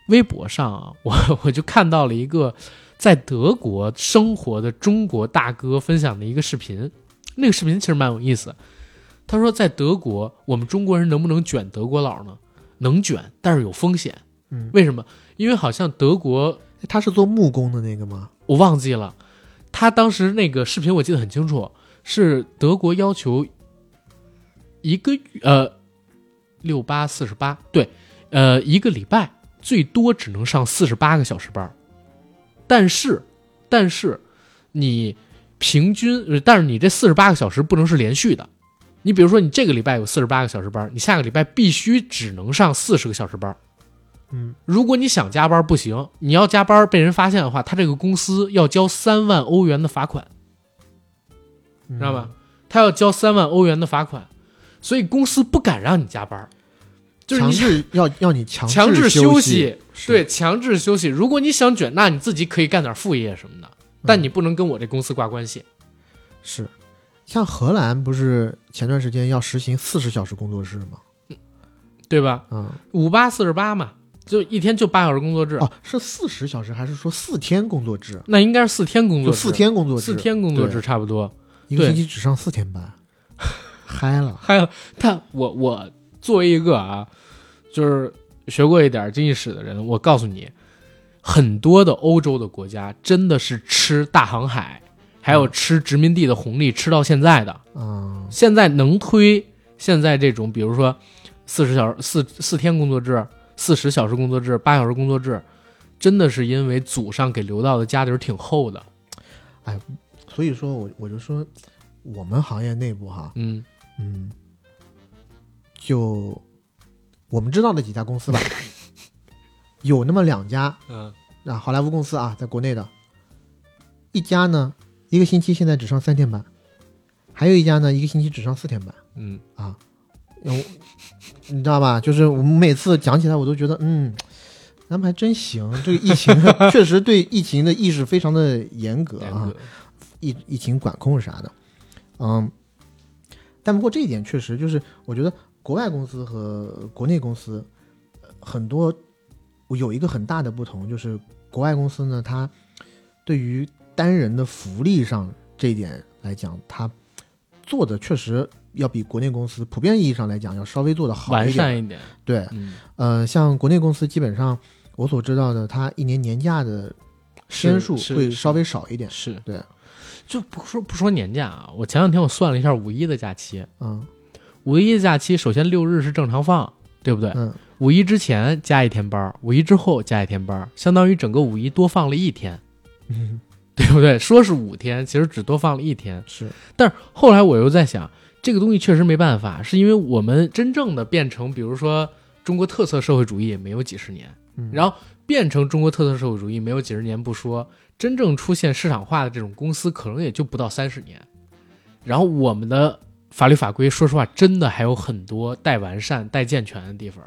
微博上啊，我我就看到了一个在德国生活的中国大哥分享的一个视频，那个视频其实蛮有意思。他说，在德国，我们中国人能不能卷德国佬呢？能卷，但是有风险。嗯，为什么？因为好像德国他是做木工的那个吗？我忘记了，他当时那个视频我记得很清楚，是德国要求一个呃六八四十八，对，呃一个礼拜最多只能上四十八个小时班儿，但是但是你平均，呃但是你这四十八个小时不能是连续的。你比如说，你这个礼拜有四十八个小时班儿，你下个礼拜必须只能上四十个小时班儿。嗯，如果你想加班不行，你要加班被人发现的话，他这个公司要交三万欧元的罚款，知知道吧？？他要交三万欧元的罚款，所以公司不敢让你加班，就是强你制要要你强强制休息，对，强制休息。如果你想卷，那你自己可以干点副业什么的，但你不能跟我这公司挂关系。是。像荷兰不是前段时间要实行四十小时工作制吗？对吧？嗯，五八四十八嘛，就一天就八小时工作制，哦，是四十小时还是说四天工作制？那应该是四天工作制，就四天工作制，四天工作制差不多。一个星期只上四天班，嗨了。嗨了，但我我作为一个啊，就是学过一点经济史的人，我告诉你，很多的欧洲的国家真的是吃大航海，还有吃殖民地的红利，吃到现在的。嗯，现在能推现在这种，比如说四十小时、四四天工作制、四十小时工作制、八小时工作制，真的是因为祖上给留到的家底儿挺厚的。哎所以说我我就说，我们行业内部哈，嗯嗯，就我们知道的几家公司吧，有那么两家嗯啊，好莱坞公司啊，在国内的，一家呢一个星期现在只上三天班，还有一家呢一个星期只上四天班嗯，啊，有你知道吧？就是我们每次讲起来，我都觉得嗯。咱们还真行，这个疫情 确实对疫情的意识非常的严格啊。疫疫情管控啥的，嗯，但不过这一点确实就是，我觉得国外公司和国内公司呃很多有一个很大的不同，就是国外公司呢，它对于单人的福利上这一点来讲，它做的确实要比国内公司普遍意义上来讲要稍微做的好完一点。善一点。对，嗯，呃，像国内公司基本上我所知道的，它一年年假的天数是是会稍微少一点。是对，就不说不说年假啊，我前两天我算了一下五一的假期，嗯五一的假期首先六日是正常放，对不对？嗯，五一之前加一天班儿，五一之后加一天班儿，相当于整个五一多放了一天，嗯，对不对？说是五天，其实只多放了一天。是，但是后来我又在想，这个东西确实没办法，是因为我们真正的变成，比如说中国特色社会主义也没有几十年，嗯然后变成中国特色社会主义没有几十年不说，真正出现市场化的这种公司可能也就不到三十年。然后我们的法律法规，说实话，真的还有很多待完善、待健全的地方。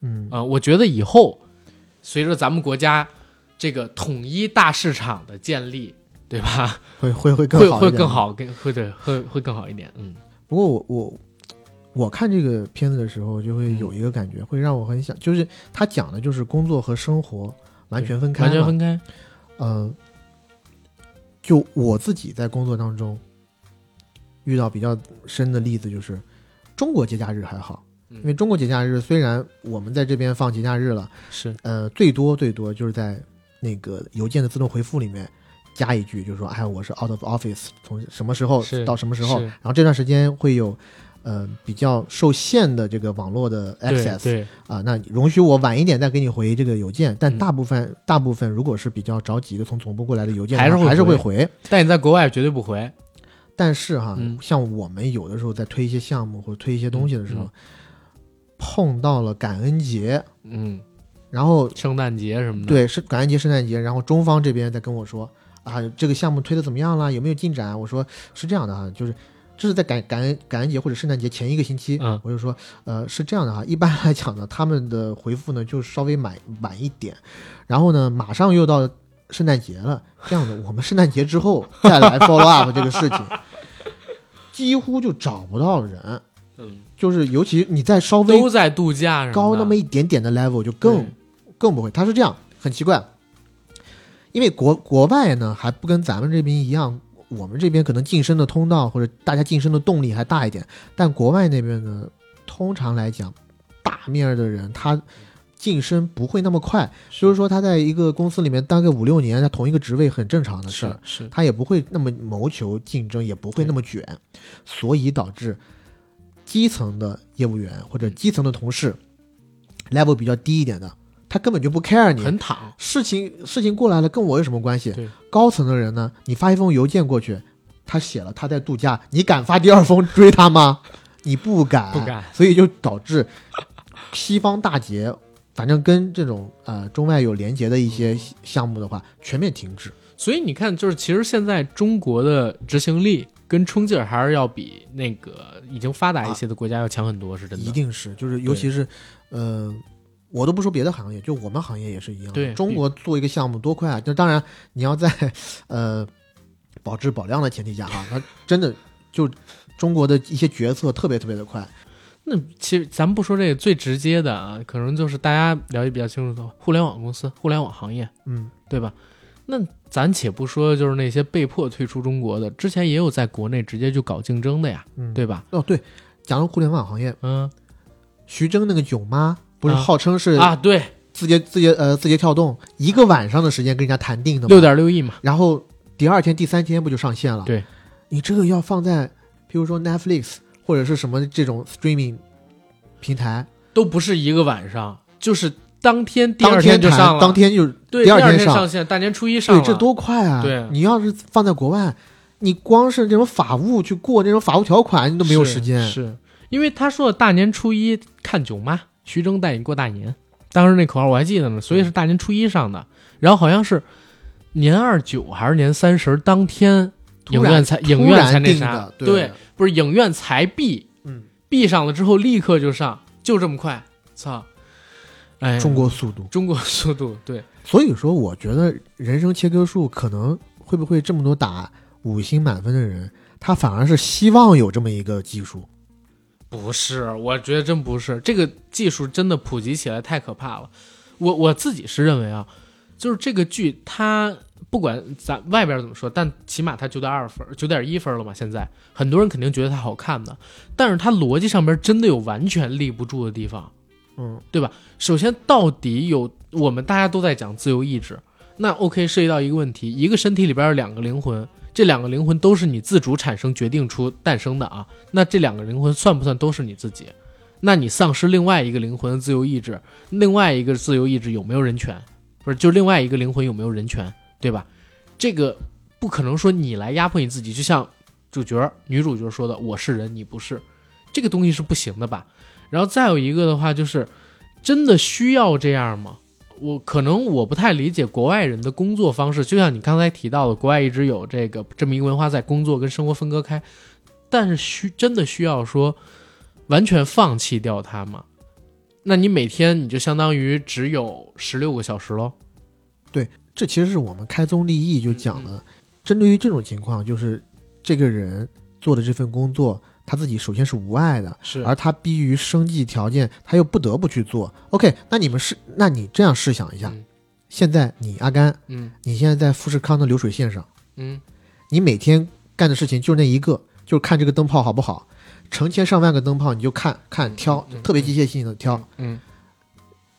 嗯啊、我觉得以后随着咱们国家这个统一大市场的建立，对吧？会会会更好会更好，更会对会会更好一点。嗯不过我我我看这个片子的时候，就会有一个感觉，会让我很想，就是他讲的就是工作和生活完全分开，完全分开。呃，就我自己在工作当中遇到比较深的例子，就是中国节假日还好，嗯因为中国节假日虽然我们在这边放节假日了，是呃，最多最多就是在那个邮件的自动回复里面加一句，就是说，哎，我是 out of office，从什么时候到什么时候，然后这段时间会有。呃，比较受限的这个网络的 access 对啊，那容许我晚一点再给你回这个邮件，但嗯大部分、大部分如果是比较着急的从总部过来的邮件，还是会还是会回回。但你在国外绝对不回。但是哈，嗯像我们有的时候在推一些项目或者推一些东西的时候，嗯碰到了感恩节，嗯，然后圣诞节什么的。，对是感恩节、圣诞节，然后中方这边在跟我说啊，这个项目推的怎么样了？有没有进展？我说是这样的哈，就是这是在感感恩感恩节或者圣诞节前一个星期，嗯我就说呃是这样的哈，一般来讲呢，他们的回复呢就稍微晚晚一点，然后呢马上又到圣诞节了，这样的我们圣诞节之后再来 follow up 这个事情，几乎就找不到人，嗯，就是尤其你在稍微都在度假高那么一点点的 level 就更更不会。他是这样，很奇怪，因为国国外呢还不跟咱们这边一样，我们这边可能晋升的通道或者大家晋升的动力还大一点，但国外那边呢，通常来讲，大面儿的人他晋升不会那么快，就是说他在一个公司里面当个五六年，在同一个职位很正常的事儿。是，他也不会那么谋求竞争，也不会那么卷，所以导致基层的业务员或者基层的同事 level 比较低一点的，他根本就不 care 你很躺。事情事情过来了，跟我有什么关系对？高层的人呢，你发一封邮件过去，他写了他在度假，你敢发第二封追他吗？你不敢，不敢所以就导致西方大捷，反正跟这种呃中外有连结的一些项目的话，全面停止。所以你看，就是其实现在中国的执行力跟冲劲儿还是要比那个已经发达一些的国家要强很多，是真的。一定是，就是尤其是，呃，我都不说别的行业，就我们行业也是一样。对中国做一个项目多快啊！那当然你要在 呃保质保量的前提下哈，那真的就中国的一些决策特别特别的快。那其实咱们不说这个最直接的啊，可能就是大家了解比较清楚的互联网公司、互联网行业，嗯，对吧？那咱且不说，就是那些被迫退出中国的，之前也有在国内直接就搞竞争的呀，嗯，对吧？哦，对，讲到互联网行业，嗯徐峥那个囧妈不是啊号称是啊，对，字节字节呃字节跳动一个晚上的时间跟人家谈定的吗？六点六亿嘛，然后第二天、第三天不就上线了？对，你这个要放在，譬如说 Netflix 或者是什么这种 streaming 平台，都不是一个晚上，就是当天第当二天谈就上了，当天就对，第二天上上线，大年初一上对，这多快啊！对你要是放在国外，你光是这种法务去过这种法务条款，你都没有时间。是因为他说的大年初一看囧妈，徐峥带你过大年，当时那口号我还记得呢，所以是大年初一上的，然后好像是年二九还是年三十当天，影院才影院才那啥的，，对，不是影院才闭，嗯，闭上了之后立刻就上，就这么快，操！哎，中国速度。中国速度，对，所以说，我觉得人生切割术可能会不会这么多打五星满分的人，他反而是希望有这么一个技术。不是，我觉得真不是，这个技术真的普及起来太可怕了。我我自己是认为啊，就是这个剧它不管咱外边怎么说，但起码它九点二分、九点一分了嘛。现在很多人肯定觉得它好看的，但是它逻辑上面真的有完全立不住的地方。嗯，对吧首先，到底有我们大家都在讲自由意志，那 OK 涉及到一个问题，一个身体里边有两个灵魂，这两个灵魂都是你自主产生、决定出诞生的啊。那这两个灵魂算不算都是你自己？那你丧失另外一个灵魂的自由意志，另外一个自由意志有没有人权？不是，就另外一个灵魂有没有人权，对吧？这个不可能说你来压迫你自己，就像主角女主角说的：“我是人，你不是。”这个东西是不行的吧？然后再有一个的话，就是真的需要这样吗？我可能我不太理解国外人的工作方式，就像你刚才提到的，国外一直有这个这么一个文化，在工作跟生活分割开，但是需真的需要说完全放弃掉它吗？那你每天你就相当于只有十六个小时喽？对这其实是我们开宗立义就讲嗯了，针对于这种情况，就是这个人做的这份工作，他自己首先是无爱的，是。而他逼于生计条件，他又不得不去做。OK，那你们是，那你这样试想一下，嗯。现在你阿甘，嗯。你现在在富士康的流水线上，嗯。你每天干的事情就那一个，就是看这个灯泡好不好，成千上万个灯泡你就看看挑，嗯特别机械性的挑，嗯。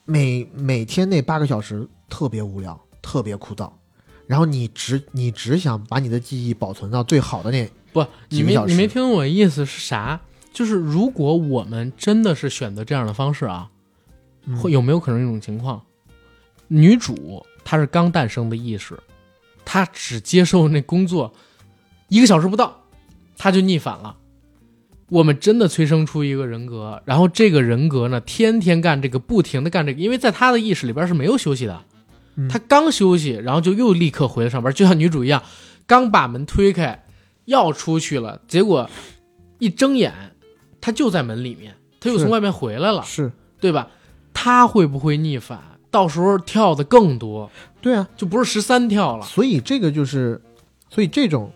每每天那八个小时特别无聊，特别枯燥。然后你只你只想把你的记忆保存到最好的那，不，你没你没听懂我意思是啥？就是如果我们真的是选择这样的方式啊，嗯会有没有可能一种情况，女主她是刚诞生的意识，她只接受那工作一个小时不到，她就逆反了。我们真的催生出一个人格，然后这个人格呢，天天干这个，不停的干这个，因为在他的意识里边是没有休息的。嗯他刚休息，然后就又立刻回来上班，就像女主一样，刚把门推开要出去了，结果一睁眼，他就在门里面，他又从外面回来了，是对吧？他会不会逆反？到时候跳的更多，对啊，就不是十三跳了。所以这个就是，所以这种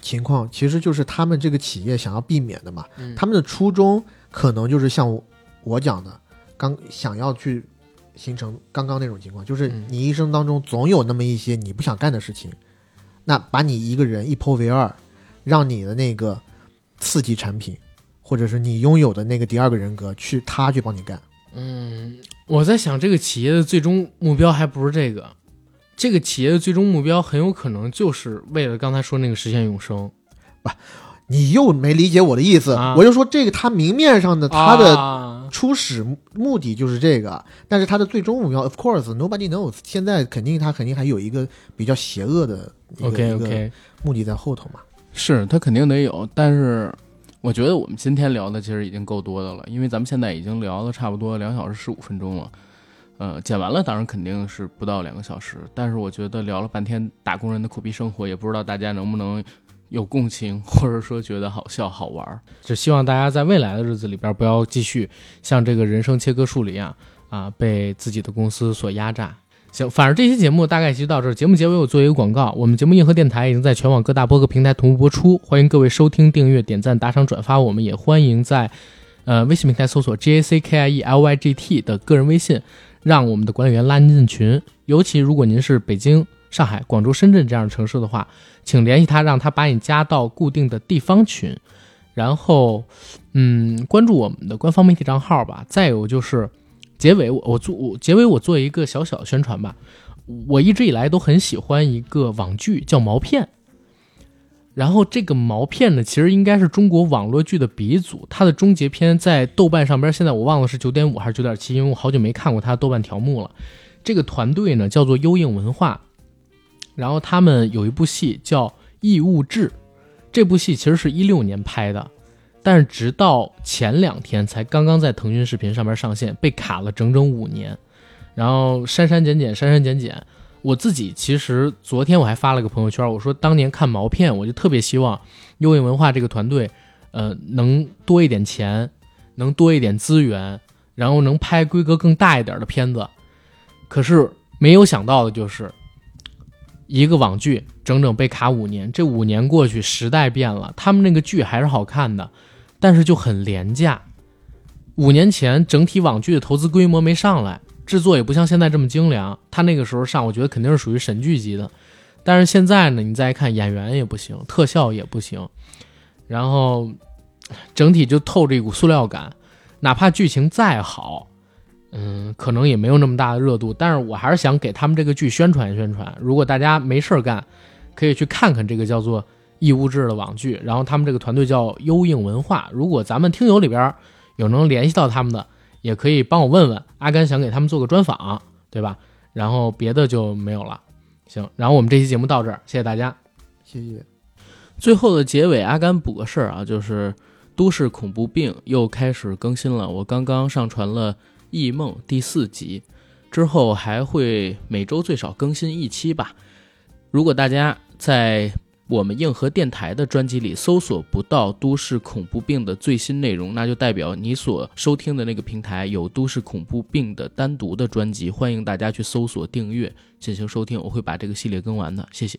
情况其实就是他们这个企业想要避免的嘛。嗯他们的初衷可能就是像我我讲的，刚想要去形成刚刚那种情况，就是嗯你一生当中总有那么一些你不想干的事情，那把你一个人一剖为二，让你的那个刺激产品，或者是你拥有的那个第二个人格去他去帮你干。嗯，我在想，这个企业的最终目标还不是这个，这个企业的最终目标很有可能就是为了刚才说那个实现永生。你又没理解我的意思，啊我就说这个他明面上的他的啊初始目目的就是这个，但是他的最终目标，of course nobody knows。现在肯定他肯定还有一个比较邪恶的一个 OK 一个 OK，目的在后头嘛。是他肯定得有，但是我觉得我们今天聊的其实已经够多的了，因为咱们现在已经聊了差不多两小时十五分钟了。呃，剪完了当然肯定是不到两个小时，但是我觉得聊了半天打工人的苦逼生活，也不知道大家能不能有共情，或者说觉得好笑好玩儿。只希望大家在未来的日子里边不要继续像这个人生切割术里一样啊，被自己的公司所压榨。行，反正这期节目大概就到这儿。节目结尾我做一个广告，我们节目硬核电台已经在全网各大播客平台同步播出，欢迎各位收听、订阅、点赞、打赏、转发。我们也欢迎在呃微信平台搜索 J A C K I E L Y G T 的个人微信，让我们的管理员拉您进群。尤其如果您是北京、上海、广州、深圳这样的城市的话，请联系他，让他把你加到固定的地方群。然后，嗯，关注我们的官方媒体账号吧。再有就是，结尾我我做我结尾我做一个小小的宣传吧。我一直以来都很喜欢一个网剧叫《毛片》，然后这个《毛片》呢，其实应该是中国网络剧的鼻祖。它的终结篇在豆瓣上边，现在我忘了是九点五还是九点七，因为我好久没看过它的豆瓣条目了。这个团队呢叫做优映文化，然后他们有一部戏叫《异物志》，这部戏其实是一六年拍的，但是直到前两天才刚刚在腾讯视频上面上线，被卡了整整五年，然后删删减减，删删减减。我自己其实昨天我还发了个朋友圈，我说当年看毛片，我就特别希望优映文化这个团队，呃，能多一点钱，能多一点资源，然后能拍规格更大一点的片子。可是没有想到的就是，一个网剧整整被卡五年，这五年过去，时代变了，他们那个剧还是好看的，但是就很廉价。五年前整体网剧的投资规模没上来，制作也不像现在这么精良。他那个时候上，我觉得肯定是属于神剧级的。但是现在呢，你再看演员也不行，特效也不行，然后整体就透着一股塑料感。哪怕剧情再好，嗯，可能也没有那么大的热度。但是我还是想给他们这个剧宣传宣传。如果大家没事儿干，可以去看看这个叫做《异物志》的网剧。然后他们这个团队叫优映文化。如果咱们听友里边有能联系到他们的，也可以帮我问问。阿甘想给他们做个专访，对吧？然后别的就没有了。行，然后我们这期节目到这儿，谢谢大家。谢谢。最后的结尾，阿甘补个事儿啊，就是《都市恐怖病》又开始更新了，我刚刚上传了《异梦》第四集，之后还会每周最少更新一期吧。如果大家在我们硬核电台的专辑里搜索不到《都市恐怖病》的最新内容，那就代表你所收听的那个平台有《都市恐怖病》的单独的专辑，欢迎大家去搜索订阅进行收听，我会把这个系列更完的，谢谢。